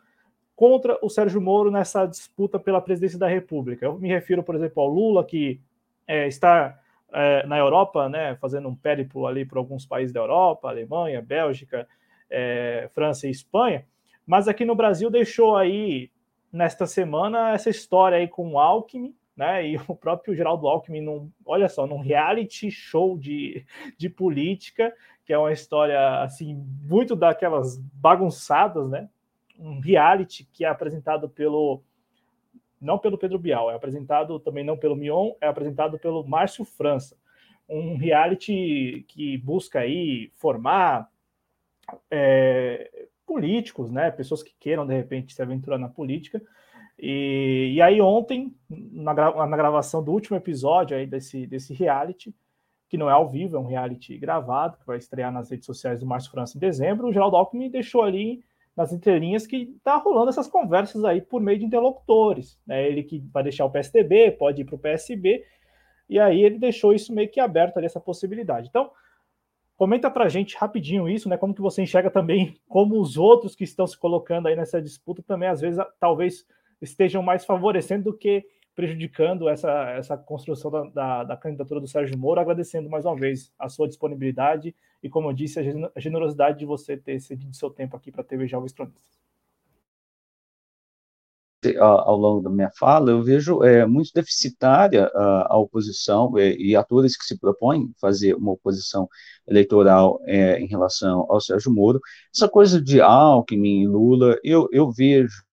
contra o Sérgio Moro nessa disputa pela presidência da República? Eu me refiro, por exemplo, ao Lula, que é, está é, na Europa, né, fazendo um périplo ali por alguns países da Europa, Alemanha, Bélgica, é, França e Espanha, mas aqui no Brasil deixou aí, nesta semana, essa história aí com o Alckmin, né? E o próprio Geraldo Alckmin, num, olha só, num reality show de, de política, que é uma história assim, muito daquelas bagunçadas, né? Um reality que é apresentado pelo. Não pelo Pedro Bial, é apresentado também não pelo Mion, é apresentado pelo Márcio França. Um reality que busca aí formar é, políticos, né? Pessoas que queiram, de repente, se aventurar na política. E, e aí, ontem, na, na gravação do último episódio aí desse, desse reality, que não é ao vivo, é um reality gravado, que vai estrear nas redes sociais do Márcio França em dezembro, o Geraldo Alckmin deixou ali nas entrelinhas que está rolando essas conversas aí por meio de interlocutores. Né? Ele que vai deixar o PSDB, pode ir para o PSB, e aí ele deixou isso meio que aberto ali, essa possibilidade. Então, Comenta para a gente rapidinho isso, né? Como que você enxerga também (laughs) como os outros que estão se colocando aí nessa disputa também, às vezes, talvez estejam mais favorecendo do que prejudicando essa, essa construção da, da, da, candidatura do Sérgio Moro, agradecendo mais uma vez a sua disponibilidade e, como eu disse, a generosidade de você ter cedido seu tempo aqui para a TV Jovens Cronistas ao longo da minha fala, eu vejo é, muito deficitária a, a oposição é, e atores que se propõem fazer uma oposição eleitoral é, em relação ao Sérgio Moro. Essa coisa de Alckmin e Lula, eu, eu vejo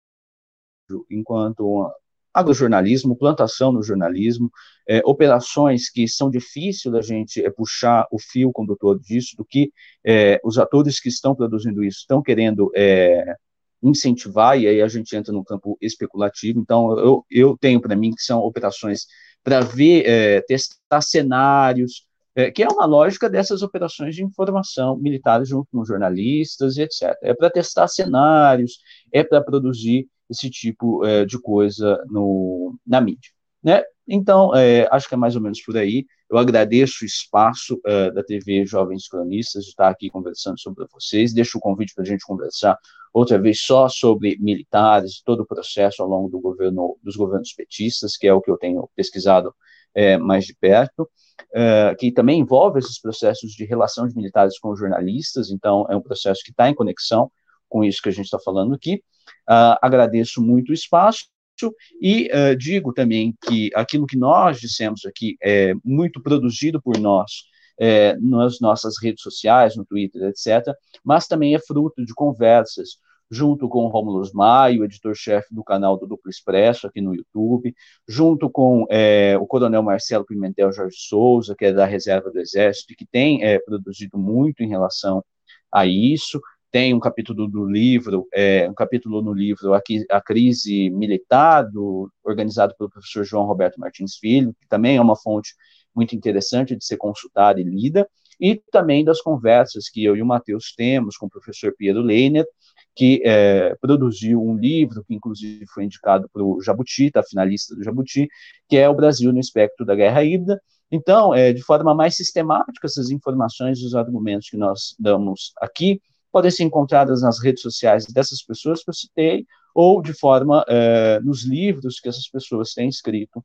enquanto agrojornalismo, plantação no jornalismo, é, operações que são difíceis da gente é, puxar o fio condutor disso, do que é, os atores que estão produzindo isso estão querendo é, incentivar, e aí a gente entra no campo especulativo. Então, eu, eu tenho para mim que são operações para ver, é, testar cenários, é, que é uma lógica dessas operações de informação militares junto com jornalistas e etc. É para testar cenários, é para produzir esse tipo é, de coisa no, na mídia. Né? Então, é, acho que é mais ou menos por aí. Eu agradeço o espaço uh, da TV Jovens Cronistas de estar aqui conversando sobre vocês. Deixo o convite para a gente conversar outra vez só sobre militares, todo o processo ao longo do governo, dos governos petistas, que é o que eu tenho pesquisado é, mais de perto, é, que também envolve esses processos de relação de militares com jornalistas, então é um processo que está em conexão com isso que a gente está falando aqui. Uh, agradeço muito o espaço e uh, digo também que aquilo que nós dissemos aqui é muito produzido por nós é, nas nossas redes sociais, no Twitter, etc., mas também é fruto de conversas junto com o Romulo Maio, editor-chefe do canal do Duplo Expresso aqui no YouTube, junto com é, o coronel Marcelo Pimentel Jorge Souza, que é da Reserva do Exército, que tem é, produzido muito em relação a isso. Tem um capítulo do livro, é, um capítulo no livro aqui, A Crise Militar, do, organizado pelo professor João Roberto Martins Filho, que também é uma fonte muito interessante de ser consultada e lida, e também das conversas que eu e o Matheus temos com o professor Pedro Leiner, que é, produziu um livro que inclusive foi indicado para o Jabuti, está finalista do Jabuti, que é o Brasil no espectro da guerra híbrida. Então, é, de forma mais sistemática, essas informações os argumentos que nós damos aqui podem ser encontradas nas redes sociais dessas pessoas que eu citei, ou de forma é, nos livros que essas pessoas têm escrito,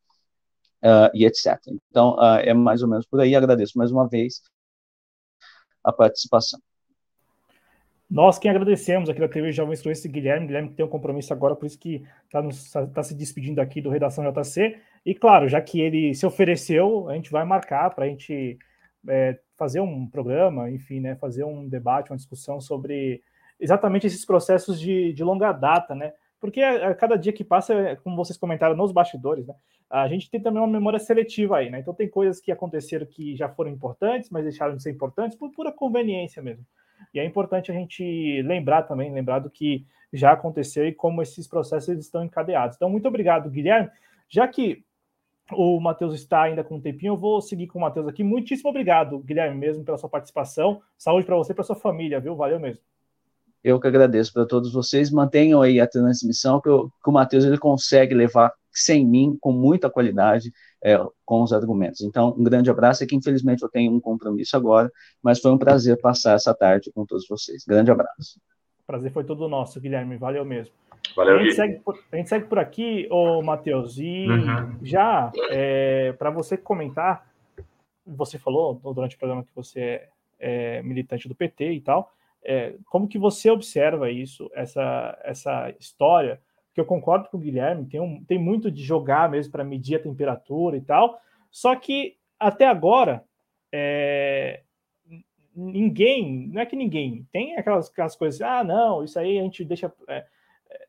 uh, e etc. Então, uh, é mais ou menos por aí. Agradeço mais uma vez a participação. Nós quem agradecemos aqui da TV Jovens com esse Guilherme, Guilherme que tem um compromisso agora, por isso que está tá se despedindo aqui do Redação JC. E claro, já que ele se ofereceu, a gente vai marcar para a gente é, fazer um programa, enfim, né, fazer um debate, uma discussão sobre exatamente esses processos de, de longa data, né? Porque a, a, cada dia que passa, como vocês comentaram nos bastidores, né, a gente tem também uma memória seletiva aí, né? Então tem coisas que aconteceram que já foram importantes, mas deixaram de ser importantes por pura conveniência mesmo. E é importante a gente lembrar também, lembrar do que já aconteceu e como esses processos estão encadeados. Então, muito obrigado, Guilherme. Já que o Matheus está ainda com um tempinho, eu vou seguir com o Matheus aqui. Muitíssimo obrigado, Guilherme, mesmo pela sua participação. Saúde para você e para sua família, viu? Valeu mesmo. Eu que agradeço para todos vocês. Mantenham aí a transmissão, que, eu, que o Matheus ele consegue levar sem mim, com muita qualidade, é, com os argumentos. Então, um grande abraço, e que infelizmente eu tenho um compromisso agora, mas foi um prazer passar essa tarde com todos vocês. Grande abraço. Prazer foi todo nosso, Guilherme, valeu mesmo. Valeu, a, gente segue por, a gente segue por aqui, ô Matheus, e uhum. já é, para você comentar, você falou durante o programa que você é, é militante do PT e tal, é, como que você observa isso, essa, essa história que eu concordo com o Guilherme, tem, um, tem muito de jogar mesmo para medir a temperatura e tal, só que até agora é, ninguém, não é que ninguém, tem aquelas, aquelas coisas, ah, não, isso aí a gente deixa.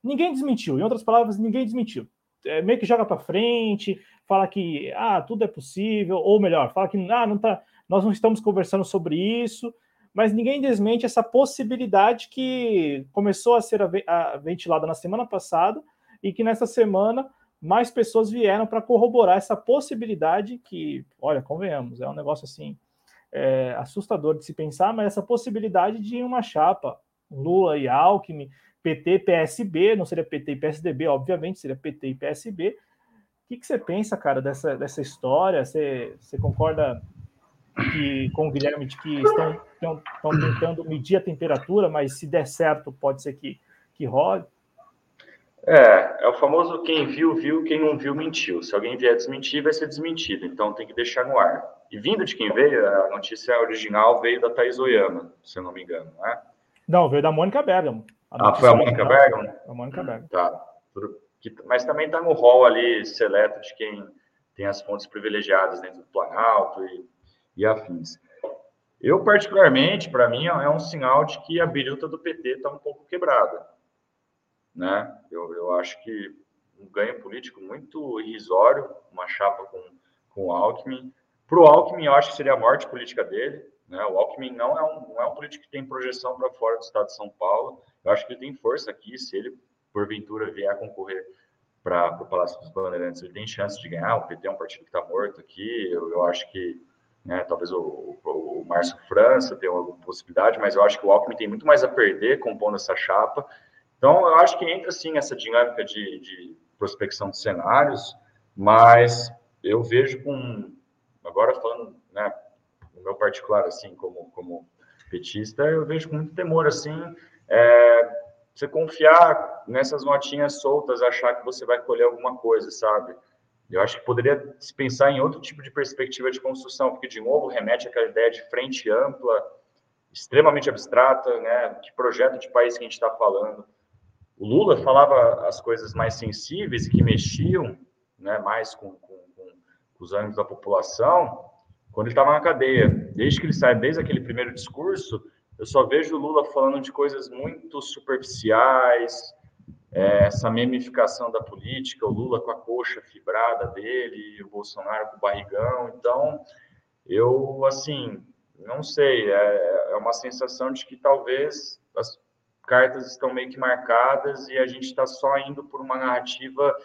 Ninguém desmentiu, em outras palavras, ninguém desmentiu. É, meio que joga para frente, fala que ah, tudo é possível, ou melhor, fala que ah, não tá, nós não estamos conversando sobre isso, mas ninguém desmente essa possibilidade que começou a ser ventilada na semana passada e que nessa semana mais pessoas vieram para corroborar essa possibilidade que, olha, convenhamos, é um negócio assim é, assustador de se pensar, mas essa possibilidade de uma chapa Lula e Alckmin, PT, PSB, não seria PT e PSDB, obviamente, seria PT e PSB. O que, que você pensa, cara, dessa, dessa história? Você, você concorda que, com o Guilherme de que estão, estão, estão tentando medir a temperatura, mas se der certo, pode ser que, que role. É, é o famoso quem viu, viu, quem não viu, mentiu. Se alguém vier desmentir, vai ser desmentido. Então tem que deixar no ar. E vindo de quem veio, a notícia original veio da Thais Oyama, se eu não me engano, né? Não, veio da Mônica Bergamo. Ah, foi a Mônica Bergamo? A Mônica Bergamo. Tá. Mas também está no rol ali seleto de quem tem as fontes privilegiadas dentro do Planalto e e afins. Eu, particularmente, para mim, é um sinal de que a biruta do PT está um pouco quebrada. Né? Eu, eu acho que um ganho político muito irrisório, uma chapa com, com o Alckmin. Para o Alckmin, eu acho que seria a morte política dele. Né? O Alckmin não é, um, não é um político que tem projeção para fora do estado de São Paulo. Eu acho que ele tem força aqui. Se ele, porventura, vier concorrer para o Palácio dos Bandeirantes, ele tem chance de ganhar. O PT é um partido que está morto aqui. Eu, eu acho que né? Talvez o, o, o Márcio França tenha alguma possibilidade, mas eu acho que o Alckmin tem muito mais a perder compondo essa chapa. Então, eu acho que entra sim essa dinâmica de, de prospecção de cenários, mas eu vejo com agora falando, né, no meu particular assim, como como petista, eu vejo com muito temor assim, é, você confiar nessas notinhas soltas, achar que você vai colher alguma coisa, sabe? Eu acho que poderia se pensar em outro tipo de perspectiva de construção, porque, de novo, remete àquela ideia de frente ampla, extremamente abstrata, né? Que projeto de país que a gente está falando? O Lula falava as coisas mais sensíveis e que mexiam né, mais com, com, com os ânimos da população quando ele estava na cadeia. Desde que ele sai, desde aquele primeiro discurso, eu só vejo o Lula falando de coisas muito superficiais, é, essa memificação da política, o Lula com a coxa fibrada dele, o Bolsonaro com o barrigão. Então, eu, assim, não sei, é, é uma sensação de que talvez as cartas estão meio que marcadas e a gente está só indo por uma narrativa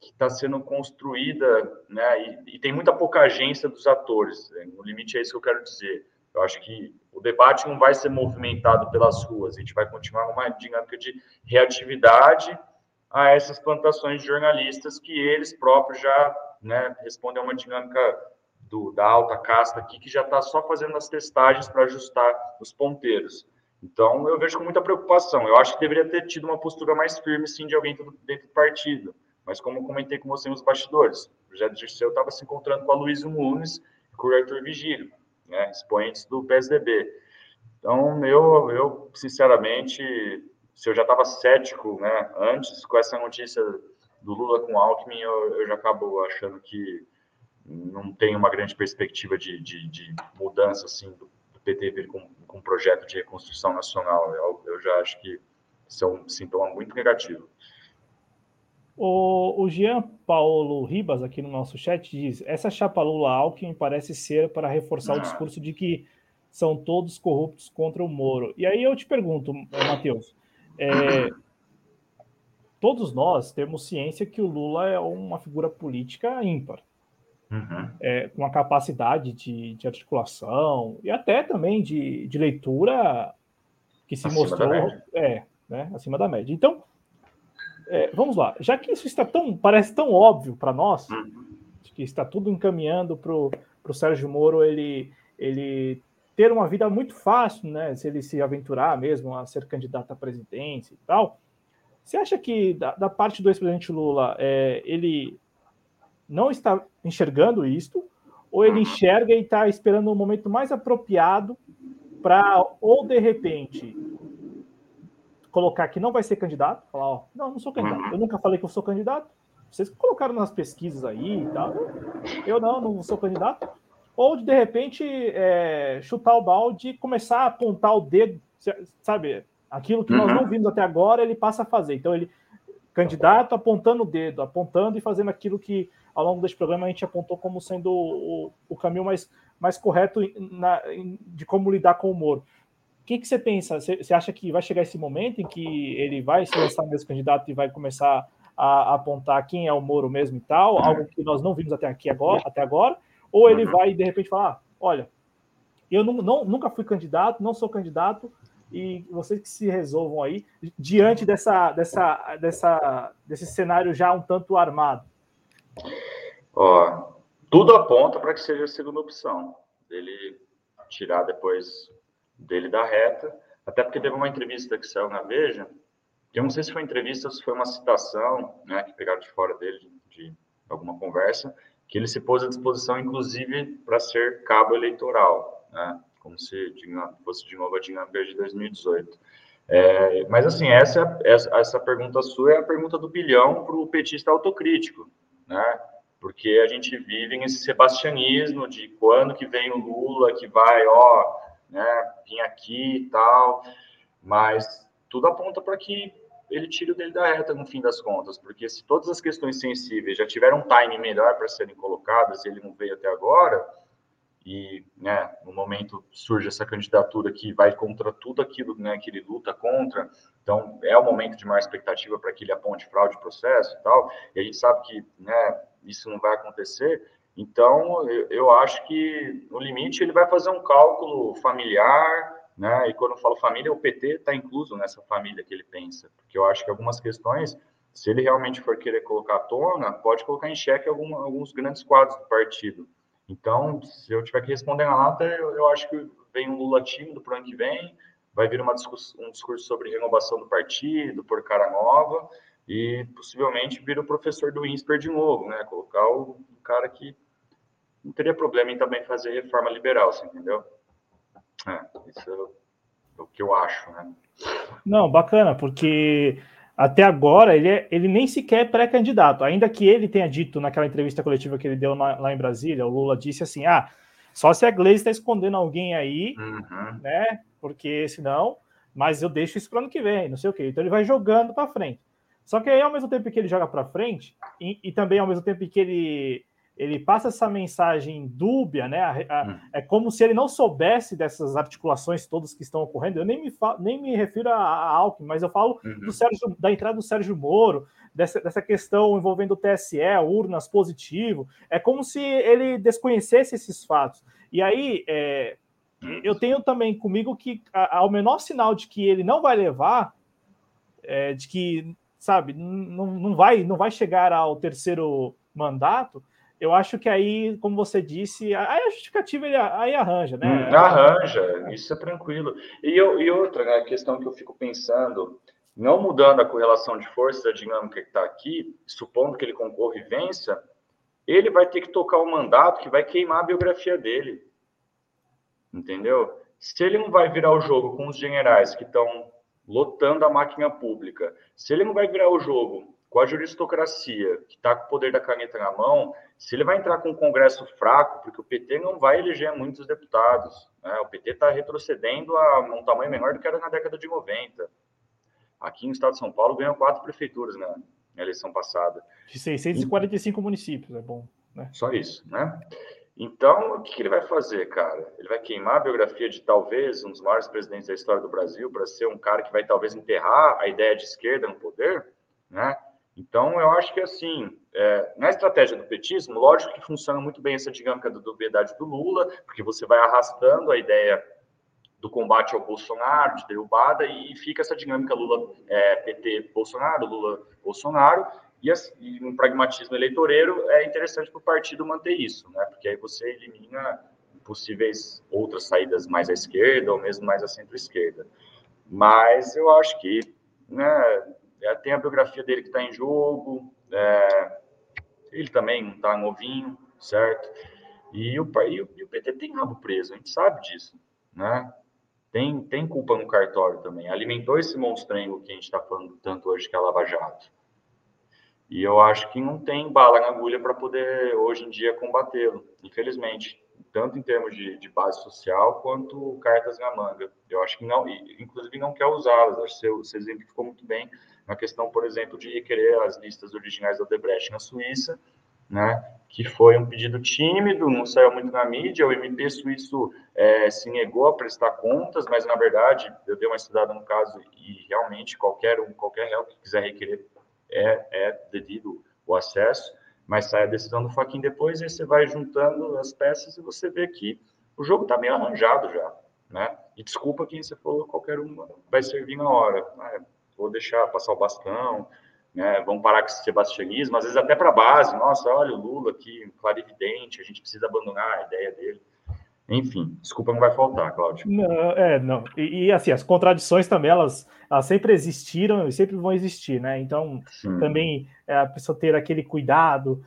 que está sendo construída, né? E, e, tem muita pouca agência dos atores. Né? No limite é isso que eu quero dizer. Eu acho que o debate não vai ser movimentado pelas ruas. A gente vai continuar numa dinâmica de reatividade a essas plantações de jornalistas que eles próprios já né, respondem a uma dinâmica do, da alta casta aqui que já está só fazendo as testagens para ajustar os ponteiros. Então, eu vejo com muita preocupação. Eu acho que deveria ter tido uma postura mais firme, sim, de alguém dentro do partido. Mas, como comentei com você nos bastidores, o José Dirceu estava se encontrando com a Luísa Nunes e com o Arthur Vigílio, né, expoentes do PSDB. Então, eu, eu sinceramente, se eu já estava cético né, antes com essa notícia do Lula com Alckmin, eu, eu já acabo achando que não tem uma grande perspectiva de, de, de mudança assim do, do PT vir com, com um projeto de reconstrução nacional. Eu, eu já acho que isso é um sintoma muito negativo. O, o Jean Paulo Ribas, aqui no nosso chat, diz: essa chapa Lula-Alckmin parece ser para reforçar o ah. discurso de que são todos corruptos contra o Moro. E aí eu te pergunto, Matheus, é, todos nós temos ciência que o Lula é uma figura política ímpar uhum. é, com a capacidade de, de, articulação e até também de, de leitura que se acima mostrou é, né, acima da média. Então, é, vamos lá, já que isso está tão, parece tão óbvio para nós, uhum. que está tudo encaminhando para o Sérgio Moro ele, ele ter uma vida muito fácil, né? Se ele se aventurar mesmo a ser candidato à presidência e tal. Você acha que da, da parte do ex-presidente Lula, é, ele não está enxergando isto, ou ele enxerga e está esperando o um momento mais apropriado para, ou de repente, colocar que não vai ser candidato, falar, ó, não, não sou candidato, eu nunca falei que eu sou candidato, vocês colocaram nas pesquisas aí e tal, eu não, não sou candidato, ou de, de repente é, chutar o balde e começar a apontar o dedo, sabe, aquilo que nós não vimos até agora, ele passa a fazer, então ele, candidato apontando o dedo, apontando e fazendo aquilo que ao longo deste programa a gente apontou como sendo o, o caminho mais, mais correto na, de como lidar com o Moro. O que, que você pensa? Você, você, acha que vai chegar esse momento em que ele vai se lançar mesmo candidato e vai começar a, a, apontar quem é o Moro mesmo e tal, algo que nós não vimos até aqui agora, até agora, ou ele vai de repente falar, olha, eu não, não, nunca fui candidato, não sou candidato, e vocês que se resolvam aí diante dessa, dessa, dessa, desse cenário já um tanto armado. Ó, tudo aponta para que seja a segunda opção, dele tirar depois dele da reta, até porque teve uma entrevista que saiu na Veja, eu não sei se foi entrevista ou se foi uma citação, né, que pegaram de fora dele, de, de alguma conversa, que ele se pôs à disposição, inclusive, para ser cabo eleitoral, né, como se fosse de novo a dinâmica de 2018. É, mas, assim, essa, essa, essa pergunta sua é a pergunta do bilhão para o petista autocrítico né? Porque a gente vive nesse sebastianismo de quando que vem o Lula que vai, ó, né, vir aqui e tal, mas tudo aponta para que ele tire o dele da reta no fim das contas, porque se todas as questões sensíveis já tiveram um time melhor para serem colocadas, ele não veio até agora, e né, no momento surge essa candidatura que vai contra tudo aquilo né, que ele luta contra, então é o momento de maior expectativa para que ele aponte fraude de processo e tal, e a gente sabe que né, isso não vai acontecer, então eu, acho que no limite ele vai fazer um cálculo familiar, né, e quando eu falo família, o PT está incluso nessa família que ele pensa, porque eu acho que algumas questões, se ele realmente for querer colocar à tona, pode colocar em xeque algum, alguns grandes quadros do partido, então, se eu tiver que responder na lata, eu, eu acho que vem um Lula tímido para o ano que vem, vai vir uma discuss, um discurso sobre renovação do partido, por cara nova, e possivelmente vir o professor do INSPER de novo, né? Colocar o cara que não teria problema em também fazer reforma liberal, você entendeu? É, isso é o que eu acho, né? Não, bacana, porque até agora ele, é, ele nem sequer é pré-candidato, ainda que ele tenha dito naquela entrevista coletiva que ele deu na, lá em Brasília, o Lula disse assim: ah, Só se a Glaze está escondendo alguém aí, uhum. né? Porque senão, mas eu deixo isso para ano que vem, não sei o quê. Então ele vai jogando para frente. Só que aí, ao mesmo tempo que ele joga para frente, e, e, também ao mesmo tempo que ele, ele passa essa mensagem dúbia, né? A, a, hum. É como se ele não soubesse dessas articulações todas que estão ocorrendo. Eu nem me, falo, nem me refiro a, a Alckmin, mas eu falo uhum. do Sérgio, da entrada do Sérgio Moro, dessa, dessa questão envolvendo o TSE, urnas positivo. É como se ele desconhecesse esses fatos. E aí, é, eu tenho também comigo que, ao menor sinal de que ele não vai levar, é, de que, sabe, não, não, vai, não vai chegar ao terceiro mandato, eu acho que aí, como você disse, aí a justificativa ele aí arranja, né? Hum, arranja, isso é tranquilo. E, eu, e outra né, questão que eu fico pensando, não mudando a correlação de forças, a dinâmica que está aqui, supondo que ele concorra e vença, ele vai ter que tocar um mandato que vai queimar a biografia dele. Entendeu? Se ele não vai virar o jogo com os generais que estão lotando a máquina pública, se ele não vai virar o jogo com a juristocracia, que está com o poder da caneta na mão, se ele vai entrar com um Congresso fraco, porque o PT não vai eleger muitos deputados. Né? O PT está retrocedendo a um tamanho menor do que era na década de 90. Aqui no estado de São Paulo ganhou quatro prefeituras na, na eleição passada. De 645 e... municípios, é bom. Né? Só isso, né? Então, o que, que ele vai fazer, cara? Ele vai queimar a biografia de talvez um dos maiores presidentes da história do Brasil para ser um cara que vai talvez enterrar a ideia de esquerda no poder, né? Então, eu acho que, assim, é, na estratégia do petismo, lógico que funciona muito bem essa dinâmica da dubiedade do Lula, porque você vai arrastando a ideia do combate ao Bolsonaro, de derrubada, e fica essa dinâmica Lula-PT-Bolsonaro, é, Lula-Bolsonaro, e, e um pragmatismo eleitoreiro é interessante para o partido manter isso, né? porque aí você elimina possíveis outras saídas mais à esquerda ou mesmo mais à centro-esquerda. Mas eu acho que né, é, tem a biografia dele que está em jogo, é, ele também está novinho, certo? E o, e, o, e o PT tem rabo preso, a gente sabe disso, né? Tem, tem culpa no cartório também. Alimentou esse monstrengo que a gente está falando tanto hoje, que é a Lava Jato. E eu acho que não tem bala na agulha para poder, hoje em dia, combatê-lo, infelizmente. Tanto em termos de, de, base social, quanto cartas na manga. Eu acho que não, inclusive não quer usá-las. Acho que você, você exemplificou muito bem na questão, por exemplo, de requerer as listas originais da Odebrecht na Suíça, né, que foi um pedido tímido, não saiu muito na mídia, o MP suíço é, se negou a prestar contas, mas, na verdade, eu dei uma estudada no caso e, realmente, qualquer um, qualquer réu que quiser requerer é, é devido o acesso, mas sai a decisão do Faquin depois, e você vai juntando as peças e você vê que o jogo está meio arranjado já, né? E desculpa quem você falou, qualquer uma vai servir na hora. Ah, vou deixar passar o bastão, né? Vamos parar com esse sebastianismo, às vezes até para a base. Nossa, olha o Lula aqui, clarividente, a gente precisa abandonar a ideia dele. Enfim, desculpa, não vai faltar, Cláudio. Não, é, não. E, e, assim, as contradições também, elas, elas sempre existiram e sempre vão existir, né? Então, Sim. também é, a pessoa ter aquele cuidado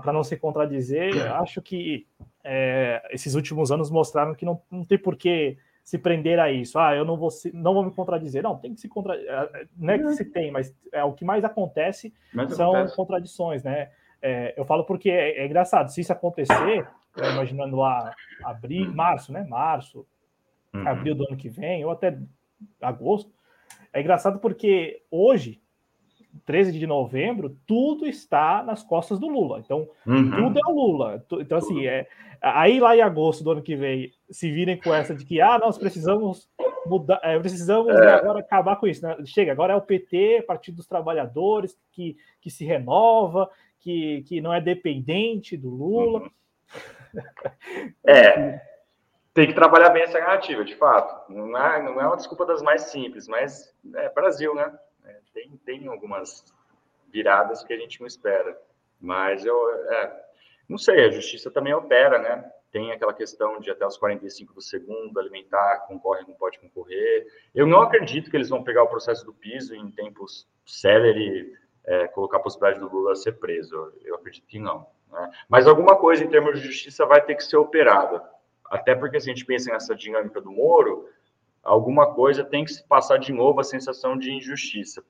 para não se contradizer, acho que é, esses últimos anos mostraram que não, não tem porquê se prender a isso. Ah, eu não vou, se, não vou me contradizer. Não, tem que se contradizer. É, não é que se tem, mas é, o que mais acontece mas são acontece. contradições, né? É, eu falo porque é, é, engraçado, se isso acontecer, imaginando lá abril, março, né? Março, uhum. abril do ano que vem, ou até agosto, é engraçado porque hoje, 13 de novembro, tudo está nas costas do Lula. Então, uhum. tudo é o Lula. Então, assim, é, aí lá em agosto do ano que vem, se virem com essa de que, ah, nós precisamos mudar, é, precisamos é. agora acabar com isso. Né? Chega, agora é o PT, Partido dos Trabalhadores, que, que se renova, que, que não é dependente do Lula. Uhum. É, tem que trabalhar bem essa narrativa, de fato. Não é, não é uma desculpa das mais simples, mas é Brasil, né? É, tem, tem algumas viradas que a gente não espera. Mas eu é, não sei, a justiça também opera, né? Tem aquela questão de até os 45 do segundo, alimentar, concorre, não pode concorrer. Eu não acredito que eles vão pegar o processo do piso em tempos célere, é, colocar a possibilidade do Lula ser preso. Eu acredito que não. Né? Mas alguma coisa em termos de justiça vai ter que ser operada. Até porque se a gente pensa nessa dinâmica do Moro, alguma coisa tem que se passar de novo a sensação de injustiça.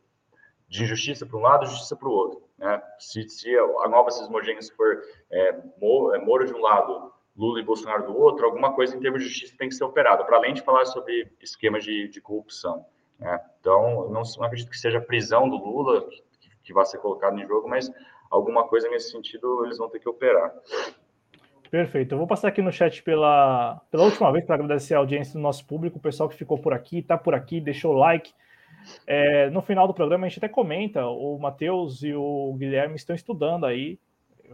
De injustiça para um lado, justiça para o outro. Né? Se, se a nova cismogênese for é, Moro, é, Moro de um lado, Lula e Bolsonaro do outro, alguma coisa em termos de justiça tem que ser operada, para além de falar sobre esquemas de, de corrupção. Né? Então, não, não, acredito que seja a prisão do Lula que, que vai ser colocado em jogo, mas alguma coisa nesse sentido eles vão ter que operar. Perfeito. Eu vou passar aqui no chat pela, pela última vez para agradecer a audiência do nosso público, o pessoal que ficou por aqui, está por aqui, deixou o like. É, no final do programa a gente até comenta, o Matheus e o Guilherme estão estudando aí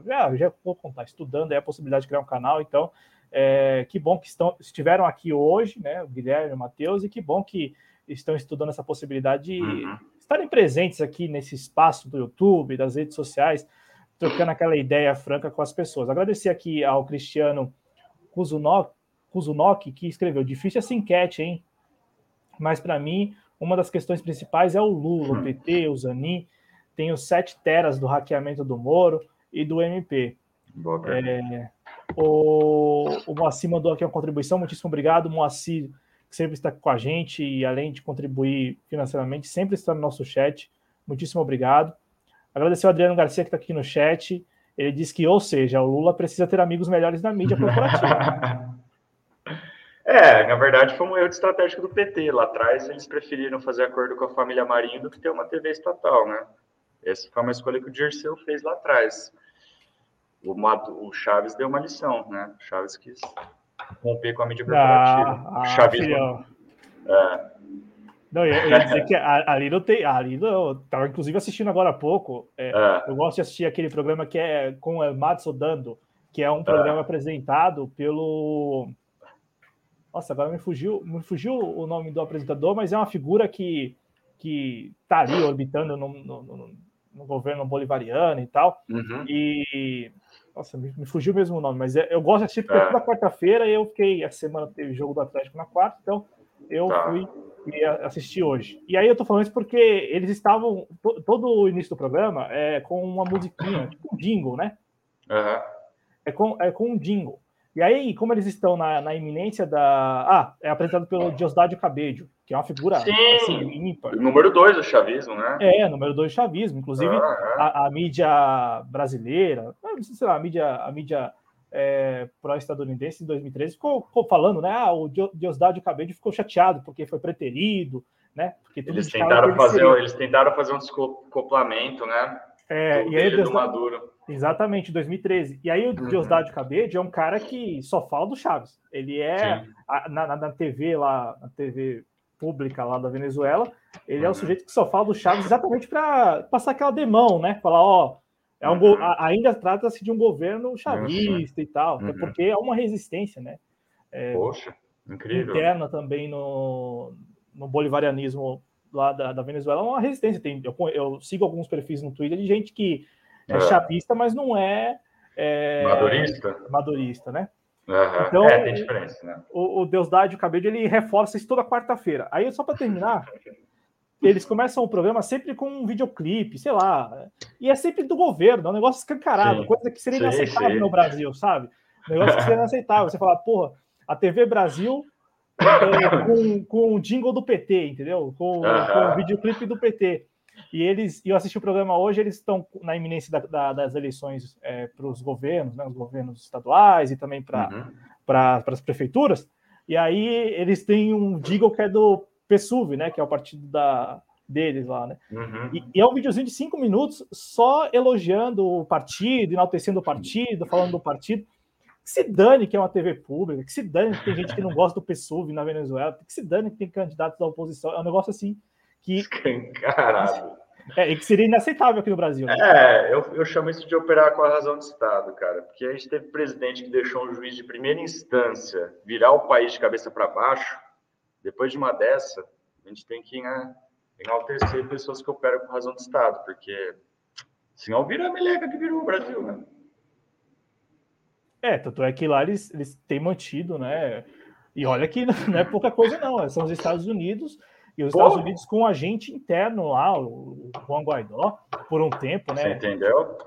já, já vou contar, estudando é a possibilidade de criar um canal, então é, que bom que estão, estiveram aqui hoje, né, o Guilherme e o Matheus, e que bom que estão estudando essa possibilidade de uhum. estarem presentes aqui nesse espaço do YouTube, das redes sociais, trocando aquela ideia franca com as pessoas. Agradecer aqui ao Cristiano Kuzunok, que escreveu, difícil essa enquete, hein? Mas para mim, uma das questões principais é o Lula, o uhum. PT, o Zanin, tem os sete teras do hackeamento do Moro, e do MP. É, o, o Moacir mandou aqui uma contribuição, muitíssimo obrigado, Moacir, que sempre está com a gente e além de contribuir financeiramente, sempre está no nosso chat. Muitíssimo obrigado. Agradecer ao Adriano Garcia, que está aqui no chat. Ele diz que, ou seja, o Lula precisa ter amigos melhores na mídia corporativa. (laughs) É, na verdade foi um erro estratégico do PT. Lá atrás eles preferiram fazer acordo com a família Marinho do que ter uma TV estatal, né? Essa foi uma escolha que o Dirceu fez lá atrás o, o Chaves deu uma lição, né? O Chaves quis romper com a mídia corporativa. Ah, o Chaves. é. Não, eu, eu ia dizer (laughs) que ali não tem. Ali não, eu estava inclusive assistindo agora há pouco. É, é. Eu gosto de assistir aquele programa que é com o Matsu Dando, que é um é. programa apresentado pelo. Nossa, agora me fugiu, me fugiu o nome do apresentador, mas é uma figura que que está ali orbitando no, no, no, no, governo bolivariano e tal. Uhum. E nossa, me, me, fugiu mesmo o nome, mas é, eu gosto de assistir porque é. toda quarta-feira eu fiquei. A semana teve jogo do Atlético na quarta, então eu tá. fui e assisti hoje. E aí eu tô falando isso porque eles estavam. To, todo o início do programa é com uma musiquinha, (clears throat) tipo um jingle, né? Uhum. É, com, é com um jingle. E aí, como eles estão na, na iminência da. Ah, é apresentado pelo Diosdado Cabedio, que é uma figura Sim, assim, ímpar. Número dois do chavismo, né? É, número dois do chavismo. Inclusive, é. a, a, mídia brasileira, não sei se lá, a mídia, a mídia é, pró-estadunidense em 2013 ficou, ficou, falando, né? Ah, o Diosdado Cabedio ficou chateado porque foi preterido, né? Porque eles tentaram fazer, eles tentaram fazer um descoplamento, né? É, e aí, Diosdado, Maduro. Exatamente, 2013. E aí o uhum. Diosdado Cabede é um cara que só fala do Chaves. Ele é a, na, na, TV lá, na TV pública lá da Venezuela, ele uhum. é o uhum. sujeito que só fala do Chaves exatamente para passar aquela demão, né? Falar, ó, é um uhum. ainda trata-se de um governo chavista e tal, uhum. porque é uma resistência, né? É, Poxa, incrível. Interna também no, no bolivarianismo lá da, da Venezuela, é uma resistência. Tem, eu, eu sigo alguns perfis no Twitter de gente que é, é. chavista, mas não é, é madurista. Madurista, né? Uhum. Então, é, tem diferença, né? O, o Deusdade, o Cabelo, ele reforça isso toda quarta-feira. Aí, só para terminar, (laughs) eles começam o programa sempre com um videoclipe, sei lá. E é sempre do governo, é um negócio escancarado, sim. coisa que seria sim, inaceitável sim. no Brasil, sabe? Um negócio que seria inaceitável. Você falar, porra, a TV Brasil é, com, com o jingle do PT, entendeu? Com, com o videoclipe do PT. E eles, eu assisti o programa hoje, eles estão na iminência da, da, das eleições é, para os governos, né, os governos estaduais e também para uhum. as prefeituras. E aí eles têm um jingle que é do PSUV, né, que é o partido da, deles lá, né? Uhum. E, e, é um videozinho de cinco minutos só elogiando o partido, enaltecendo o partido, falando do partido. Que se dane que é uma TV pública, que se dane que tem gente que não gosta do PSUV na Venezuela, que se dane que tem candidatos da oposição. É um negócio assim que. Escancarado. É, e que seria inaceitável aqui no Brasil. Né? É, eu, eu chamo isso de operar com a razão do Estado, cara. Porque a gente teve presidente que deixou um juiz de primeira instância virar o país de cabeça para baixo. Depois de uma dessa, a gente tem que né, enaltecer pessoas que operam com razão do Estado, porque senão vira a meleca que virou o Brasil, né? É, tanto é que lá eles, eles têm mantido, né? E olha que (laughs) não é pouca coisa, não. São os Estados Unidos e os Pô. Estados Unidos com um agente interno lá, o Juan Guaidó, por um tempo, né? Você entendeu?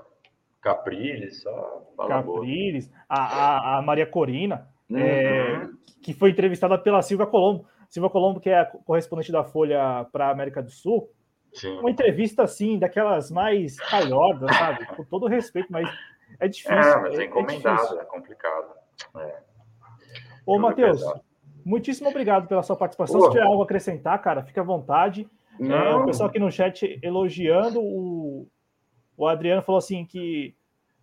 Capriles, só. Capriles, a, a, a, Maria Corina, uhum. é, que foi entrevistada pela Silvia Colombo. Silvia Colombo, que é a correspondente da Folha para a América do Sul. Sim. Uma entrevista assim, daquelas mais calhordas, sabe? Com todo respeito, mas é difícil. É, mas é, é encomendado, é, é complicado. É. Ô, Matheus, muitíssimo obrigado pela sua participação. Pô. Se tiver algo a acrescentar, cara, fica à vontade. É, o pessoal aqui no chat elogiando o, o Adriano falou assim que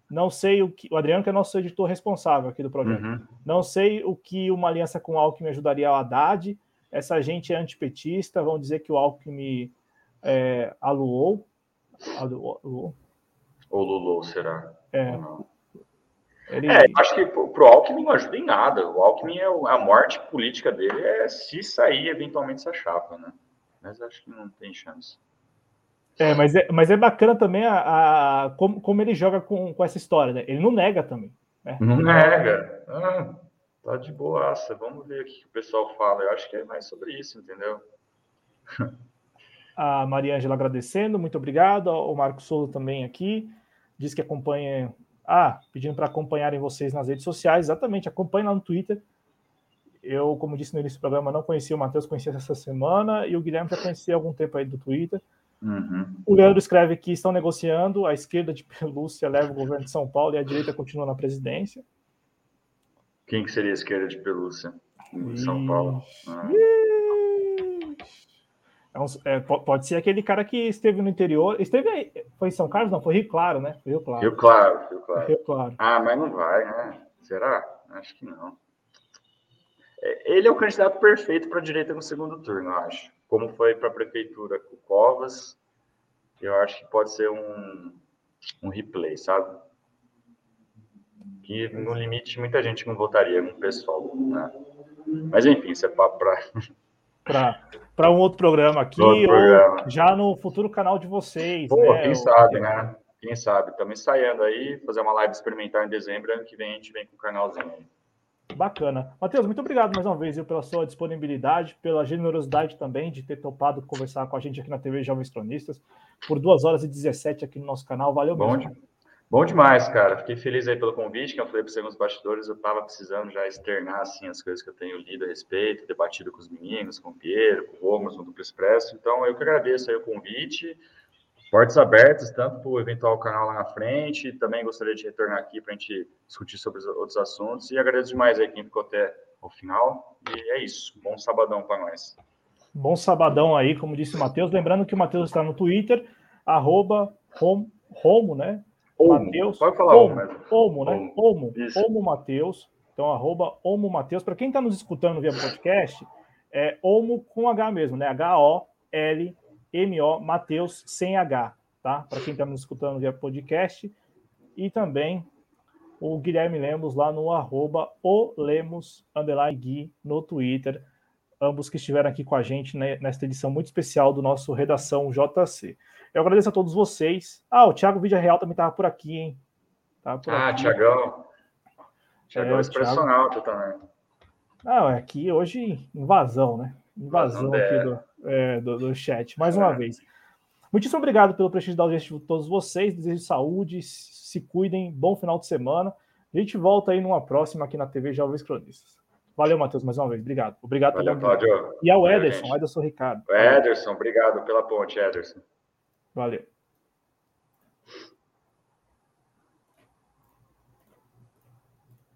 não sei o que. O Adriano, que é nosso editor responsável aqui do projeto. Uhum. Não sei o que uma aliança com o Alckmin ajudaria ao Haddad. Essa gente é antipetista, vão dizer que o Alckmin é, aluou. Aluou? Ou lulou, será? É. Ele... É, acho que pro Alckmin não ajuda em nada. O Alckmin, é, a morte política dele é se sair eventualmente essa chapa, né? Mas acho que não tem chance. É, mas é, mas é bacana também a, a como, como ele joga com, com essa história, né? Ele não nega também. Né? Não nega. Ah, tá de boaça. Vamos ver o que o pessoal fala. Eu acho que é mais sobre isso, entendeu? (laughs) A Maria Ângela agradecendo, muito obrigado. O Marco Souza também aqui. Diz que acompanha. Ah, pedindo para acompanharem vocês nas redes sociais. Exatamente, acompanhe lá no Twitter. Eu, como disse no início do programa, não conhecia o Matheus, conhecia essa semana, e o Guilherme já conhecia há algum tempo aí do Twitter. Uhum. O Leandro escreve que estão negociando, a esquerda de Pelúcia leva o governo de São Paulo e a direita continua na presidência. Quem que seria a esquerda de Pelúcia em São Paulo? Ah. É um, é, pode ser aquele cara que esteve no interior. Esteve aí. Foi em São Carlos? Não, foi Rio Claro, né? Rio Claro. Rio Claro, Rio Claro. Rio claro. Ah, mas não vai, né? Será? Acho que não. É, ele é o candidato perfeito para a direita no segundo turno, eu acho como foi para a prefeitura com Covas, eu acho que pode ser um, um replay, sabe? Que no limite muita gente não votaria no pessoal, né? Mas enfim, isso é papo para (laughs) para um outro programa aqui outro ou programa. já no futuro canal de vocês. Pô, né? quem sabe, né? Quem sabe? Estamos ensaiando aí, fazer uma live experimental em dezembro, ano que vem a gente vem com o canalzinho aí. Bacana. Matheus, muito obrigado mais uma vez viu, pela sua disponibilidade, pela generosidade também de ter topado conversar com a gente aqui na TV Jovens Cronistas por 2 horas e 17 aqui no nosso canal. Valeu Bom, mesmo. Bom demais, cara. Fiquei feliz aí pelo convite, que eu falei para você nos bastidores, eu estava precisando já externar assim, as coisas que eu tenho lido a respeito, debatido com os meninos, com o Piero, com o Romas, no Duplo Expresso. Então, eu que agradeço aí o convite portas abertas, tanto para o eventual canal lá na frente, também gostaria de retornar aqui para a gente discutir sobre outros assuntos, e agradeço demais aí quem ficou até o final, e é isso, bom sabadão para nós. Bom sabadão aí, como disse o Matheus, lembrando que o Matheus está no Twitter, arroba né? Matheus. Pode falar Omo, Omo, né? Omo, Omo Matheus. Então, arroba Omo Matheus. Para quem está nos escutando via podcast, é Omo com H mesmo, né? H-O-L MO Mateus sem H, tá? Para quem está nos escutando via podcast. E também o Guilherme Lemos lá no arroba o Lemos Gui no Twitter. Ambos que estiveram aqui com a gente né, nesta edição muito especial do nosso Redação JC. Eu agradeço a todos vocês. Ah, o Thiago Vídeo Real também estava por aqui, hein? Tava por ah, aqui. Tiagão. Tiagão é, expressional Thiago... também. Ah, é aqui hoje invasão, né? Invasão aqui do é, do, do, chat, mais uma é. vez. Muitíssimo obrigado pelo prestígio da audiência de todos vocês. Desejo saúde, se cuidem, bom final de semana. A gente volta aí numa próxima aqui na TV Jovens Cronistas. Valeu, Matheus, mais uma vez. Obrigado. Obrigado Valeu, Cláudio. E ao Ederson, Ederson Ricardo. Ederson, obrigado pela ponte, Ederson. Valeu.